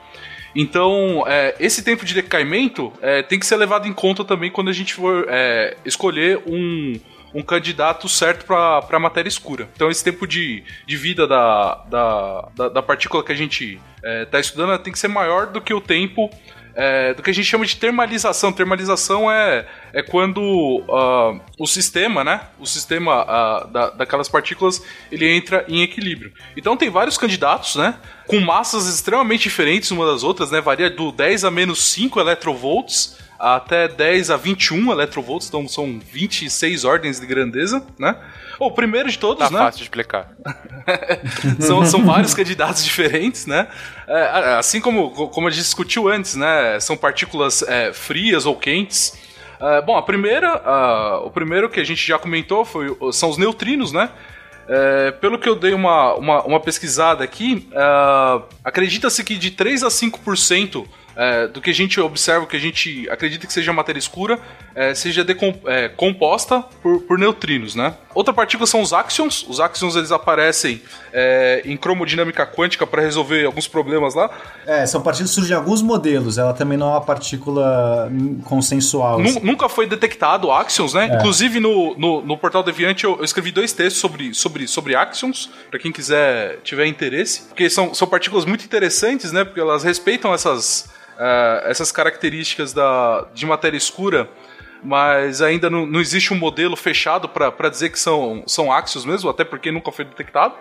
H: Então, é, esse tempo de decaimento é, tem que ser levado em conta também quando a gente for é, escolher um, um candidato certo para a matéria escura. Então, esse tempo de, de vida da, da, da, da partícula que a gente está é, estudando tem que ser maior do que o tempo é, do que a gente chama de termalização. Termalização é, é quando uh, o sistema, né? O sistema uh, da, daquelas partículas ele entra em equilíbrio. Então tem vários candidatos, né? Com massas extremamente diferentes umas das outras, né? Varia do 10 a menos 5 electrovolts até 10 a 21 electrovolts, então são 26 ordens de grandeza, né? O primeiro de todos,
B: tá
H: né?
B: Fácil de explicar.
H: são, são vários candidatos diferentes, né? É, assim como, como a gente discutiu antes, né? São partículas é, frias ou quentes. É, bom, a primeira, uh, o primeiro que a gente já comentou foi, são os neutrinos, né? É, pelo que eu dei uma, uma, uma pesquisada aqui, uh, acredita-se que de 3 a 5% é, do que a gente observa, que a gente acredita que seja matéria escura, é, seja é, composta por, por, neutrinos, né? Outra partícula são os axions. Os axions eles aparecem é, em cromodinâmica quântica para resolver alguns problemas lá.
D: É, são partículas que surgem em alguns modelos. Ela também não é uma partícula consensual.
H: Assim. Nunca foi detectado axions, né? É. Inclusive no, no, no, portal Deviant eu, eu, escrevi dois textos sobre, sobre, sobre axions, para quem quiser tiver interesse, porque são, são partículas muito interessantes, né? Porque elas respeitam essas uh, essas características da, de matéria escura, mas ainda não, não existe um modelo fechado para dizer que são, são áxios mesmo, até porque nunca foi detectado.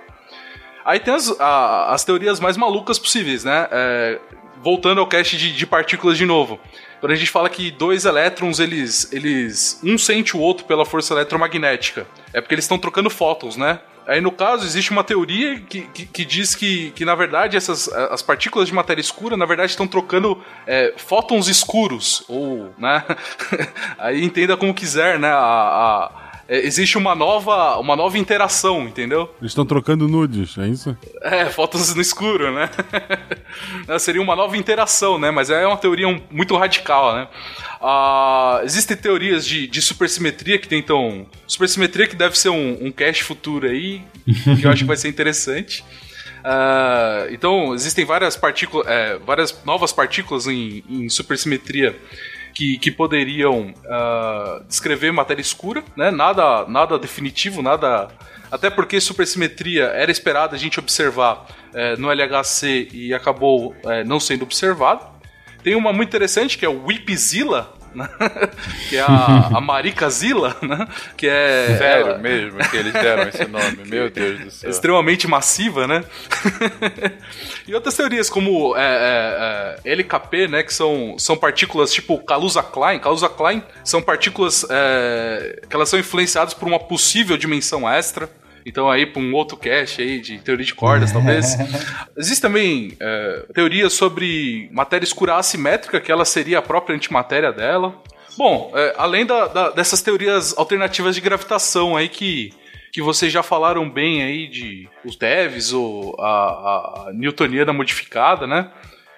H: Aí tem as, a, as teorias mais malucas possíveis, né? É, voltando ao cast de, de, partículas de novo. Quando a gente fala que dois elétrons, eles, eles um sente o outro pela força eletromagnética, é porque eles estão trocando fótons, né? Aí, no caso, existe uma teoria que, que, que, diz que, que, na verdade, essas, as partículas de matéria escura, na verdade, estão trocando é, fótons escuros. Ou, né? Aí entenda como quiser, né? A, a, é, existe uma nova, uma nova interação, entendeu?
A: Eles estão trocando nudes, é isso?
H: É, fótons no escuro, né? Seria uma nova interação, né? Mas é uma teoria muito radical, né? Uh, existem teorias de, de supersimetria que tentam. Supersimetria que deve ser um, um cache futuro aí, que eu acho que vai ser interessante. Uh, então, existem várias partículas, é, várias novas partículas em, em supersimetria que, que poderiam uh, descrever matéria escura, né? Nada, nada definitivo, nada. Até porque supersimetria era esperada a gente observar é, no LHC e acabou é, não sendo observado. Tem uma muito interessante que é o Whipzilla, né? que é a, a Maricazilla, né? Que é.
B: Sério ela... mesmo que eles deram esse nome, meu Deus do céu.
H: Extremamente massiva, né? e outras teorias, como é, é, é LKP, né? Que são, são partículas tipo Kaluza-Klein. Kaluza-Klein são partículas é, que elas são influenciadas por uma possível dimensão extra. Então aí para um outro cast aí de teoria de cordas, talvez. Existe também é, teorias sobre matéria escura assimétrica, que ela seria a própria antimatéria dela. Bom, é, além da, da, dessas teorias alternativas de gravitação aí que, que vocês já falaram bem aí de os devs ou a, a newtoniana modificada, né?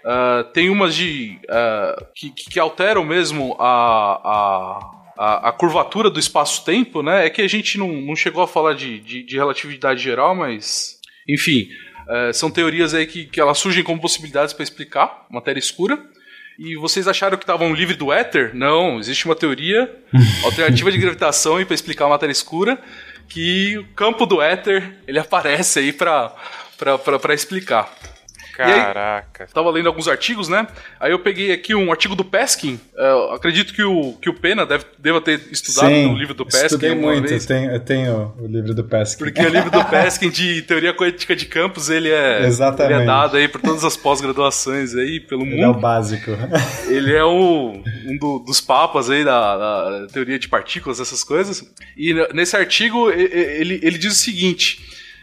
H: Uh, tem umas de uh, que, que alteram mesmo a, a a, a curvatura do espaço-tempo, né? É que a gente não, não chegou a falar de, de, de relatividade geral, mas. Enfim. É, são teorias aí que, que elas surgem como possibilidades para explicar matéria escura. E vocês acharam que estavam livre do éter? Não, existe uma teoria alternativa de gravitação para explicar a matéria escura, que o campo do éter ele aparece aí para explicar.
B: Caraca.
H: Aí, tava lendo alguns artigos, né? Aí eu peguei aqui um artigo do Peskin. Uh, acredito que o, que o Pena deve, deva ter estudado
D: Sim,
H: no livro do Peskin.
D: Estudei muito,
H: vez.
D: eu tenho, eu tenho o livro do Peskin.
H: Porque o livro do Peskin de teoria quântica de campos, ele é,
D: Exatamente.
H: Ele é dado aí por todas as pós-graduações aí pelo
D: ele
H: mundo.
D: é o básico.
H: Ele é o, um do, dos papas aí da, da, teoria de partículas, essas coisas. E nesse artigo ele, ele diz o seguinte: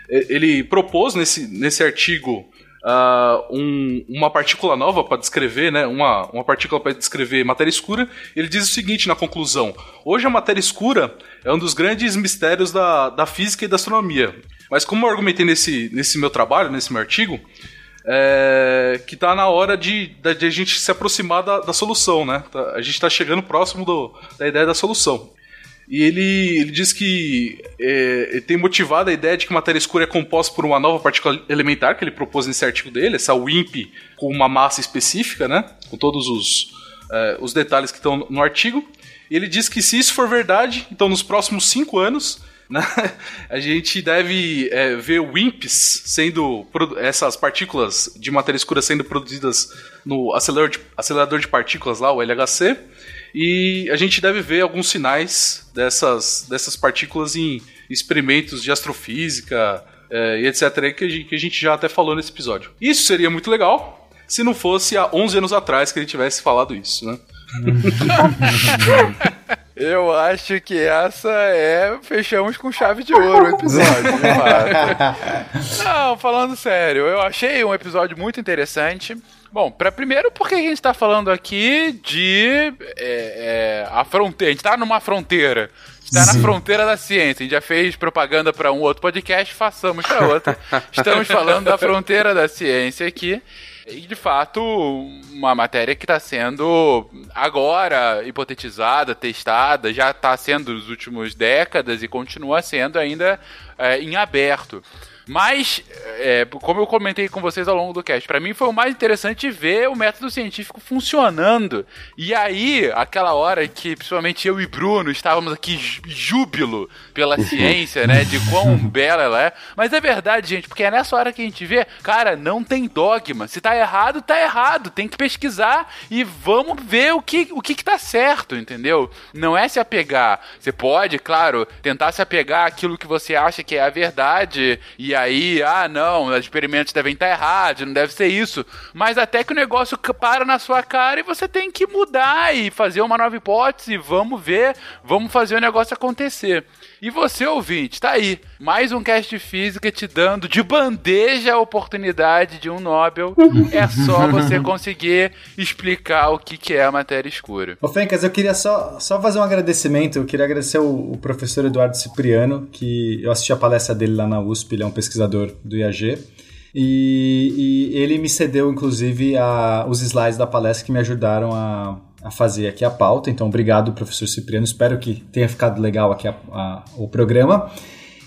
H: ele propôs nesse, nesse artigo Uh, um, uma partícula nova para descrever, né? Uma, uma partícula para descrever matéria escura. Ele diz o seguinte na conclusão: hoje a matéria escura é um dos grandes mistérios da, da física e da astronomia. Mas como eu argumentei nesse, nesse meu trabalho, nesse meu artigo, é, que está na hora de, de, a gente se aproximar da, da solução, né? Tá, a gente está chegando próximo do, da ideia da solução. E ele, ele diz que é, ele tem motivado a ideia de que matéria escura é composta por uma nova partícula elementar que ele propôs nesse artigo dele, essa WIMP com uma massa específica, né? Com todos os, é, os detalhes que estão no artigo. E ele diz que se isso for verdade, então nos próximos cinco anos né, a gente deve é, ver WIMPs sendo essas partículas de matéria escura sendo produzidas no acelerador de, acelerador de partículas lá, o LHC e a gente deve ver alguns sinais dessas, dessas partículas em experimentos de astrofísica é, e etc. Que a, gente, que a gente já até falou nesse episódio. Isso seria muito legal se não fosse há 11 anos atrás que ele tivesse falado isso, né?
B: Eu acho que essa é. Fechamos com chave de ouro o episódio, Não, falando sério, eu achei um episódio muito interessante. Bom, para primeiro porque a gente está falando aqui de é, é, a fronteira, a gente está numa fronteira, está na fronteira da ciência. A gente já fez propaganda para um outro podcast, façamos para outro. Estamos falando da fronteira da ciência aqui. E de fato, uma matéria que está sendo agora hipotetizada, testada, já está sendo nos últimos décadas e continua sendo ainda é, em aberto. Mas, é, como eu comentei com vocês ao longo do cast, para mim foi o mais interessante ver o método científico funcionando. E aí, aquela hora que principalmente eu e Bruno estávamos aqui júbilo pela ciência, né, de quão bela ela é. Mas é verdade, gente, porque é nessa hora que a gente vê, cara, não tem dogma. Se tá errado, tá errado. Tem que pesquisar e vamos ver o que, o que, que tá certo, entendeu? Não é se apegar. Você pode, claro, tentar se apegar àquilo que você acha que é a verdade e aí, ah, não, os experimentos devem estar errados, não deve ser isso. Mas até que o negócio para na sua cara e você tem que mudar e fazer uma nova hipótese, vamos ver, vamos fazer o negócio acontecer. E você, ouvinte, tá aí. Mais um cast de física te dando de bandeja a oportunidade de um Nobel. é só você conseguir explicar o que, que é a matéria escura.
D: Ô, Fencas, eu queria só, só fazer um agradecimento. Eu queria agradecer o, o, professor Eduardo Cipriano, que eu assisti a palestra dele lá na USP, ele é um pesquisador do IAG. E, e ele me cedeu, inclusive, a, os slides da palestra que me ajudaram a, a fazer aqui a pauta. Então, obrigado, professor Cipriano. Espero que tenha ficado legal aqui a, a, o programa.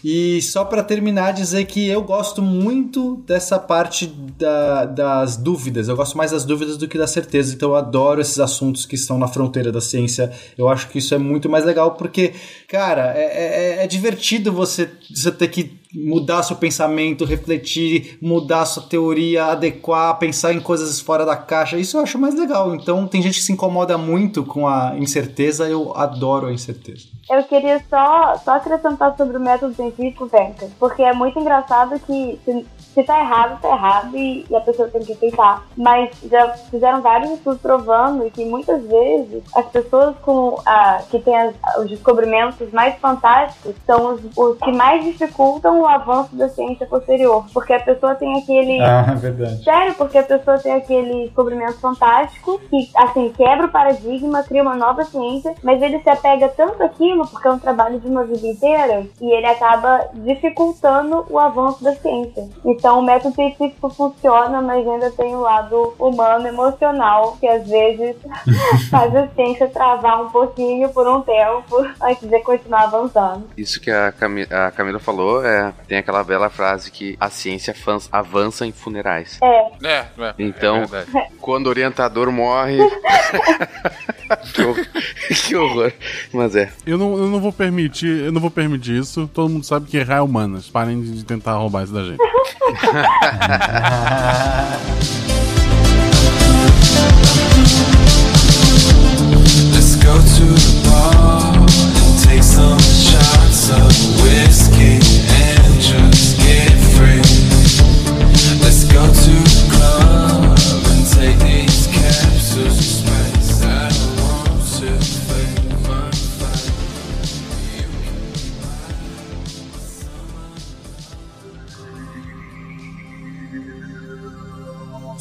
D: E só para terminar, dizer que eu gosto muito dessa parte da, das dúvidas. Eu gosto mais das dúvidas do que das certezas. Então eu adoro esses assuntos que estão na fronteira da ciência. Eu acho que isso é muito mais legal porque, cara, é, é, é divertido você, você ter que mudar seu pensamento, refletir, mudar sua teoria, adequar, pensar em coisas fora da caixa. Isso eu acho mais legal. Então tem gente que se incomoda muito com a incerteza. Eu adoro a incerteza.
E: Eu queria só, só acrescentar sobre o método científico, Venca, porque é muito engraçado que se tá errado, tá errado e, e, a pessoa tem que aceitar. Mas já fizeram vários estudos provando que muitas vezes as pessoas com a, que têm as, os descobrimentos mais fantásticos são os, os, que mais dificultam o avanço da ciência posterior. Porque a pessoa tem aquele.
D: Ah, é verdade.
E: Sério, porque a pessoa tem aquele descobrimento fantástico que, assim, quebra o paradigma, cria uma nova ciência, mas ele se apega tanto àquilo porque é um trabalho de uma vida inteira e ele acaba dificultando o avanço da ciência. Então o método científico funciona, mas ainda tem o lado humano, emocional, que às vezes faz a ciência travar um pouquinho por um tempo antes de continuar avançando.
C: Isso que a, Cami a Camila falou, é, tem aquela bela frase que a ciência avança em funerais.
E: É.
B: É, é
C: Então,
B: é
C: quando o orientador morre. que, horror, que horror. Mas é.
A: Eu não, eu não vou permitir, eu não vou permitir isso. Todo mundo sabe que errar é humanas. Parem de tentar roubar isso da gente.
J: Let's go to the bar and take some shots of whiskey and just get free. Let's go to